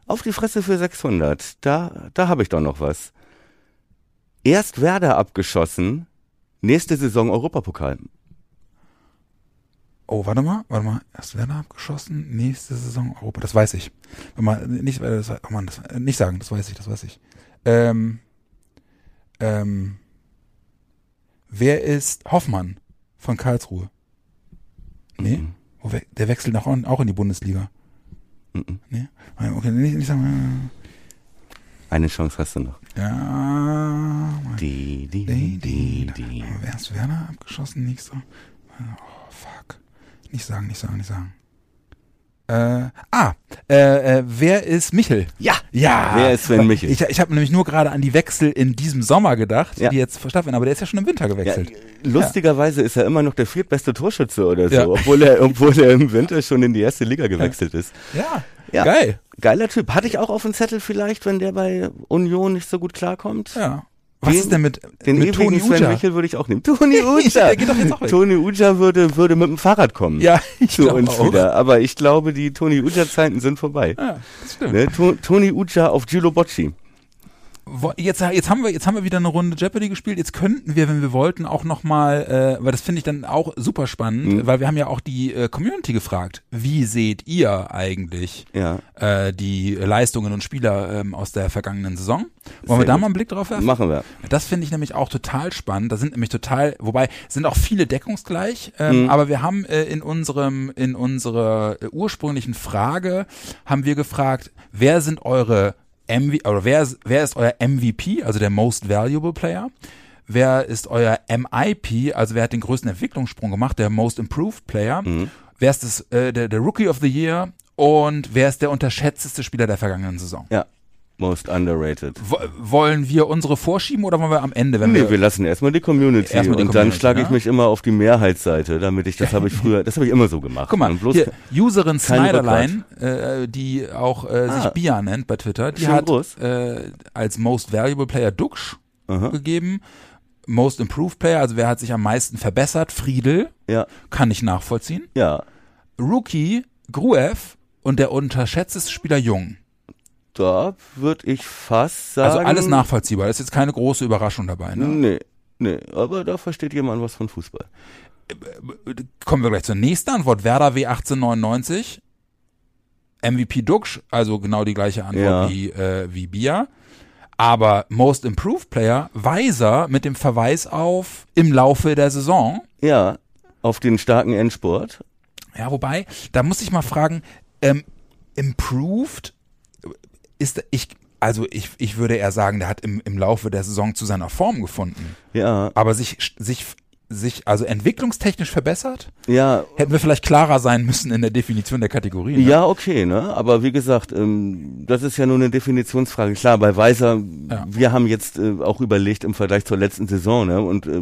C: Auf die Fresse für 600. Da, da habe ich doch noch was. Erst Werder abgeschossen, nächste Saison Europapokal.
B: Oh, warte mal, warte mal. Erst Werner abgeschossen, nächste Saison Europa. Das weiß ich. Warte mal, nicht, äh, das, oh Mann, das, äh, nicht sagen, das weiß ich, das weiß ich. Ähm, ähm, wer ist Hoffmann von Karlsruhe? Nee?
C: Mhm.
B: Der wechselt nach, auch in die Bundesliga.
C: Mhm.
B: Nee? Okay, nicht, nicht sagen.
C: Eine Chance hast du noch.
B: Ja.
C: Die, die,
B: Die,
C: die,
B: die, Wer ist Werner abgeschossen? Nächster. Oh, fuck. Nicht sagen, nicht sagen, nicht sagen. Äh, ah, äh, äh, wer ist Michel?
C: Ja.
B: Ja.
C: Wer ist Sven Michel?
B: Ich, ich habe nämlich nur gerade an die Wechsel in diesem Sommer gedacht,
C: Ja.
B: die jetzt stattfinden, aber der ist ja schon im Winter
C: Ja,
B: gewechselt.
C: lustigerweise ist er immer noch der viertbeste Torschütze oder so,
B: Ja.
C: obwohl, er, obwohl er im Winter schon in die erste Liga gewechselt ist.
B: Ja.
C: Ja.
B: Geil.
C: Geiler Typ. Hatte ich auch auf dem Zettel vielleicht, wenn der bei Union nicht so gut klarkommt.
B: Ja. Was
C: Den-
B: ist denn mit,
C: Den
B: mit Toni
C: Sven
B: Uja?
C: Michel würde ich auch nehmen. Toni (laughs) Uja. Toni Uja würde, würde mit dem Fahrrad kommen.
B: Ja, (laughs) ich
C: zu uns
B: auch.
C: wieder. Aber ich glaube, die Toni Uja-Zeiten sind vorbei.
B: Ja, das stimmt.
C: Ne? To- Toni Uja auf Gilo Bocci.
B: Jetzt, jetzt haben wir jetzt haben wir wieder eine Runde Jeopardy gespielt. Jetzt könnten wir, wenn wir wollten, auch noch mal, äh, weil das finde ich dann auch super spannend,
C: Mhm.
B: weil wir haben ja auch die äh, Community gefragt. Wie seht ihr eigentlich
C: Ja.
B: äh, die Leistungen und Spieler ähm, aus der vergangenen Saison? Wollen wir da mal einen Blick drauf werfen?
C: Machen wir.
B: Das finde ich nämlich auch total spannend. Da sind nämlich total, wobei sind auch viele deckungsgleich, ähm,
C: Mhm.
B: aber wir haben äh, in unserem in unserer äh, ursprünglichen Frage haben wir gefragt, wer sind eure MV oder wer ist, wer ist euer MVP, also der Most Valuable Player? Wer ist euer MIP, also wer hat den größten Entwicklungssprung gemacht, der Most Improved Player?
C: Mhm.
B: Wer ist das, äh, der, der Rookie of the Year? Und wer ist der unterschätzteste Spieler der vergangenen Saison?
C: Ja. Most underrated.
B: Wo, wollen wir unsere vorschieben oder wollen wir am Ende, wenn
C: Nee,
B: wir
C: wir lassen erstmal die Community
B: Erstmal die
C: und dann
B: Community,
C: schlage ich
B: ne?
C: mich immer auf die Mehrheitsseite, damit ich, das habe ich früher, das habe ich immer so gemacht.
B: Guck mal,
C: bloß
B: hier, Userin Snyderline, äh, die auch äh, sich
C: Ah.
B: Bia nennt bei Twitter, die hat
C: groß.
B: äh, als Most Valuable Player Duxch
C: Aha.
B: gegeben. Most Improved Player, also wer hat sich am meisten verbessert? Friedel,
C: Ja,
B: kann ich nachvollziehen.
C: ja.
B: Rookie, Gruev und der unterschätzteste Spieler Jung.
C: Da würde ich fast sagen.
B: Also alles nachvollziehbar. Da ist jetzt keine große Überraschung dabei. Ne?
C: Nee, nee, aber da versteht jemand was von Fußball.
B: Kommen wir gleich zur nächsten Antwort. Werder W1899. MVP Duxch, also genau die gleiche Antwort
C: Ja.
B: wie, äh, wie Bia. Aber Most Improved Player, Weiser mit dem Verweis auf im Laufe der Saison.
C: Ja, auf den starken Endsport.
B: Ja, wobei, da muss ich mal fragen, ähm, Improved ist, ich, also ich, ich würde eher sagen, der hat im, im Laufe der Saison zu seiner Form gefunden.
C: Ja,
B: Aber sich, sich, sich, also entwicklungstechnisch verbessert?
C: ja,
B: Hätten wir vielleicht klarer sein müssen in der Definition der Kategorie. Ne?
C: Ja, okay, ne? Aber wie gesagt, ähm, das ist ja nur eine Definitionsfrage. Klar, bei Weiser,
B: Ja.
C: wir haben jetzt äh, auch überlegt im Vergleich zur letzten Saison, ne? Und äh,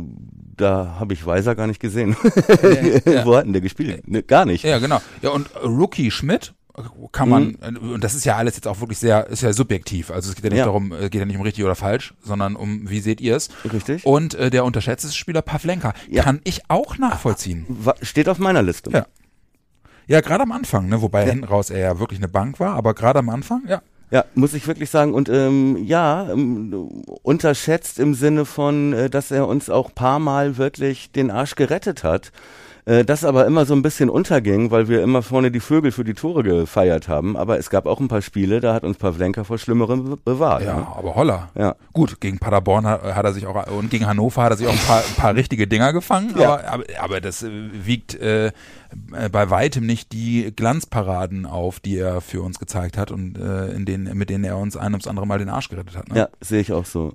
C: da habe ich Weiser gar nicht gesehen.
B: ja. (laughs)
C: Wo hat denn der gespielt? Ne, gar nicht.
B: Ja, genau. Ja, und Rookie Schmidt kann man, und das ist ja alles jetzt auch wirklich sehr, ist ja subjektiv. Also es geht ja nicht
C: Ja.
B: darum, äh, geht ja nicht um richtig oder falsch, sondern um, wie seht ihr es?
C: Richtig.
B: Und äh, der unterschätzte Spieler Pavlenka
C: Ja.
B: kann ich auch nachvollziehen.
C: Wa- Steht auf meiner Liste.
B: Ja. Ja, gerade am Anfang, ne? wobei hinten raus er ja wirklich eine Bank war, aber gerade am Anfang, ja.
C: Ja, muss ich wirklich sagen. Und ähm, ja, ähm, unterschätzt im Sinne von, äh, dass er uns auch paar Mal wirklich den Arsch gerettet hat. Äh, das aber immer so ein bisschen unterging, weil wir immer vorne die Vögel für die Tore gefeiert haben. Aber es gab auch ein paar Spiele, da hat uns Pavlenka vor Schlimmerem be- bewahrt.
B: Ja,
C: Ne?
B: aber holla.
C: Ja.
B: Gut, gegen Paderborn hat, hat er sich auch, und gegen Hannover hat er sich auch ein paar, ein paar richtige Dinger gefangen,
C: Ja.
B: aber, aber, aber das äh, wiegt äh, äh, bei weitem nicht die Glanzparaden auf, die er für uns gezeigt hat und äh, in denen, mit denen er uns ein ums andere Mal den Arsch gerettet hat. Ne?
C: Ja, sehe ich auch so.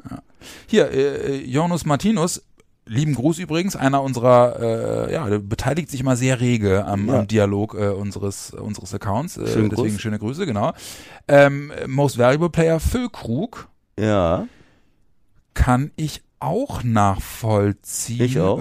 B: Hier, äh, Jonas Martinus, lieben Gruß übrigens, einer unserer, äh, ja, der beteiligt sich immer sehr rege am,
C: Ja.
B: am Dialog äh, unseres, unseres Accounts. Äh,
C: Schönen
B: deswegen
C: Gruß.
B: schöne Grüße, genau. Ähm, Most Valuable Player Füllkrug
C: Ja,
B: kann ich auch nachvollziehen.
C: Ich auch.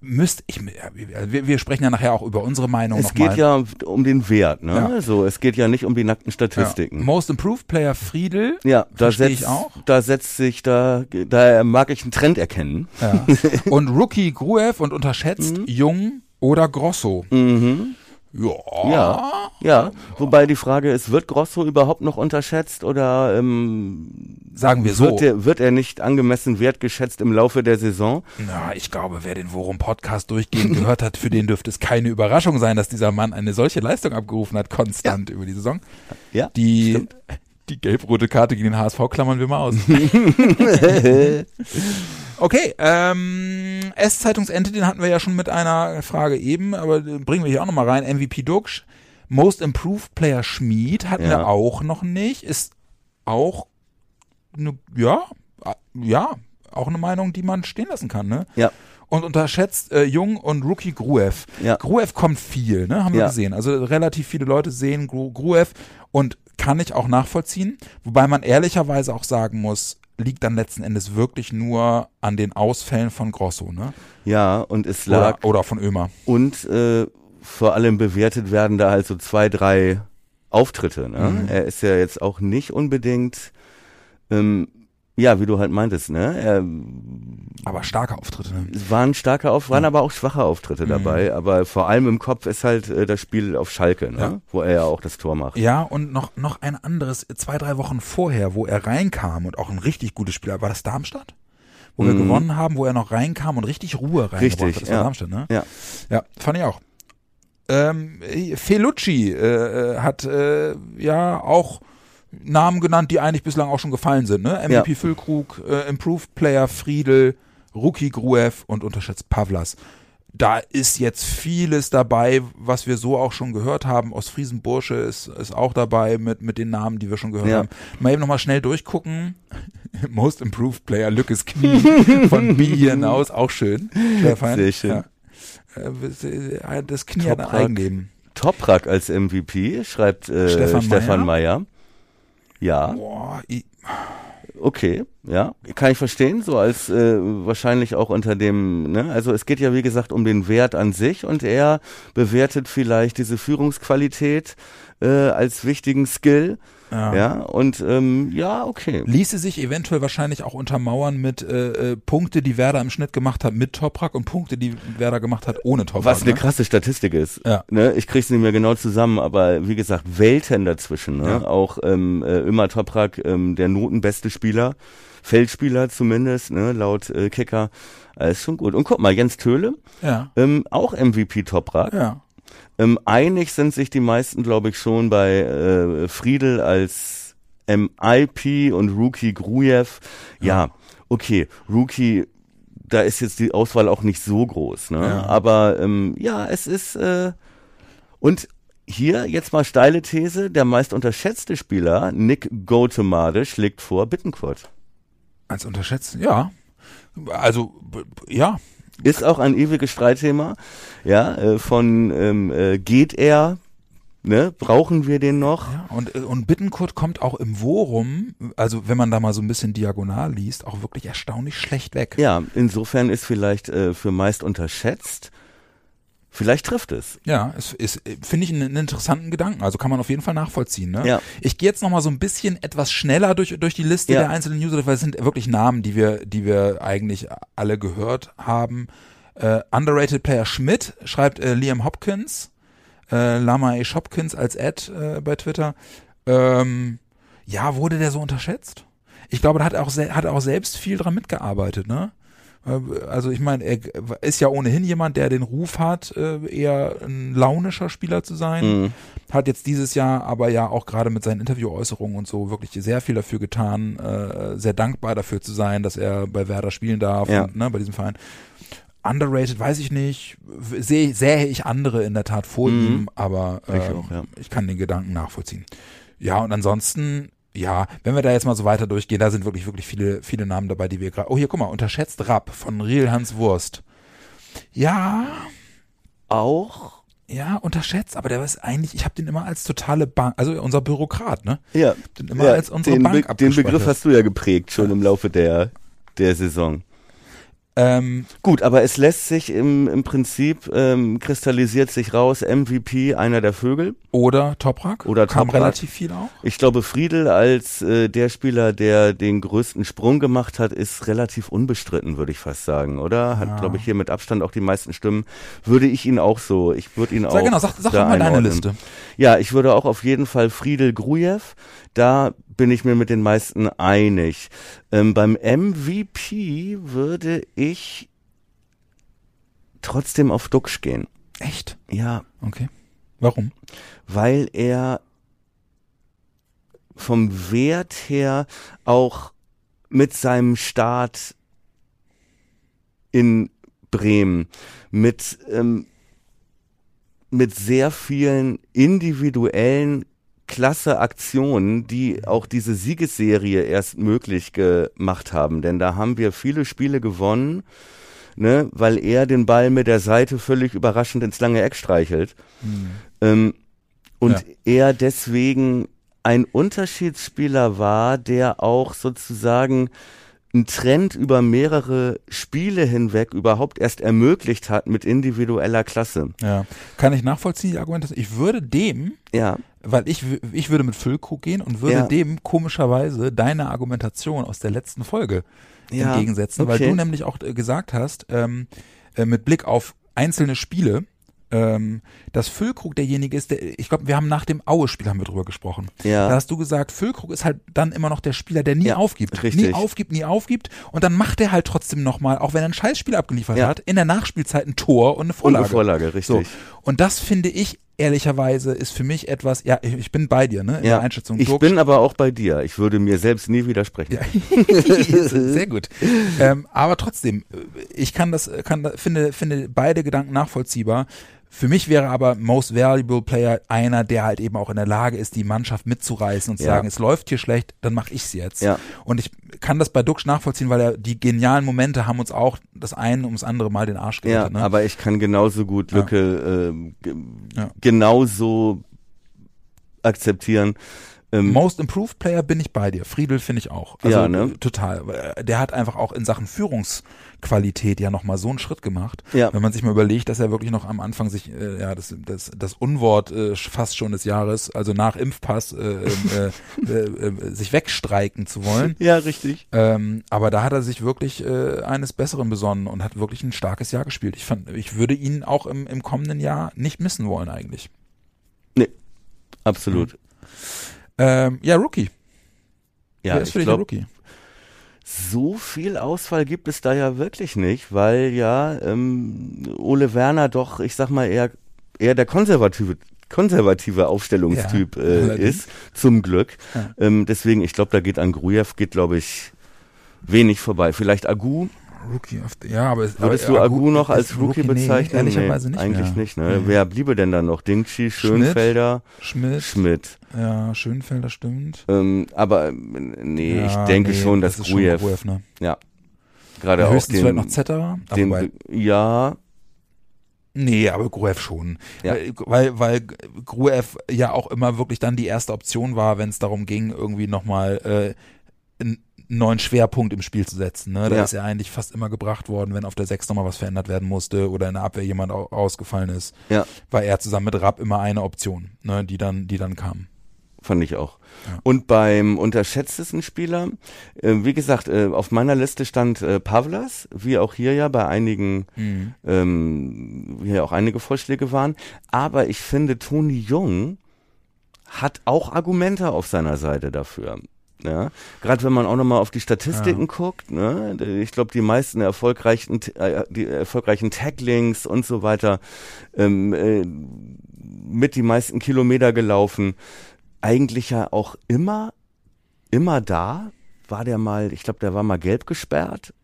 B: Müsst ich, wir, wir sprechen ja nachher auch über unsere Meinung
C: es geht ja um den Wert, ne?
B: Ja.
C: Also es geht ja nicht um die nackten
B: Ja.
C: Statistiken.
B: Most Improved Player Friedel.
C: Ja, da setzt,
B: ich auch.
C: da setzt sich, da, da mag ich einen Trend erkennen.
B: Ja. und Rookie Gruev und unterschätzt (laughs) Jung oder Grosso.
C: Mhm.
B: Ja.
C: Ja, ja. Wobei die Frage ist, wird Grosso überhaupt noch unterschätzt oder ähm,
B: Sagen wir so.
C: wird, er, wird er nicht angemessen wertgeschätzt im Laufe der Saison?
B: Na, ich glaube, wer den Worum Podcast durchgehend gehört hat, für den dürfte es keine Überraschung sein, dass dieser Mann eine solche Leistung abgerufen hat, konstant über die Saison.
C: Ja,
B: Die,
C: stimmt.
B: Die gelb-rote Karte gegen den HSV klammern wir mal aus. (laughs) okay, ähm, S-Zeitungsente, den hatten wir ja schon mit einer Frage eben, aber den bringen wir hier auch nochmal rein. MVP Duxch, Most Improved Player Schmied hatten
C: Ja.
B: wir auch noch nicht, ist auch eine, ja, ja, auch eine Meinung, die man stehen lassen kann, ne?
C: Ja,
B: Und unterschätzt äh, Jung und Rookie Gruev.
C: Ja.
B: Gruev kommt viel, ne? Haben wir
C: Ja.
B: gesehen. Also relativ viele Leute sehen Gru Gruev und kann ich auch nachvollziehen. Wobei man ehrlicherweise auch sagen muss, liegt dann letzten Endes wirklich nur an den Ausfällen von Grosso, ne?
C: ja, und es
B: Oder,
C: lag
B: oder von Ömer.
C: und äh, vor allem bewertet werden da halt so zwei, drei Auftritte. Ne?
B: Mhm.
C: Er ist ja jetzt auch nicht unbedingt, ähm, ja, wie du halt meintest, ne? Er
B: Aber starke Auftritte. Ne?
C: es waren starke Auf, waren aber auch schwache Auftritte
B: Mhm.
C: dabei, aber vor allem im Kopf ist halt äh, das Spiel auf Schalke, ne?
B: Ja.
C: wo er ja auch das Tor macht.
B: Ja, und noch, noch ein anderes, zwei, drei Wochen vorher, wo er reinkam und auch ein richtig gutes Spiel, war das Darmstadt? Wo wir
C: Mhm.
B: gewonnen haben, wo er noch reinkam und richtig Ruhe reingebracht
C: Richtig,
B: hat. Das war
C: ja.
B: Darmstadt, ne?
C: Ja.
B: Ja, fand ich auch. Ähm, Felucci äh, äh, hat äh, ja auch Namen genannt, die eigentlich bislang auch schon gefallen sind. Ne? MVP
C: Ja.
B: Füllkrug, äh, Improved Player Friedel, Rookie Gruev und unterschätzt Pavlas. Da ist jetzt vieles dabei, was wir so auch schon gehört haben. Ostfriesen Bursche ist, ist auch dabei mit, mit den Namen, die wir schon gehört
C: Ja.
B: haben. Mal eben nochmal schnell durchgucken. (laughs) Most Improved Player, Lückes Knie von B (laughs) hinaus, auch schön.
C: Sehr schön.
B: Ja. Äh, Das Knie hat ein. Eigenleben.
C: Toprak als MVP, schreibt äh,
B: Stefan
C: Stefan,
B: Meyer.
C: Ja,
B: Boah, i-
C: okay, ja, kann ich verstehen, so als äh, wahrscheinlich auch unter dem, ne, also es geht ja wie gesagt um den Wert an sich und er bewertet vielleicht diese Führungsqualität äh, als wichtigen Skill,
B: ja.
C: ja, und ähm, ja, okay.
B: Ließe sich eventuell wahrscheinlich auch untermauern mit äh, äh, Punkte, die Werder im Schnitt gemacht hat mit Toprak und Punkte, die Werder gemacht hat ohne Toprak.
C: Was eine
B: ne?
C: krasse Statistik ist.
B: Ja.
C: Ne? Ich krieg's nicht mehr genau zusammen, aber wie gesagt, Welten dazwischen. Ne?
B: Ja.
C: Auch ähm, äh, immer Toprak, ähm, der notenbeste Spieler, Feldspieler zumindest, ne? laut äh, Kicker. Ist schon gut. Und guck mal, Jens Töhle,
B: Ja.
C: ähm, auch MVP Toprak.
B: Ja.
C: Ähm, einig sind sich die meisten, glaube ich, schon bei äh, Friedel als MIP und Rookie Grujew. Ja, okay, Rookie, da ist jetzt die Auswahl auch nicht so groß, ne?
B: Ja.
C: Aber ähm, ja, es ist äh, und hier jetzt mal steile These, der meist unterschätzte Spieler, Nick Gotemade, schlägt vor Bittencourt.
B: Als unterschätzt, ja. Also, ja.
C: Ist auch ein ewiges Streitthema, ja, äh, von ähm, äh, geht er, ne, brauchen wir den noch?
B: ja. Und, äh, und Bittenkurt kommt auch im Worum, also wenn man da mal so ein bisschen diagonal liest, auch wirklich erstaunlich schlecht weg.
C: Ja, insofern ist vielleicht äh, für meist unterschätzt. Vielleicht trifft es.
B: Ja, es ist, finde ich einen, interessanten Gedanken. Also kann man auf jeden Fall nachvollziehen. Ne?
C: Ja.
B: Ich gehe jetzt noch mal so ein bisschen etwas schneller durch, durch die Liste
C: Ja.
B: der einzelnen User, weil es sind wirklich Namen, die wir, die wir eigentlich alle gehört haben. Äh, Underrated Player Schmidt schreibt äh, Liam Hopkins, äh, Lama H. Hopkins als Ad äh, bei Twitter. Ähm, ja, wurde der so unterschätzt? Ich glaube, da hat er auch, hat er auch selbst viel dran mitgearbeitet, ne? Äh, Also ich meine, er ist ja ohnehin jemand, der den Ruf hat, äh, eher ein launischer Spieler zu sein.
C: Mhm.
B: Hat jetzt dieses Jahr aber ja auch gerade mit seinen Interviewäußerungen und so wirklich sehr viel dafür getan, äh, sehr dankbar dafür zu sein, dass er bei Werder spielen darf,
C: Ja.
B: und, ne, bei diesem Verein. Underrated, weiß ich nicht. Sehe sähe ich andere in der Tat vor
C: Mhm.
B: ihm, aber äh,
C: Ich auch, ja.
B: ich kann den Gedanken nachvollziehen. Ja, und ansonsten, ja, wenn wir da jetzt mal so weiter durchgehen, da sind wirklich, wirklich viele, viele Namen dabei, die wir gerade. Oh, hier, guck mal, unterschätzt Rapp von Real Hans Wurst. Ja,
C: Auch,
B: ja, unterschätzt, aber der ist eigentlich, ich habe den immer als totale Bank, also unser Bürokrat, ne?
C: ja,
B: Den immer
C: ja
B: als unsere
C: den,
B: Bank
C: Be den Begriff hast du ja geprägt schon im Laufe der, der Saison.
B: Ähm,
C: Gut, aber es lässt sich im, im Prinzip, ähm, kristallisiert sich raus, MVP, einer der Vögel.
B: oder Toprak.
C: Oder
B: Kam
C: Toprak.
B: relativ viel auch.
C: Ich glaube, Friedel als äh, der Spieler, der den größten Sprung gemacht hat, ist relativ unbestritten, würde ich fast sagen, oder? Hat,
B: Ja.
C: glaube ich, hier mit Abstand auch die meisten Stimmen. Würde ich ihn auch so, ich würde ihn auch.
B: Sag genau, sag, sag mal deine
C: einordnen.
B: Liste.
C: Ja, ich würde auch auf jeden Fall Friedel Grujew, da bin ich mir mit den meisten einig. Ähm, beim MVP würde ich trotzdem auf Duxch gehen.
B: Echt?
C: Ja,
B: Okay. Warum?
C: weil er vom Wert her auch mit seinem Start in Bremen, mit, ähm, mit sehr vielen individuellen klasse Aktionen, die auch diese Siegesserie erst möglich gemacht haben. Denn da haben wir viele Spiele gewonnen, ne, weil er den Ball mit der Seite völlig überraschend ins lange Eck streichelt. Ähm, und
B: Ja.
C: er deswegen ein Unterschiedsspieler war, der auch sozusagen einen Trend über mehrere Spiele hinweg überhaupt erst ermöglicht hat mit individueller Klasse.
B: Ja, kann ich nachvollziehen, die Argumente. Ich würde dem,
C: Ja,
B: weil ich, ich würde mit Füllkrug gehen und würde
C: Ja.
B: dem komischerweise deine Argumentation aus der letzten Folge
C: Ja,
B: entgegensetzen, weil
C: okay.
B: du nämlich auch äh, gesagt hast, ähm, äh, mit Blick auf einzelne Spiele, ähm, dass Füllkrug derjenige ist, der, ich glaube, wir haben nach dem Aue-Spiel haben wir drüber gesprochen.
C: Ja.
B: Da hast du gesagt, Füllkrug ist halt dann immer noch der Spieler, der nie
C: Ja,
B: aufgibt.
C: richtig.
B: Nie aufgibt, nie aufgibt. Und dann macht er halt trotzdem nochmal, auch wenn er ein Scheißspiel abgeliefert
C: Ja.
B: hat, in der Nachspielzeit ein Tor und eine
C: und
B: Vorlage.
C: eine Vorlage,
B: So.
C: richtig.
B: Und das finde ich ehrlicherweise ist für mich etwas, ja, ich, bin bei dir, ne, in
C: Ja,
B: der Einschätzung.
C: ich bin aber auch bei dir. Ich würde mir selbst nie widersprechen. (laughs)
B: Sehr gut. (laughs) Ähm, aber trotzdem, äh, ich kann das, kann, finde, finde beide Gedanken nachvollziehbar. Für mich wäre aber Most Valuable Player einer, der halt eben auch in der Lage ist, die Mannschaft mitzureißen und zu
C: Ja.
B: sagen, es läuft hier schlecht, dann mache ich's jetzt.
C: Ja.
B: Und ich kann das bei Duxch nachvollziehen, weil er, die genialen Momente haben uns auch das eine ums andere Mal den Arsch
C: Ja,
B: gerettet. ne?
C: aber ich kann genauso gut
B: Ja.
C: Lücke ge
B: Ja.
C: genauso akzeptieren. Ähm,
B: Most Improved Player bin ich bei dir. Friedel finde ich auch. Also
C: Ja, ne?
B: äh, total. Äh, Der hat einfach auch in Sachen Führungsqualität ja nochmal so einen Schritt gemacht.
C: Ja.
B: Wenn man sich mal überlegt, dass er wirklich noch am Anfang sich, äh, ja, das, das, das Unwort äh, fast schon des Jahres, also nach Impfpass, äh, äh, (laughs) äh, äh, sich wegstreiken zu wollen.
C: ja, richtig.
B: Ähm, aber da hat er sich wirklich äh, eines Besseren besonnen und hat wirklich ein starkes Jahr gespielt. Ich fand, ich würde ihn auch im, im kommenden Jahr nicht missen wollen eigentlich.
C: Nee, absolut.
B: Ähm, ja, Rookie.
C: Ja,
B: Wer ist
C: ich
B: für dich der Rookie?
C: so viel Auswahl gibt es da ja wirklich nicht, weil ja ähm, Ole Werner doch, ich sag mal, eher, eher der konservative konservative Aufstellungstyp
B: Ja,
C: äh, ist, zum Glück.
B: Ja.
C: Ähm, deswegen, ich glaube, da geht an Grujew, geht, glaube ich, wenig vorbei. Vielleicht Agu,
B: Rookie of the, ja, aber es-
C: Würdest
B: aber
C: du Agu noch als Rookie, bezeichnen?
B: Nee, ehrlicherweise
C: Nee,
B: nicht
C: Eigentlich
B: mehr.
C: nicht, ne?
B: Nee.
C: Wer bliebe denn dann noch? Dingchi, Schönfelder,
B: Schmidt,
C: Schmidt.
B: ja, Schönfelder stimmt.
C: Ähm, aber ähm, nee,
B: ja,
C: ich denke schon, dass
B: das
C: Grujew,
B: ne?
C: ja, gerade auch
B: Höchstens vielleicht
C: den,
B: noch Zetterer,
C: den
B: wobei,
C: ja,
B: nee, aber Gruev schon.
C: Ja.
B: Äh, Weil, weil Gruev ja auch immer wirklich dann die erste Option war, wenn es darum ging, irgendwie nochmal äh, einen neuen Schwerpunkt im Spiel zu setzen. Ne? Da
C: Ja.
B: ist er eigentlich fast immer gebracht worden, wenn auf der Sechs nochmal was verändert werden musste oder in der Abwehr jemand au ausgefallen ist.
C: ja,
B: War er zusammen mit Rapp immer eine Option, ne? die dann, die dann kam.
C: fand ich auch.
B: Ja.
C: Und beim unterschätztesten Spieler, äh, wie gesagt, äh, auf meiner Liste stand äh, Pavlas, wie auch hier ja bei einigen,
B: Mhm.
C: ähm, hier auch einige Vorschläge waren. Aber ich finde, Toni Jung hat auch Argumente auf seiner Seite dafür. Ja, gerade wenn man auch nochmal auf die Statistiken guckt, ne, ich glaube, die meisten erfolgreichen, äh, die erfolgreichen Taglings und so weiter, ähm, äh, mit die meisten Kilometer gelaufen, eigentlich ja auch immer, immer da. War der mal, ich glaube, der war mal gelb gesperrt,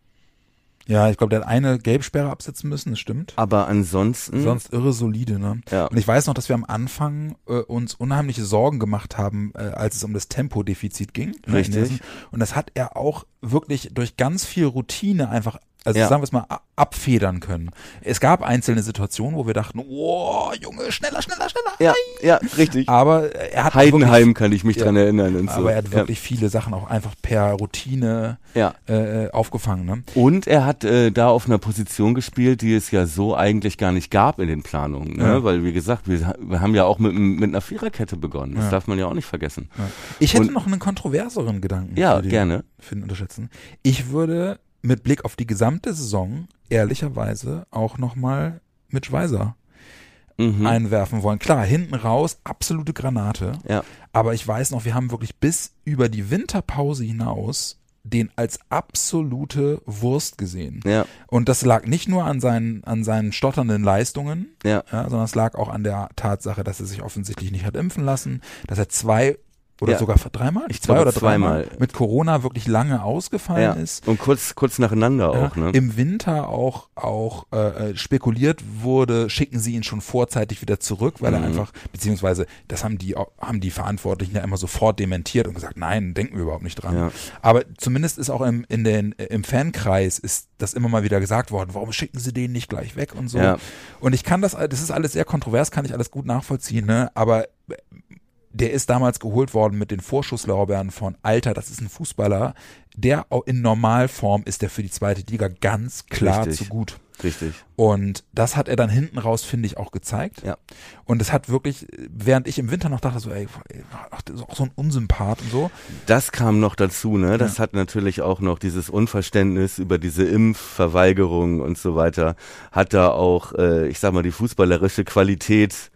B: Ja, ich glaube, der hat eine Gelbsperre absetzen müssen, das stimmt.
C: aber ansonsten,
B: Sonst irre solide, ne?
C: ja,
B: Und ich weiß noch, dass wir am Anfang äh, uns unheimliche Sorgen gemacht haben, äh, als es um das Tempodefizit ging. ne,
C: Richtig.
B: Und das hat er auch wirklich durch ganz viel Routine einfach, also
C: Ja.
B: sagen wir es mal, abfedern können. Es gab einzelne Situationen, wo wir dachten, oh, Junge, schneller, schneller, schneller.
C: ja, ja, richtig.
B: Aber er hat
C: Heidenheim kann ich mich
B: Ja.
C: dran erinnern und
B: Wirklich,
C: so.
B: aber er hat wirklich viele Sachen auch einfach per Routine
C: ja. ja.
B: äh, aufgefangen, ne?
C: Und er hat äh, da auf einer Position gespielt, die es ja so eigentlich gar nicht gab in den Planungen. Ne?
B: Ja.
C: Weil, wie gesagt, wir, wir haben ja auch mit, mit einer Viererkette begonnen. Das
B: Ja.
C: darf man ja auch nicht vergessen.
B: Ja. Ich hätte
C: Und-
B: noch einen kontroverseren Gedanken.
C: Ja,
B: für die-
C: gerne.
B: Für den Unterschätzen. Ich würde mit Blick auf die gesamte Saison ehrlicherweise auch nochmal mit Schweizer
C: Mhm.
B: einwerfen wollen. Klar, hinten raus, absolute Granate.
C: ja.
B: Aber ich weiß noch, wir haben wirklich bis über die Winterpause hinaus den als absolute Wurst gesehen.
C: Ja,
B: Und das lag nicht nur an seinen, an seinen stotternden Leistungen,
C: ja,
B: ja, sondern es lag auch an der Tatsache, dass er sich offensichtlich nicht hat impfen lassen, dass er zwei oder
C: Ja.
B: sogar dreimal,
C: Ich
B: zwei oder dreimal
C: zweimal.
B: mit Corona wirklich lange ausgefallen
C: ja.
B: ist.
C: Und kurz, kurz nacheinander
B: Ja,
C: auch, ne?
B: Im Winter auch auch äh, äh, spekuliert wurde, schicken sie ihn schon vorzeitig wieder zurück, weil er
C: Mhm.
B: einfach beziehungsweise das haben die haben die Verantwortlichen ja immer sofort dementiert und gesagt, nein, denken wir überhaupt nicht dran.
C: Ja.
B: Aber zumindest ist auch im in den im Fankreis ist das immer mal wieder gesagt worden, warum schicken sie den nicht gleich weg und so.
C: Ja.
B: Und ich kann das, das ist alles sehr kontrovers, kann ich alles gut nachvollziehen, ne? Aber der ist damals geholt worden mit den Vorschusslorbeeren von Alter, das ist ein Fußballer, der in Normalform ist der für die zweite Liga ganz klar
C: Richtig.
B: zu gut.
C: Richtig.
B: Und das hat er dann hinten raus, finde ich, auch gezeigt.
C: Ja.
B: Und es hat wirklich, während ich im Winter noch dachte, so, ey, ach, das ist auch so ein Unsympath und so.
C: Das kam noch dazu, ne? Das hat natürlich auch noch dieses Unverständnis über diese Impfverweigerung und so weiter, hat da auch, äh, ich sag mal, die fußballerische Qualität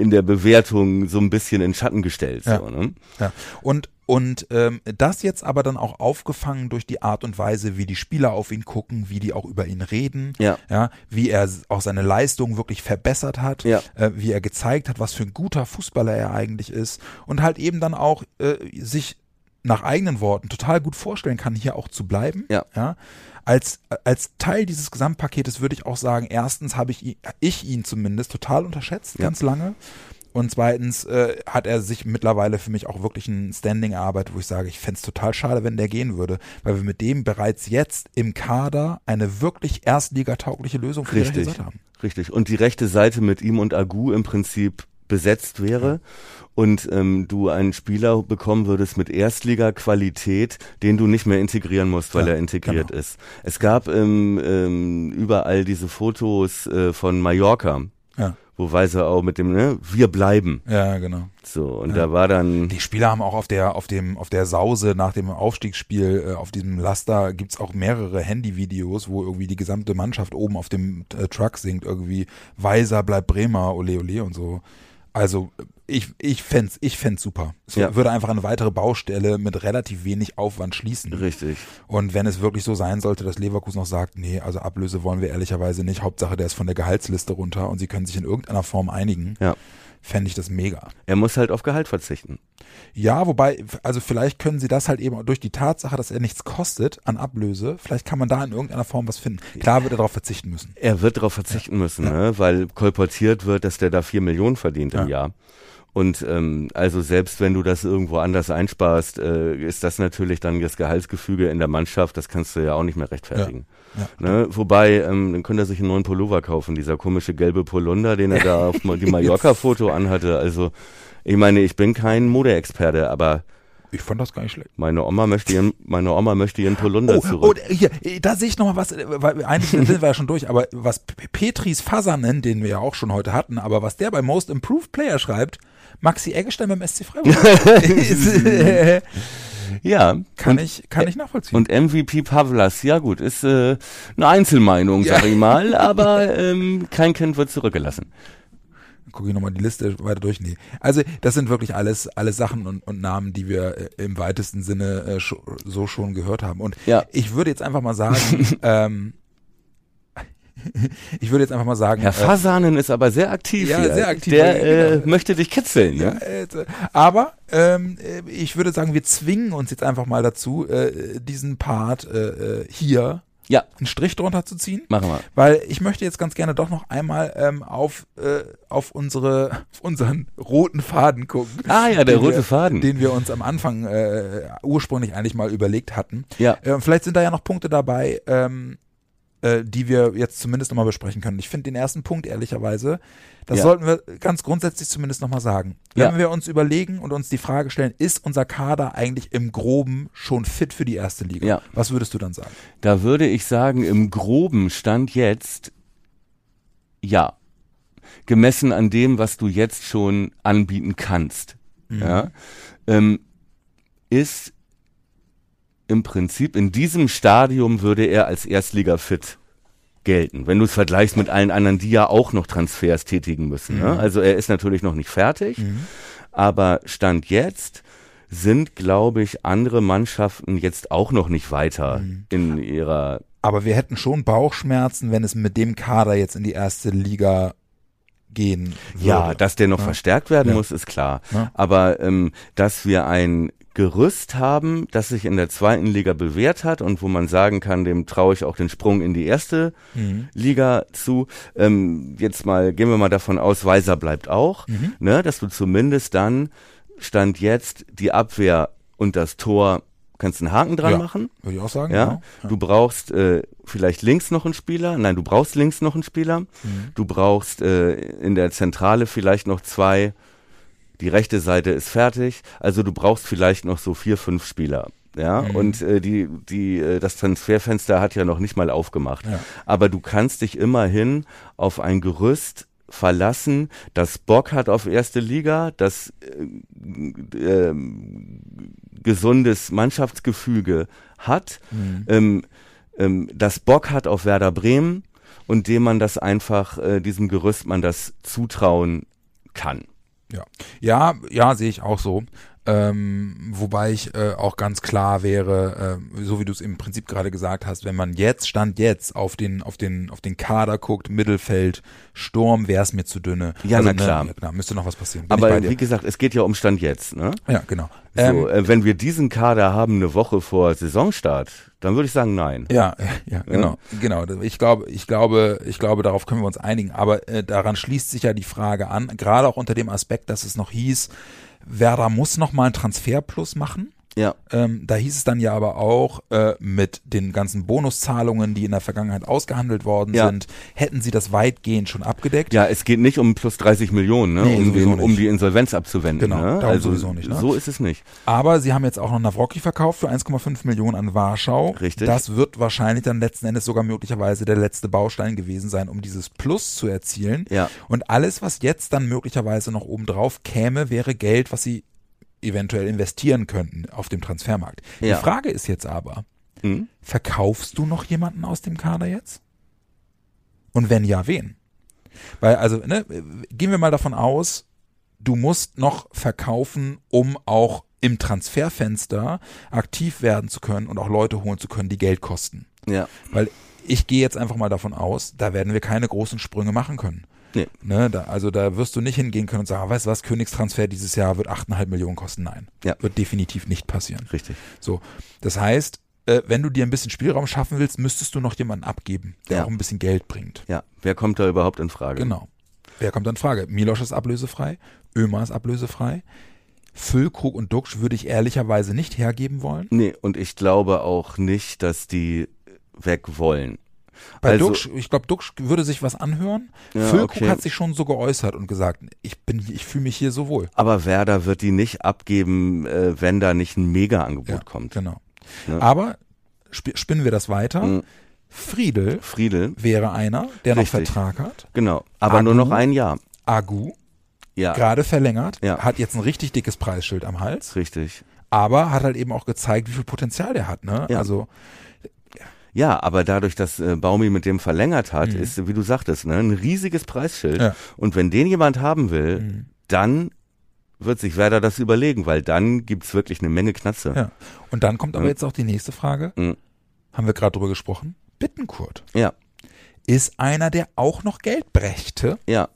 C: in der Bewertung so ein bisschen in Schatten gestellt.
B: Ja.
C: So, ne?
B: Ja. Und und ähm, das jetzt aber dann auch aufgefangen durch die Art und Weise, wie die Spieler auf ihn gucken, wie die auch über ihn reden,
C: Ja.
B: ja wie er auch seine Leistung wirklich verbessert hat,
C: Ja.
B: äh, wie er gezeigt hat, was für ein guter Fußballer er eigentlich ist und halt eben dann auch äh, sich nach eigenen Worten total gut vorstellen kann, hier auch zu bleiben.
C: Ja.
B: Ja. Als, als Teil dieses Gesamtpaketes würde ich auch sagen, erstens habe ich, ihn- ich ihn zumindest total unterschätzt,
C: Ja.
B: ganz lange. Und zweitens äh, hat er sich mittlerweile für mich auch wirklich ein Standing erarbeitet, wo ich sage, ich fänd's es total schade, wenn der gehen würde, weil wir mit dem bereits jetzt im Kader eine wirklich erstligataugliche Lösung für die rechte
C: Richtig.
B: Seite haben.
C: Richtig. Und die rechte Seite mit ihm und Agu im Prinzip besetzt wäre und ähm, du einen Spieler bekommen würdest mit Erstliga-Qualität, den du nicht mehr integrieren musst, weil
B: Ja,
C: er integriert
B: genau.
C: ist. Es gab ähm, ähm, überall diese Fotos äh, von Mallorca,
B: Ja,
C: wo Weiser auch mit dem, ne, wir bleiben.
B: ja genau.
C: So, und da war dann,
B: Die Spieler haben auch auf der, auf dem, auf der Sause nach dem Aufstiegsspiel, äh, auf diesem Laster gibt's auch mehrere Handyvideos, wo irgendwie die gesamte Mannschaft oben auf dem äh, Truck singt, irgendwie Weiser bleibt Bremer, ole ole und so. Also ich, ich fänd's, ich fänd's super. Es
C: Ja.
B: würde einfach eine weitere Baustelle mit relativ wenig Aufwand schließen.
C: richtig.
B: Und wenn es wirklich so sein sollte, dass Leverkusen noch sagt, nee, also Ablöse wollen wir ehrlicherweise nicht, Hauptsache der ist von der Gehaltsliste runter und sie können sich in irgendeiner Form einigen,
C: Ja.
B: Fände ich das mega.
C: Er muss halt auf Gehalt verzichten.
B: Ja, wobei, also vielleicht können sie das halt eben durch die Tatsache, dass er nichts kostet an Ablöse, vielleicht kann man da in irgendeiner Form was finden. Klar wird er darauf verzichten müssen.
C: Er wird darauf verzichten müssen, ne? weil kolportiert wird, dass der da vier Millionen verdient im
B: Ja.
C: Jahr. Und ähm, also selbst wenn du das irgendwo anders einsparst, äh, ist das natürlich dann das Gehaltsgefüge in der Mannschaft, das kannst du ja auch nicht mehr rechtfertigen.
B: Ja.
C: Ne? Wobei, ähm, dann könnte er sich einen neuen Pullover kaufen, dieser komische gelbe Polunder, den er da auf die (laughs) Mallorca-Foto anhatte. Also ich meine, ich bin kein Modeexperte, aber
B: Ich fand das gar nicht schlecht.
C: meine Oma möchte ihren, meine Oma möchte ihren Polunder
B: Oh,
C: zurück.
B: oh, hier, da sehe ich noch mal was, weil eigentlich sind wir ja schon durch, aber was Petris Fasanen, den wir ja auch schon heute hatten, aber was der bei Most Improved Player schreibt, Maxi Eggestein beim SC Freiburg. (laughs) (laughs)
C: Ja,
B: kann ich, kann ich nachvollziehen.
C: Und MVP Pavlas, ja gut, ist äh, eine Einzelmeinung, sag ich mal, (laughs) aber ähm, kein Kind wird zurückgelassen.
B: gucke ich nochmal die Liste weiter durch. Nee. Also das sind wirklich alles, alles Sachen und, und Namen, die wir äh, im weitesten Sinne äh, so schon gehört haben. Und
C: Ja.
B: ich würde jetzt einfach mal sagen, ähm, ich würde jetzt einfach mal sagen,
C: Herr Fasanen ist aber sehr aktiv
B: ja,
C: hier.
B: sehr aktiv,
C: Der äh,
B: genau.
C: möchte dich kitzeln,
B: Ja,
C: ne?
B: äh, aber ähm, äh, ich würde sagen, wir zwingen uns jetzt einfach mal dazu, äh, diesen Part äh, äh, hier
C: Ja,
B: einen Strich drunter zu ziehen.
C: machen wir.
B: Weil ich möchte jetzt ganz gerne doch noch einmal ähm, auf, äh, auf unsere auf unseren roten Faden gucken.
C: Ah ja, der rote
B: wir,
C: Faden.
B: Den wir uns am Anfang äh, ursprünglich eigentlich mal überlegt hatten.
C: Ja.
B: Äh, vielleicht sind da ja noch Punkte dabei, ähm, äh, die wir jetzt zumindest nochmal besprechen können. Ich finde den ersten Punkt ehrlicherweise, das
C: Ja.
B: sollten wir ganz grundsätzlich zumindest nochmal sagen. Wenn
C: Ja.
B: wir uns überlegen und uns die Frage stellen, ist unser Kader eigentlich im Groben schon fit für die erste Liga?
C: Ja.
B: Was würdest du dann sagen?
C: Da würde ich sagen, im groben Stand jetzt ja. Gemessen an dem, was du jetzt schon anbieten kannst, ja, ähm, ist im Prinzip in diesem Stadium würde er als Erstliga fit gelten, wenn du es vergleichst mit allen anderen, die ja auch noch Transfers tätigen müssen. Ne? Also er ist natürlich noch nicht fertig, aber Stand jetzt sind, glaube ich, andere Mannschaften jetzt auch noch nicht weiter in ihrer
B: Aber wir hätten schon Bauchschmerzen, wenn es mit dem Kader jetzt in die erste Liga gehen würde.
C: Ja, dass der noch
B: Ja.
C: verstärkt werden
B: Ja.
C: muss, ist klar.
B: Ja.
C: Aber ähm, dass wir ein Gerüst haben, das sich in der zweiten Liga bewährt hat und wo man sagen kann, dem traue ich auch den Sprung in die erste
B: Mhm.
C: Liga zu. Ähm, jetzt mal, gehen wir mal davon aus, Weiser bleibt auch,
B: Mhm.
C: ne, dass du zumindest dann Stand jetzt die Abwehr und das Tor kannst einen Haken dran
B: Ja.
C: machen.
B: Würde ich auch sagen.
C: Ja,
B: genau.
C: du brauchst äh, vielleicht links noch einen Spieler. Nein, du brauchst links noch einen Spieler.
B: Mhm.
C: Du brauchst äh, in der Zentrale vielleicht noch zwei die rechte Seite ist fertig, also du brauchst vielleicht noch so vier, fünf Spieler. Ja,
B: Mhm.
C: und äh, die, die, äh, das Transferfenster hat ja noch nicht mal aufgemacht.
B: Ja.
C: Aber du kannst dich immerhin auf ein Gerüst verlassen, das Bock hat auf erste Liga, das äh, ähm, gesundes Mannschaftsgefüge hat,
B: Mhm.
C: ähm, ähm, das Bock hat auf Werder Bremen und dem man das einfach, äh, diesem Gerüst man das zutrauen kann.
B: Ja, ja, ja, sehe ich auch so. Ähm, wobei ich äh, auch ganz klar wäre, äh, so wie du es im Prinzip gerade gesagt hast, wenn man jetzt stand jetzt auf den auf den auf den Kader guckt, Mittelfeld, Sturm, wäre es mir zu dünne.
C: Ja,
B: also,
C: na klar.
B: Ne, klar, müsste noch was passieren. Bin
C: Aber wie gesagt, es geht ja um Stand jetzt. Ne?
B: ja, genau.
C: So,
B: Ähm,
C: äh, wenn wir diesen Kader haben eine Woche vor Saisonstart, dann würde ich sagen nein. (laughs)
B: Ja, ja, genau, genau. Ich glaube, ich glaube, ich glaube, darauf können wir uns einigen. Aber äh, daran schließt sich ja die Frage an, gerade auch unter dem Aspekt, dass es noch hieß, Werder muss noch mal einen Transferplus machen.
C: Ja.
B: Ähm, da hieß es dann ja aber auch, äh, mit den ganzen Bonuszahlungen, die in der Vergangenheit ausgehandelt worden
C: Ja.
B: sind, hätten sie das weitgehend schon abgedeckt.
C: Ja, es geht nicht um plus 30 Millionen, ne?
B: Nee,
C: um, den, um die Insolvenz abzuwenden.
B: Genau,
C: ne? Also
B: sowieso nicht, ne?
C: so ist es nicht.
B: Aber sie haben jetzt auch noch Nawrocki verkauft für 1,5 Millionen an Warschau.
C: Richtig.
B: Das wird wahrscheinlich dann letzten Endes sogar möglicherweise der letzte Baustein gewesen sein, um dieses Plus zu erzielen.
C: Ja.
B: Und alles, was jetzt dann möglicherweise noch obendrauf käme, wäre Geld, was sie eventuell investieren könnten auf dem Transfermarkt.
C: Ja.
B: Die Frage ist jetzt aber,
C: Hm?
B: verkaufst du noch jemanden aus dem Kader jetzt? Und wenn ja, wen? Weil, also, ne, gehen wir mal davon aus, du musst noch verkaufen, um auch im Transferfenster aktiv werden zu können und auch Leute holen zu können, die Geld kosten.
C: Ja.
B: Weil ich gehe jetzt einfach mal davon aus, da werden wir keine großen Sprünge machen können.
C: Nee.
B: Ne, da, also da wirst du nicht hingehen können und sagen, weißt du was, Königstransfer dieses Jahr wird 8,5 Millionen kosten. Nein,
C: Ja.
B: wird definitiv nicht passieren.
C: Richtig.
B: So, das heißt, äh, wenn du dir ein bisschen Spielraum schaffen willst, müsstest du noch jemanden abgeben, der
C: Ja.
B: auch ein bisschen Geld bringt.
C: Ja. Wer kommt da überhaupt in Frage?
B: Genau. Wer kommt dann in Frage? Milosch ist ablösefrei, Ömer ist ablösefrei. Füllkrug und Duxch würde ich ehrlicherweise nicht hergeben wollen.
C: Nee, und ich glaube auch nicht, dass die weg wollen.
B: Bei
C: Also-
B: Duxch, ich glaube, Duxch würde sich was anhören.
C: Ja,
B: Füllkrug
C: okay.
B: hat sich schon so geäußert und gesagt, ich bin, ich fühle mich hier so wohl.
C: Aber Werder wird die nicht abgeben, äh, wenn da nicht ein Mega-Angebot kommt.
B: Genau.
C: Ja.
B: Aber sp spinnen wir das weiter.
C: Mhm.
B: Friedel
C: Friedel,
B: wäre einer, der noch
C: Richtig.
B: Vertrag hat.
C: genau. Aber
B: Agu?
C: nur noch ein Jahr.
B: Agu,
C: Ja,
B: gerade verlängert,
C: Ja.
B: hat jetzt ein richtig dickes Preisschild am Hals,
C: richtig.
B: aber hat halt eben auch gezeigt, wie viel Potenzial der hat. Ne?
C: Ja.
B: Also
C: Ja, aber dadurch, dass äh, Baumi mit dem verlängert hat, ist, wie du sagtest, ne, ein riesiges Preisschild.
B: Mhm. Ja.
C: Und wenn den jemand haben will,
B: Mhm.
C: dann wird sich Werder das überlegen, weil dann gibt's wirklich eine Menge Knatze.
B: Ja. Und dann kommt aber
C: Ja.
B: jetzt auch die nächste Frage.
C: Mhm.
B: Haben wir gerade drüber gesprochen? Bittenkurt
C: Ja,
B: ist einer, der auch noch Geld brächte.
C: ja.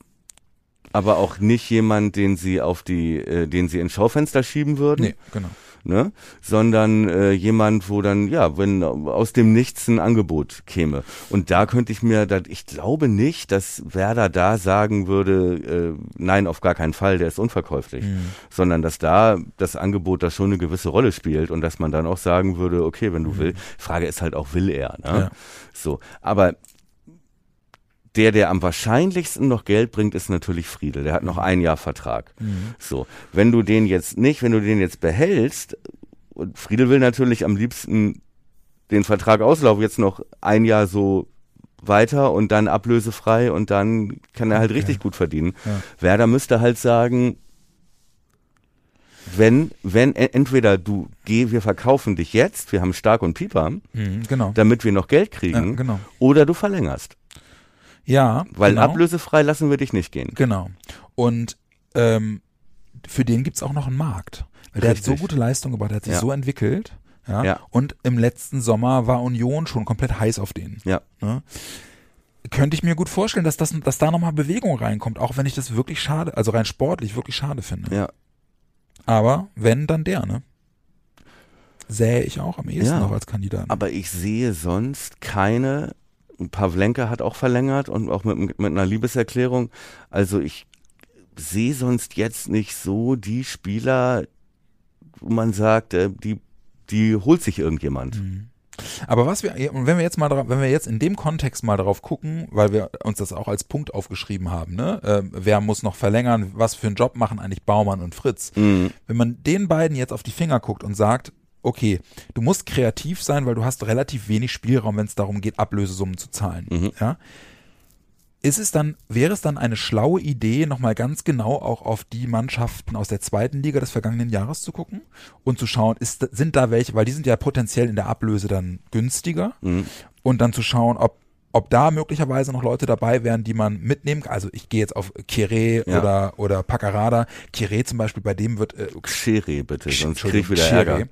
C: Aber auch nicht jemand, den sie auf die, äh, den sie ins Schaufenster schieben würden.
B: Nee, genau.
C: Ne? sondern äh, jemand, wo dann, ja, wenn aus dem Nichts ein Angebot käme. Und da könnte ich mir, da, ich glaube nicht, dass Werder da sagen würde, äh, nein, auf gar keinen Fall, der ist unverkäuflich,
B: Mhm.
C: sondern dass da das Angebot da schon eine gewisse Rolle spielt und dass man dann auch sagen würde, okay, wenn du willst, Frage ist halt auch, will er, ne?
B: Mhm. Ja.
C: So, aber der, der am wahrscheinlichsten noch Geld bringt, ist natürlich Friedel. Der hat noch ein Jahr Vertrag.
B: Mhm.
C: So, wenn du den jetzt nicht, wenn du den jetzt behältst, und Friedel will natürlich am liebsten den Vertrag auslaufen, jetzt noch ein Jahr so weiter und dann ablösefrei und dann kann er halt
B: Okay.
C: richtig gut verdienen.
B: Ja.
C: Werder müsste halt sagen, wenn, wenn, entweder du geh, wir verkaufen dich jetzt, wir haben Stark und Pieper,
B: Mhm, genau.
C: damit wir noch Geld
B: Ja,
C: kriegen,
B: genau.
C: oder du verlängerst.
B: Ja,
C: Weil
B: genau.
C: ablösefrei lassen wir dich nicht gehen.
B: Genau. Und ähm, für den gibt's auch noch einen Markt. Weil der hat so gute Leistung gebracht, der hat sich
C: Ja.
B: so entwickelt. Ja?
C: Ja.
B: Und im letzten Sommer war Union schon komplett heiß auf den.
C: Ja.
B: Ne? Könnte ich mir gut vorstellen, dass, das, dass da nochmal Bewegung reinkommt, auch wenn ich das wirklich schade, also rein sportlich wirklich schade finde.
C: Ja.
B: Aber wenn, dann der, ne? Sähe ich auch am ehesten
C: Ja.
B: noch als Kandidaten.
C: Aber ich sehe sonst keine. Pavlenka hat auch verlängert und auch mit, mit einer Liebeserklärung. Also ich sehe sonst jetzt nicht so die Spieler, wo man sagt, äh, die, die holt sich irgendjemand.
B: Mhm. Aber was wir, und wenn wir jetzt mal, wenn wir jetzt in dem Kontext mal darauf gucken, weil wir uns das auch als Punkt aufgeschrieben haben, ne, äh, wer muss noch verlängern, was für einen Job machen eigentlich Baumann und Fritz? Wenn man den beiden jetzt auf die Finger guckt und sagt, okay, du musst kreativ sein, weil du hast relativ wenig Spielraum, wenn es darum geht, Ablösesummen zu zahlen, ja. Ist es dann, wäre es dann eine schlaue Idee, nochmal ganz genau auch auf die Mannschaften aus der zweiten Liga des vergangenen Jahres zu gucken und zu schauen, ist, sind da welche, weil die sind ja potenziell in der Ablöse dann günstiger und dann zu schauen, ob ob da möglicherweise noch Leute dabei wären, die man mitnehmen kann. Also ich gehe jetzt auf Kire
C: Ja.
B: oder, oder Paccarada. Kire zum Beispiel, bei dem wird äh,
C: Schere bitte, sonst krieg ich wieder Ärger.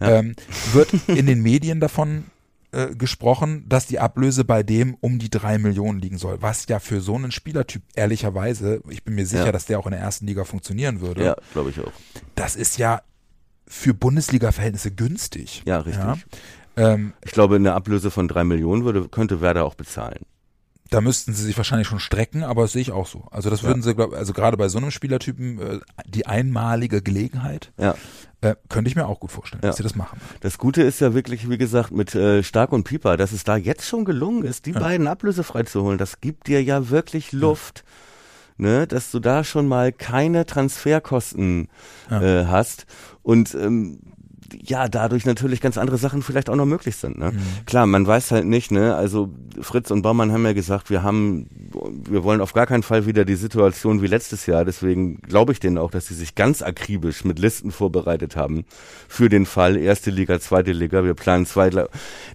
B: ähm, wird (laughs) in den Medien davon äh, gesprochen, dass die Ablöse bei dem um die drei Millionen liegen soll, was ja für so einen Spielertyp ehrlicherweise, ich bin mir sicher,
C: Ja.
B: dass der auch in der ersten Liga funktionieren würde.
C: Ja, glaube ich auch.
B: Das ist ja für Bundesliga-Verhältnisse günstig.
C: Ja, richtig.
B: Ja? Ähm,
C: Ich glaube, eine Ablöse von drei Millionen würde, könnte Werder auch bezahlen.
B: da müssten sie sich wahrscheinlich schon strecken, aber das sehe ich auch so. Also das würden sie, glaub, also gerade bei so einem Spielertypen, äh, die einmalige Gelegenheit,
C: Ja.
B: äh, könnte ich mir auch gut vorstellen,
C: Ja.
B: dass sie das machen.
C: Das Gute ist ja wirklich, wie gesagt, mit äh, Stark und Pieper, dass es da jetzt schon gelungen ist, die beiden ablösefrei zu holen. Das gibt dir ja wirklich Luft, ne, dass du da schon mal keine Transferkosten äh, hast und ähm, ja, dadurch natürlich ganz andere Sachen vielleicht auch noch möglich sind. Ne? Klar, man weiß halt nicht, ne? Also Fritz und Baumann haben ja gesagt, wir haben, wir wollen auf gar keinen Fall wieder die Situation wie letztes Jahr. Deswegen glaube ich denen auch, dass sie sich ganz akribisch mit Listen vorbereitet haben für den Fall erste Liga, zweite Liga. Wir planen zwei,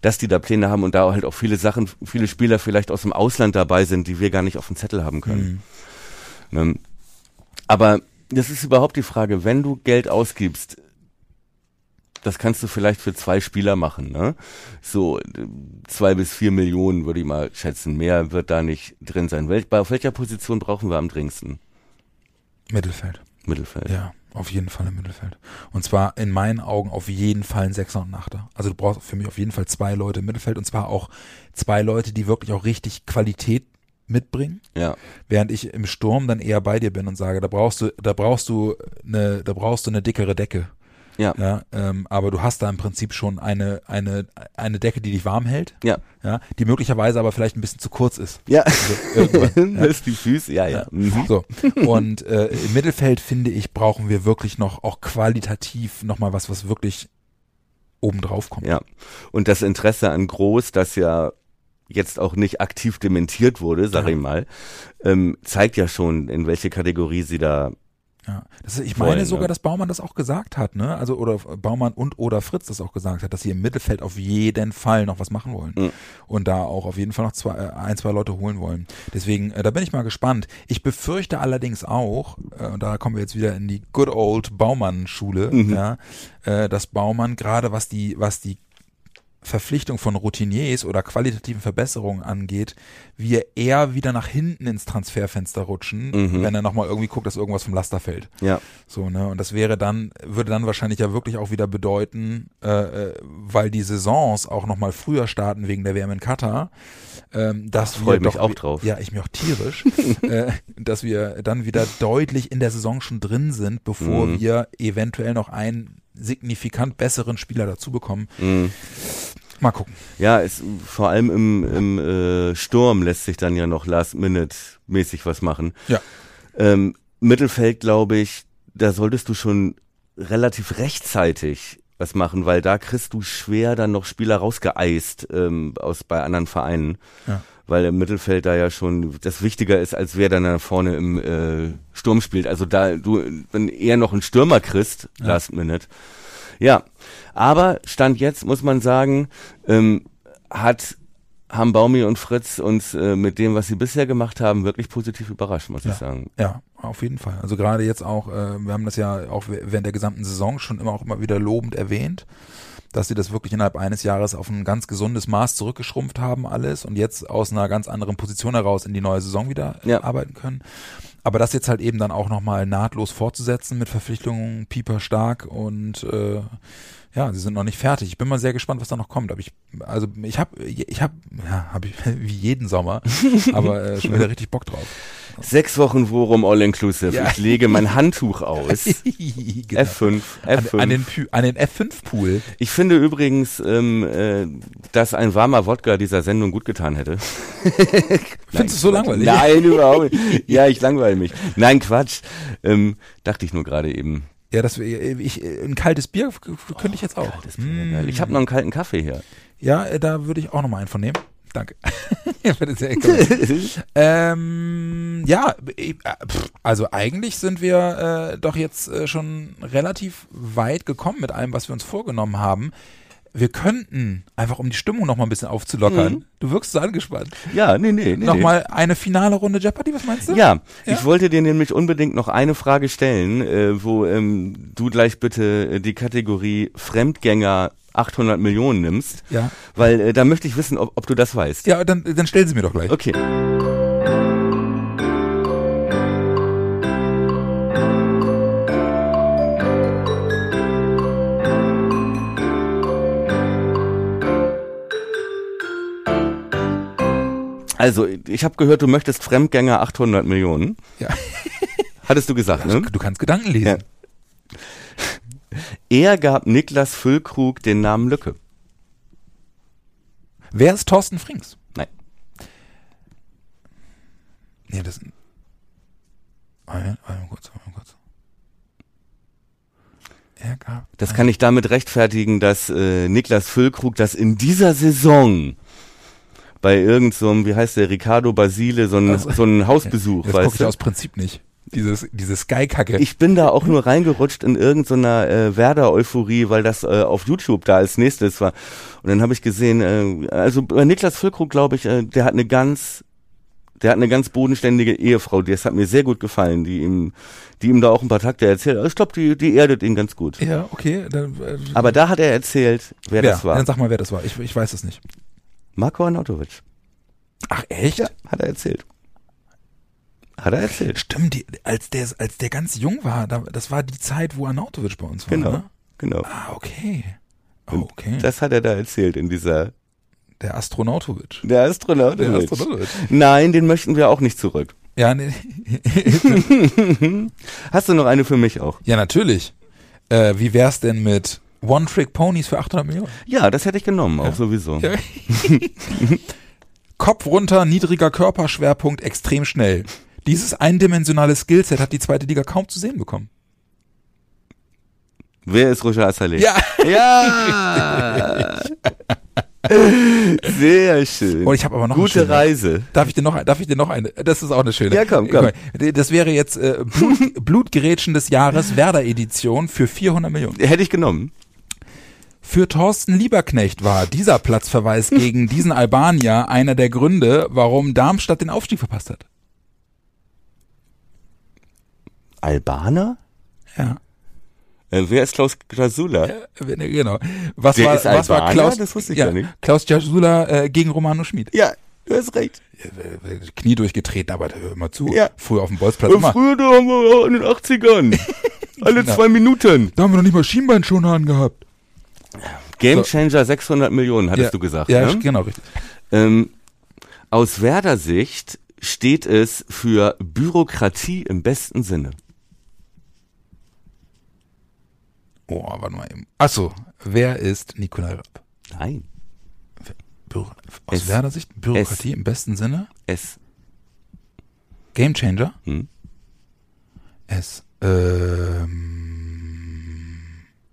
C: dass die da Pläne haben und da halt auch viele Sachen, viele Spieler vielleicht aus dem Ausland dabei sind, die wir gar nicht auf dem Zettel haben können. Ne? Aber das ist überhaupt die Frage, wenn du Geld ausgibst, das kannst du vielleicht für zwei Spieler machen, ne? So zwei bis vier Millionen würde ich mal schätzen. Mehr wird da nicht drin sein. Wel bei, auf welcher Position brauchen wir am dringendsten?
B: Mittelfeld.
C: Mittelfeld.
B: Ja, auf jeden Fall im Mittelfeld. Und zwar in meinen Augen auf jeden Fall ein Sechser und ein Achter. Also du brauchst für mich auf jeden Fall zwei Leute im Mittelfeld und zwar auch zwei Leute, die wirklich auch richtig Qualität mitbringen.
C: Ja.
B: Während ich im Sturm dann eher bei dir bin und sage, da brauchst du, da brauchst du eine, da brauchst du eine dickere Decke.
C: Ja.
B: Ja, ähm, aber du hast da im Prinzip schon eine, eine, eine Decke, die dich warm hält.
C: Ja.
B: Ja, die möglicherweise aber vielleicht ein bisschen zu kurz ist.
C: Ja.
B: Also (laughs) ja.
C: ist die Füße, ja, ja. Mhm.
B: So. Und äh, im Mittelfeld finde ich, brauchen wir wirklich noch auch qualitativ nochmal was, was wirklich obendrauf kommt.
C: Ja. Und das Interesse an Groß, das ja jetzt auch nicht aktiv dementiert wurde, sag
B: Ja.
C: ich mal, ähm, zeigt ja schon, in welche Kategorie sie da
B: Ja. Das ist, ich meine sogar,
C: ne?
B: dass Baumann das auch gesagt hat, ne? Also oder Baumann und oder Fritz das auch gesagt hat, dass sie im Mittelfeld auf jeden Fall noch was machen wollen
C: Mhm.
B: und da auch auf jeden Fall noch zwei, äh, ein, zwei Leute holen wollen. Deswegen, äh, da bin ich mal gespannt. Ich befürchte allerdings auch, äh, und da kommen wir jetzt wieder in die good old Baumann-Schule, ja, äh, dass Baumann gerade was die, was die Verpflichtung von Routiniers oder qualitativen Verbesserungen angeht, wir eher wieder nach hinten ins Transferfenster rutschen,
C: Mhm.
B: wenn er nochmal irgendwie guckt, dass irgendwas vom Laster fällt.
C: Ja.
B: So, ne? Und das wäre dann, würde dann wahrscheinlich ja wirklich auch wieder bedeuten, äh, äh, weil die Saisons auch nochmal früher starten wegen der WM in Katar, ähm, dass
C: Freu
B: wir
C: mich
B: doch,
C: auch drauf.
B: Ja, ich mich auch tierisch, (laughs) äh, dass wir dann wieder deutlich in der Saison schon drin sind, bevor
C: Mhm.
B: wir eventuell noch einen signifikant besseren Spieler dazu bekommen.
C: Mhm.
B: Mal gucken.
C: Ja, es, vor allem im, im äh, Sturm lässt sich dann ja noch Last-Minute-mäßig was machen.
B: Ja.
C: Ähm, Mittelfeld, glaube ich, da solltest du schon relativ rechtzeitig was machen, weil da kriegst du schwer dann noch Spieler rausgeeist ähm, aus bei anderen Vereinen.
B: Ja.
C: Weil im Mittelfeld da ja schon das wichtiger ist, als wer dann da vorne im äh, Sturm spielt. Also da du wenn eher noch einen Stürmer kriegst, Last Minute. Ja, aber Stand jetzt muss man sagen, ähm, hat haben Baumi und Fritz uns äh, mit dem, was sie bisher gemacht haben, wirklich positiv überrascht, muss
B: Ja.
C: ich sagen.
B: Ja, auf jeden Fall. Also gerade jetzt auch, äh, wir haben das ja auch während der gesamten Saison schon immer auch immer wieder lobend erwähnt, dass sie das wirklich innerhalb eines Jahres auf ein ganz gesundes Maß zurückgeschrumpft haben alles und jetzt aus einer ganz anderen Position heraus in die neue Saison wieder äh,
C: Ja.
B: arbeiten können. Aber das jetzt halt eben dann auch nochmal nahtlos fortzusetzen mit Verpflichtungen Pieper stark und äh, Ja, sie sind noch nicht fertig. Ich bin mal sehr gespannt, was da noch kommt. Aber ich, also ich habe, ich habe, ja, habe ich (laughs) wie jeden Sommer, aber äh, schon wieder richtig Bock drauf.
C: Sechs Wochen Worum All Inclusive.
B: Ja.
C: Ich lege mein Handtuch aus. (laughs)
B: genau.
C: F5, F5.
B: An, an den, Pü- an den F5-Pool.
C: ich finde übrigens, ähm, äh, dass ein warmer Wodka dieser Sendung gut getan hätte. (laughs)
B: Findest du es so langweilig?
C: Nein, überhaupt nicht. Ja, ich langweile mich. Nein, Quatsch. Ähm, dachte ich nur gerade eben.
B: Ja, das, ich, ein kaltes Bier könnte ich jetzt auch.
C: Wäre geil. Ich habe noch einen kalten Kaffee hier.
B: Ja, äh, da würde ich auch noch mal einen von nehmen. Danke. (laughs) (laughs) ähm, ja, äh, also eigentlich sind wir äh, doch jetzt äh, schon relativ weit gekommen mit allem, was wir uns vorgenommen haben. Wir könnten, einfach um die Stimmung noch mal ein bisschen aufzulockern,
C: Mhm.
B: du wirkst so angespannt,
C: Ja, nee, nee, nee.
B: noch
C: nee.
B: mal eine finale Runde Jeopardy, was meinst du?
C: Ja,
B: Ja?
C: ich wollte dir nämlich unbedingt noch eine Frage stellen, äh, wo ähm, du gleich bitte äh, die Kategorie Fremdgänger 800 Millionen nimmst,
B: Ja,
C: weil äh, da möchte ich wissen, ob, ob du das weißt.
B: ja dann, dann stell sie mir doch gleich.
C: Okay. Also, ich habe gehört, du möchtest Fremdgänger 800 Millionen.
B: Ja. (laughs)
C: Hattest du gesagt, ne?
B: Du kannst Gedanken lesen.
C: Ja. Er gab Niklas Füllkrug den Namen Lücke.
B: Wer ist Thorsten Frings?
C: Nein.
B: Nee, das. Warte, warte mal kurz, warte mal kurz. Er gab.
C: Das kann ich damit rechtfertigen, dass äh, Niklas Füllkrug das in dieser Saison bei irgendeinem, so einem, wie heißt der, Ricardo Basile, so ein,
B: Also-
C: so ein (laughs) Hausbesuch,
B: Das gucke
C: weißt
B: ich
C: du?
B: aus Prinzip nicht. Dieses, diese Sky-Kacke.
C: Ich bin da auch nur reingerutscht in irgendeiner äh, Werder-Euphorie, weil das äh, auf YouTube da als nächstes war. Und dann habe ich gesehen, äh, also bei Niklas Füllkrug, glaube ich, äh, der hat eine ganz, der hat eine ganz bodenständige Ehefrau. Das hat mir sehr gut gefallen, die ihm, die ihm da auch ein paar Takte erzählt. Ich glaube, die, die erdet ihn ganz gut.
B: Ja, okay. Dann, äh,
C: Aber da hat er erzählt, wer
B: wer?
C: das war.
B: Dann sag mal, wer das war. Ich, ich weiß es nicht.
C: Marko Arnautovic.
B: Ach, echt?
C: Ja, hat er erzählt. Hat er erzählt.
B: Stimmt, die, als, der, als der ganz jung war, da, das war die Zeit, wo Arnautovic bei uns war.
C: Genau,
B: Ne?
C: genau.
B: Ah, okay. Oh,
C: Und
B: okay.
C: Das hat er da erzählt in dieser,
B: der Astronautovic.
C: der Astronaut.
B: Der Astronautovic.
C: Nein, den möchten wir auch nicht zurück.
B: Ja, nee. (laughs)
C: Hast du noch eine für mich auch?
B: ja, natürlich. Äh, wie wär's denn mit One-Trick-Ponies für 800 Millionen?
C: Ja, das hätte ich genommen, auch
B: Ja.
C: sowieso.
B: Ja. (laughs) Kopf runter, niedriger Körperschwerpunkt, extrem schnell. Dieses eindimensionale Skillset hat die zweite Liga kaum zu sehen bekommen.
C: Wer ist Roger Assalé?
B: Ja.
C: Ja! (laughs) Sehr schön.
B: Und ich habe aber noch
C: Gute. Reise.
B: Darf ich dir noch, darf ich dir noch eine? Das ist auch eine schöne.
C: Ja, komm, komm.
B: Das wäre jetzt äh, Blut, (laughs) Blutgerätschen des Jahres Werder Edition für 400 Millionen.
C: Hätte ich genommen.
B: Für Thorsten Lieberknecht war dieser Platzverweis (laughs) gegen diesen Albanier einer der Gründe, warum Darmstadt den Aufstieg verpasst hat.
C: Albaner?
B: Ja.
C: Äh, wer ist Klaus Grasula?
B: Äh, Genau. Was
C: Der
B: war,
C: ist
B: was war? Klaus?
C: Das wusste ich
B: ja,
C: gar nicht.
B: Klaus Jasula äh, gegen Romano Schmid.
C: Ja, du hast recht.
B: Äh, Knie durchgetreten, aber hör mal zu.
C: Ja.
B: Früher auf dem Bolzplatz
C: Und
B: immer.
C: früher da haben wir auch in den 80ern. (laughs) Alle
B: Genau.
C: zwei Minuten.
B: Da haben wir noch nicht mal Schienbeinschoner angehabt.
C: Game
B: So.
C: Changer 600 Millionen, hattest
B: ja,
C: du gesagt.
B: Ja,
C: ne?
B: genau, richtig.
C: Ähm, aus Werder Sicht steht es für Bürokratie im besten Sinne.
B: Oh, warte mal eben. Achso, wer ist Nikolai Rapp?
C: Nein.
B: Büro, aus Werder Sicht Bürokratie im besten Sinne?
C: Es.
B: Gamechanger?
C: Hm?
B: Es, ähm,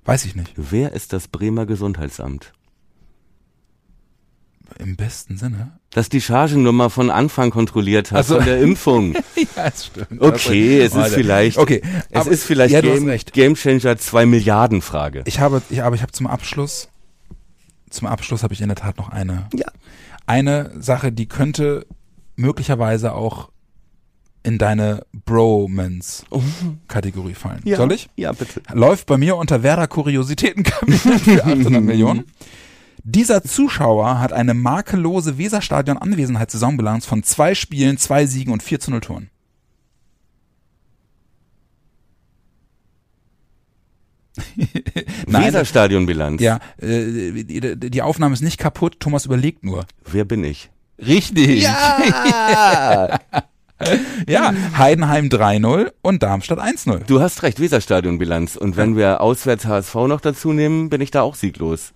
B: weiß ich nicht.
C: Wer ist das Bremer Gesundheitsamt?
B: Im besten Sinne?
C: Das die Chargennummer von Anfang kontrolliert hat,
B: Ach so.
C: von der Impfung. (laughs)
B: ja, es stimmt.
C: Okay, es ist vielleicht,
B: Okay,
C: es
B: aber-
C: ist vielleicht
B: ja,
C: Game. Game Changer 2 Milliarden Frage.
B: Ich habe, ich, aber ich habe zum Abschluss, zum Abschluss habe ich in der Tat noch eine,
C: Ja.
B: eine Sache, die könnte möglicherweise auch in deine Bromance-Kategorie fallen.
C: Ja.
B: Soll ich?
C: Ja, bitte.
B: Läuft bei mir unter Werder Kuriositätenkabinett für (laughs) 800 Millionen. Dieser Zuschauer hat eine makellose Weserstadion-Anwesenheitssaisonbilanz von zwei Spielen, zwei Siegen und 4 zu 0 Toren. (laughs)
C: Weserstadionbilanz.
B: ja, äh, die, die Aufnahme ist nicht kaputt. Thomas überlegt nur.
C: Wer bin ich?
B: Richtig.
C: Ja! (laughs) (laughs)
B: Ja, Heidenheim 3-0 und Darmstadt 1-0.
C: du hast recht, Weserstadionbilanz. Und wenn wir auswärts HSV noch dazu nehmen, bin ich da auch sieglos.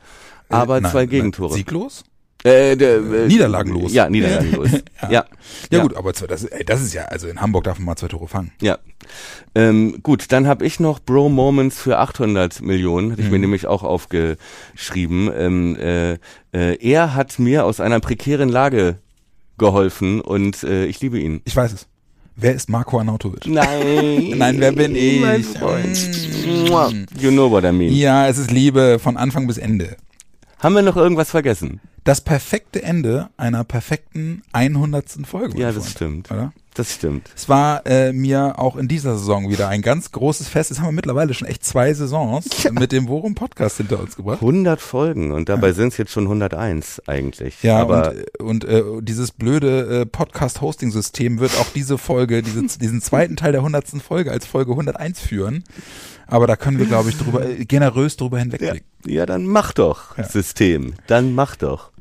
C: Aber
B: Äh, nein,
C: zwei
B: nein,
C: Gegentore.
B: Sieglos?
C: Äh, der, äh,
B: Niederlagenlos.
C: Ja, niederlagenlos. (laughs) ja. ja.
B: Ja, gut, aber zwei- das, ey, das ist ja, also in Hamburg darf man mal zwei Tore fangen.
C: Ja. Ähm, gut, dann habe ich noch Bro Moments für 800 Millionen, hatte ich
B: Mhm.
C: mir nämlich auch aufgeschrieben. Ähm, äh, äh, er hat mir aus einer prekären Lage geholfen und äh, ich liebe ihn.
B: Ich weiß es. Wer ist Marco Arnautovic?
C: Nein. (laughs)
B: Nein, wer bin ich?
C: Mein Freund. Mua. You know what I mean.
B: Ja, es ist Liebe von Anfang bis Ende.
C: Haben wir noch irgendwas vergessen?
B: Das perfekte Ende einer perfekten 100. Folge.
C: Ja, das
B: Freund.
C: stimmt.
B: Oder?
C: Das stimmt.
B: Es war äh, mir auch in dieser Saison wieder ein ganz großes Fest. Das haben wir mittlerweile schon echt zwei Saisons mit dem Worum Podcast hinter uns gebracht.
C: 100 Folgen und dabei sind es jetzt schon 101 eigentlich.
B: Ja,
C: aber
B: und, und äh, dieses blöde äh, Podcast-Hosting-System wird auch diese Folge, diese, diesen zweiten Teil der 100. Folge als Folge 101 führen. Aber da können wir, glaube ich, drüber, äh, generös drüber
C: ja,
B: hinwegblicken.
C: ja, dann mach doch,
B: Ja.
C: System. Dann mach doch.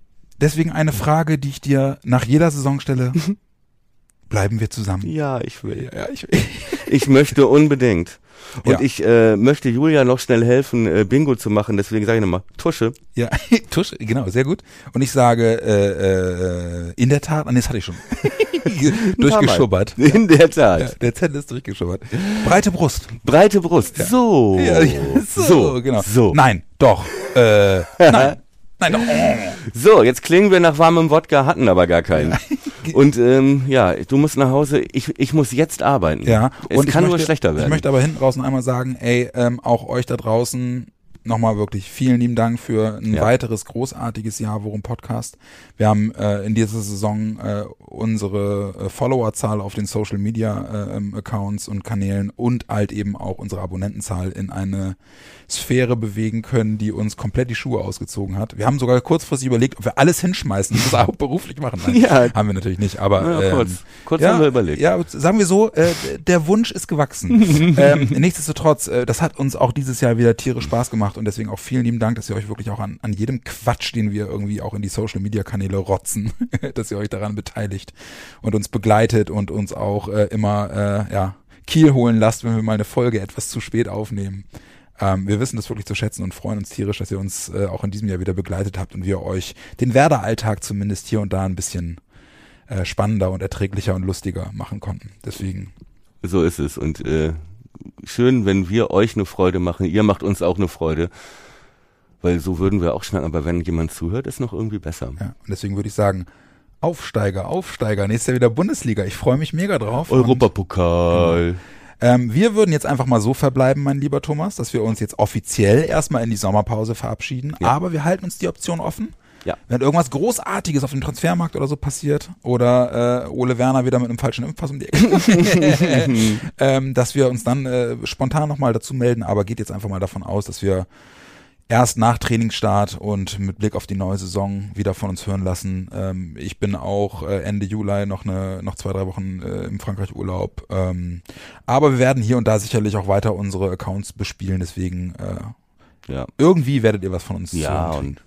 B: Deswegen eine Frage, die ich dir nach jeder Saison stelle. (laughs) Bleiben wir zusammen?
C: Ja, ich will.
B: Ja, ich, (laughs)
C: Ich möchte unbedingt. Und
B: Ja.
C: ich äh, möchte Julia noch schnell helfen, äh, Bingo zu machen. Deswegen sage ich nochmal, Tusche.
B: ja, (laughs) Tusch, genau, sehr gut. Und ich sage, äh, äh, in der Tat, ah, nee, das hatte ich schon. Durchgeschubbert.
C: In der Tat.
B: Ja, der Zettel ist durchgeschubbert. Breite Brust.
C: Breite Brust. So.
B: Ja, ja, so, genau.
C: So.
B: Nein, doch. Äh, nein. Nein, doch.
C: So, jetzt klingen wir nach warmem Wodka, hatten aber gar keinen. (laughs) Und ähm, ja, du musst nach Hause. Ich, ich muss jetzt arbeiten.
B: Ja,
C: es
B: und
C: kann
B: möchte,
C: nur schlechter werden.
B: Ich möchte aber hinten draußen einmal sagen, ey, ähm, auch euch da draußen nochmal wirklich vielen lieben Dank für ein
C: Ja.
B: weiteres großartiges Jahr Worum Podcast. Wir haben äh, in dieser Saison äh, unsere äh, Followerzahl auf den Social Media äh, ähm, Accounts und Kanälen und halt eben auch unsere Abonnentenzahl in eine Sphäre bewegen können, die uns komplett die Schuhe ausgezogen hat. Wir haben sogar kurzfristig überlegt, ob wir alles hinschmeißen und das auch beruflich machen. Nein, (laughs)
C: Ja.
B: haben wir natürlich nicht, aber
C: Ja,
B: ähm,
C: kurz. Kurz
B: ja,
C: haben wir überlegt.
B: Ja, sagen wir so, äh, der Wunsch ist gewachsen. (laughs) ähm, nichtsdestotrotz, äh, das hat uns auch dieses Jahr wieder tierisch Spaß gemacht und deswegen auch vielen lieben Dank, dass ihr euch wirklich auch an, an jedem Quatsch, den wir irgendwie auch in die Social Media Kanäle rotzen, (laughs) dass ihr euch daran beteiligt und uns begleitet und uns auch äh, immer äh, ja, Kiel holen lasst, wenn wir mal eine Folge etwas zu spät aufnehmen. Ähm, wir wissen das wirklich zu schätzen und freuen uns tierisch, dass ihr uns äh, auch in diesem Jahr wieder begleitet habt und wir euch den Werder-Alltag zumindest hier und da ein bisschen äh, spannender und erträglicher und lustiger machen konnten. Deswegen,
C: So ist es. Und äh, schön, wenn wir euch eine Freude machen. Ihr macht uns auch eine Freude. Weil so würden wir auch schnacken. Aber wenn jemand zuhört, ist noch irgendwie besser.
B: ja, und deswegen würde ich sagen, Aufsteiger, Aufsteiger, nächstes Jahr wieder Bundesliga. Ich freue mich mega drauf. Und,
C: Europapokal.
B: ähm, wir würden jetzt einfach mal so verbleiben, mein lieber Thomas, dass wir uns jetzt offiziell erstmal in die Sommerpause verabschieden.
C: Ja.
B: Aber wir halten uns die Option offen.
C: Ja.
B: Wenn irgendwas Großartiges auf dem Transfermarkt oder so passiert oder äh, Ole Werner wieder mit einem falschen Impfpass um die Ecke, (laughs) ähm, dass wir uns dann äh, spontan nochmal dazu melden, aber geht jetzt einfach mal davon aus, dass wir erst nach Trainingsstart und mit Blick auf die neue Saison wieder von uns hören lassen. Ähm, ich bin auch äh, Ende Juli noch eine, noch zwei, drei Wochen äh, im Frankreich Urlaub. Ähm, aber wir werden hier und da sicherlich auch weiter unsere Accounts bespielen, deswegen äh,
C: Ja.
B: irgendwie werdet ihr was von uns
C: Ja,
B: hören kriegen.
C: und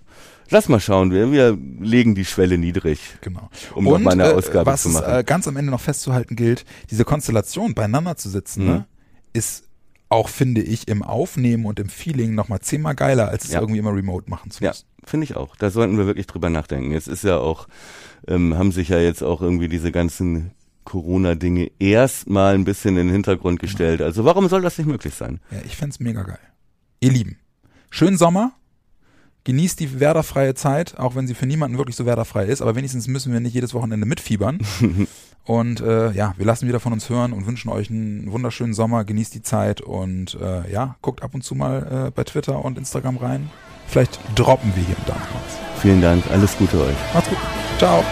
C: lass mal schauen. Wir, wir legen die Schwelle niedrig.
B: Genau.
C: Um noch mal eine Ausgabe
B: was
C: zu machen.
B: Es, äh, ganz am Ende noch festzuhalten gilt, diese Konstellation beieinander zu sitzen,
C: Mhm.
B: ne, ist auch, finde ich, im Aufnehmen und im Feeling nochmal zehnmal geiler, als es
C: Ja.
B: irgendwie immer remote machen zu
C: Ja,
B: müssen.
C: finde ich auch. Da sollten wir wirklich drüber nachdenken. Jetzt ist ja auch, ähm, haben sich ja jetzt auch irgendwie diese ganzen Corona-Dinge erstmal ein bisschen in den Hintergrund gestellt. Also warum soll das nicht möglich sein?
B: Ja, ich fänd's mega geil. Ihr Lieben, schönen Sommer. Genießt die werderfreie Zeit, auch wenn sie für niemanden wirklich so werderfrei ist, aber wenigstens müssen wir nicht jedes Wochenende mitfiebern. (laughs) und äh, ja, wir lassen wieder von uns hören und wünschen euch einen wunderschönen Sommer, genießt die Zeit und äh, ja, guckt ab und zu mal äh, bei Twitter und Instagram rein. Vielleicht droppen wir hier und da noch was.
C: Vielen Dank, alles Gute euch.
B: Macht's gut. Ciao.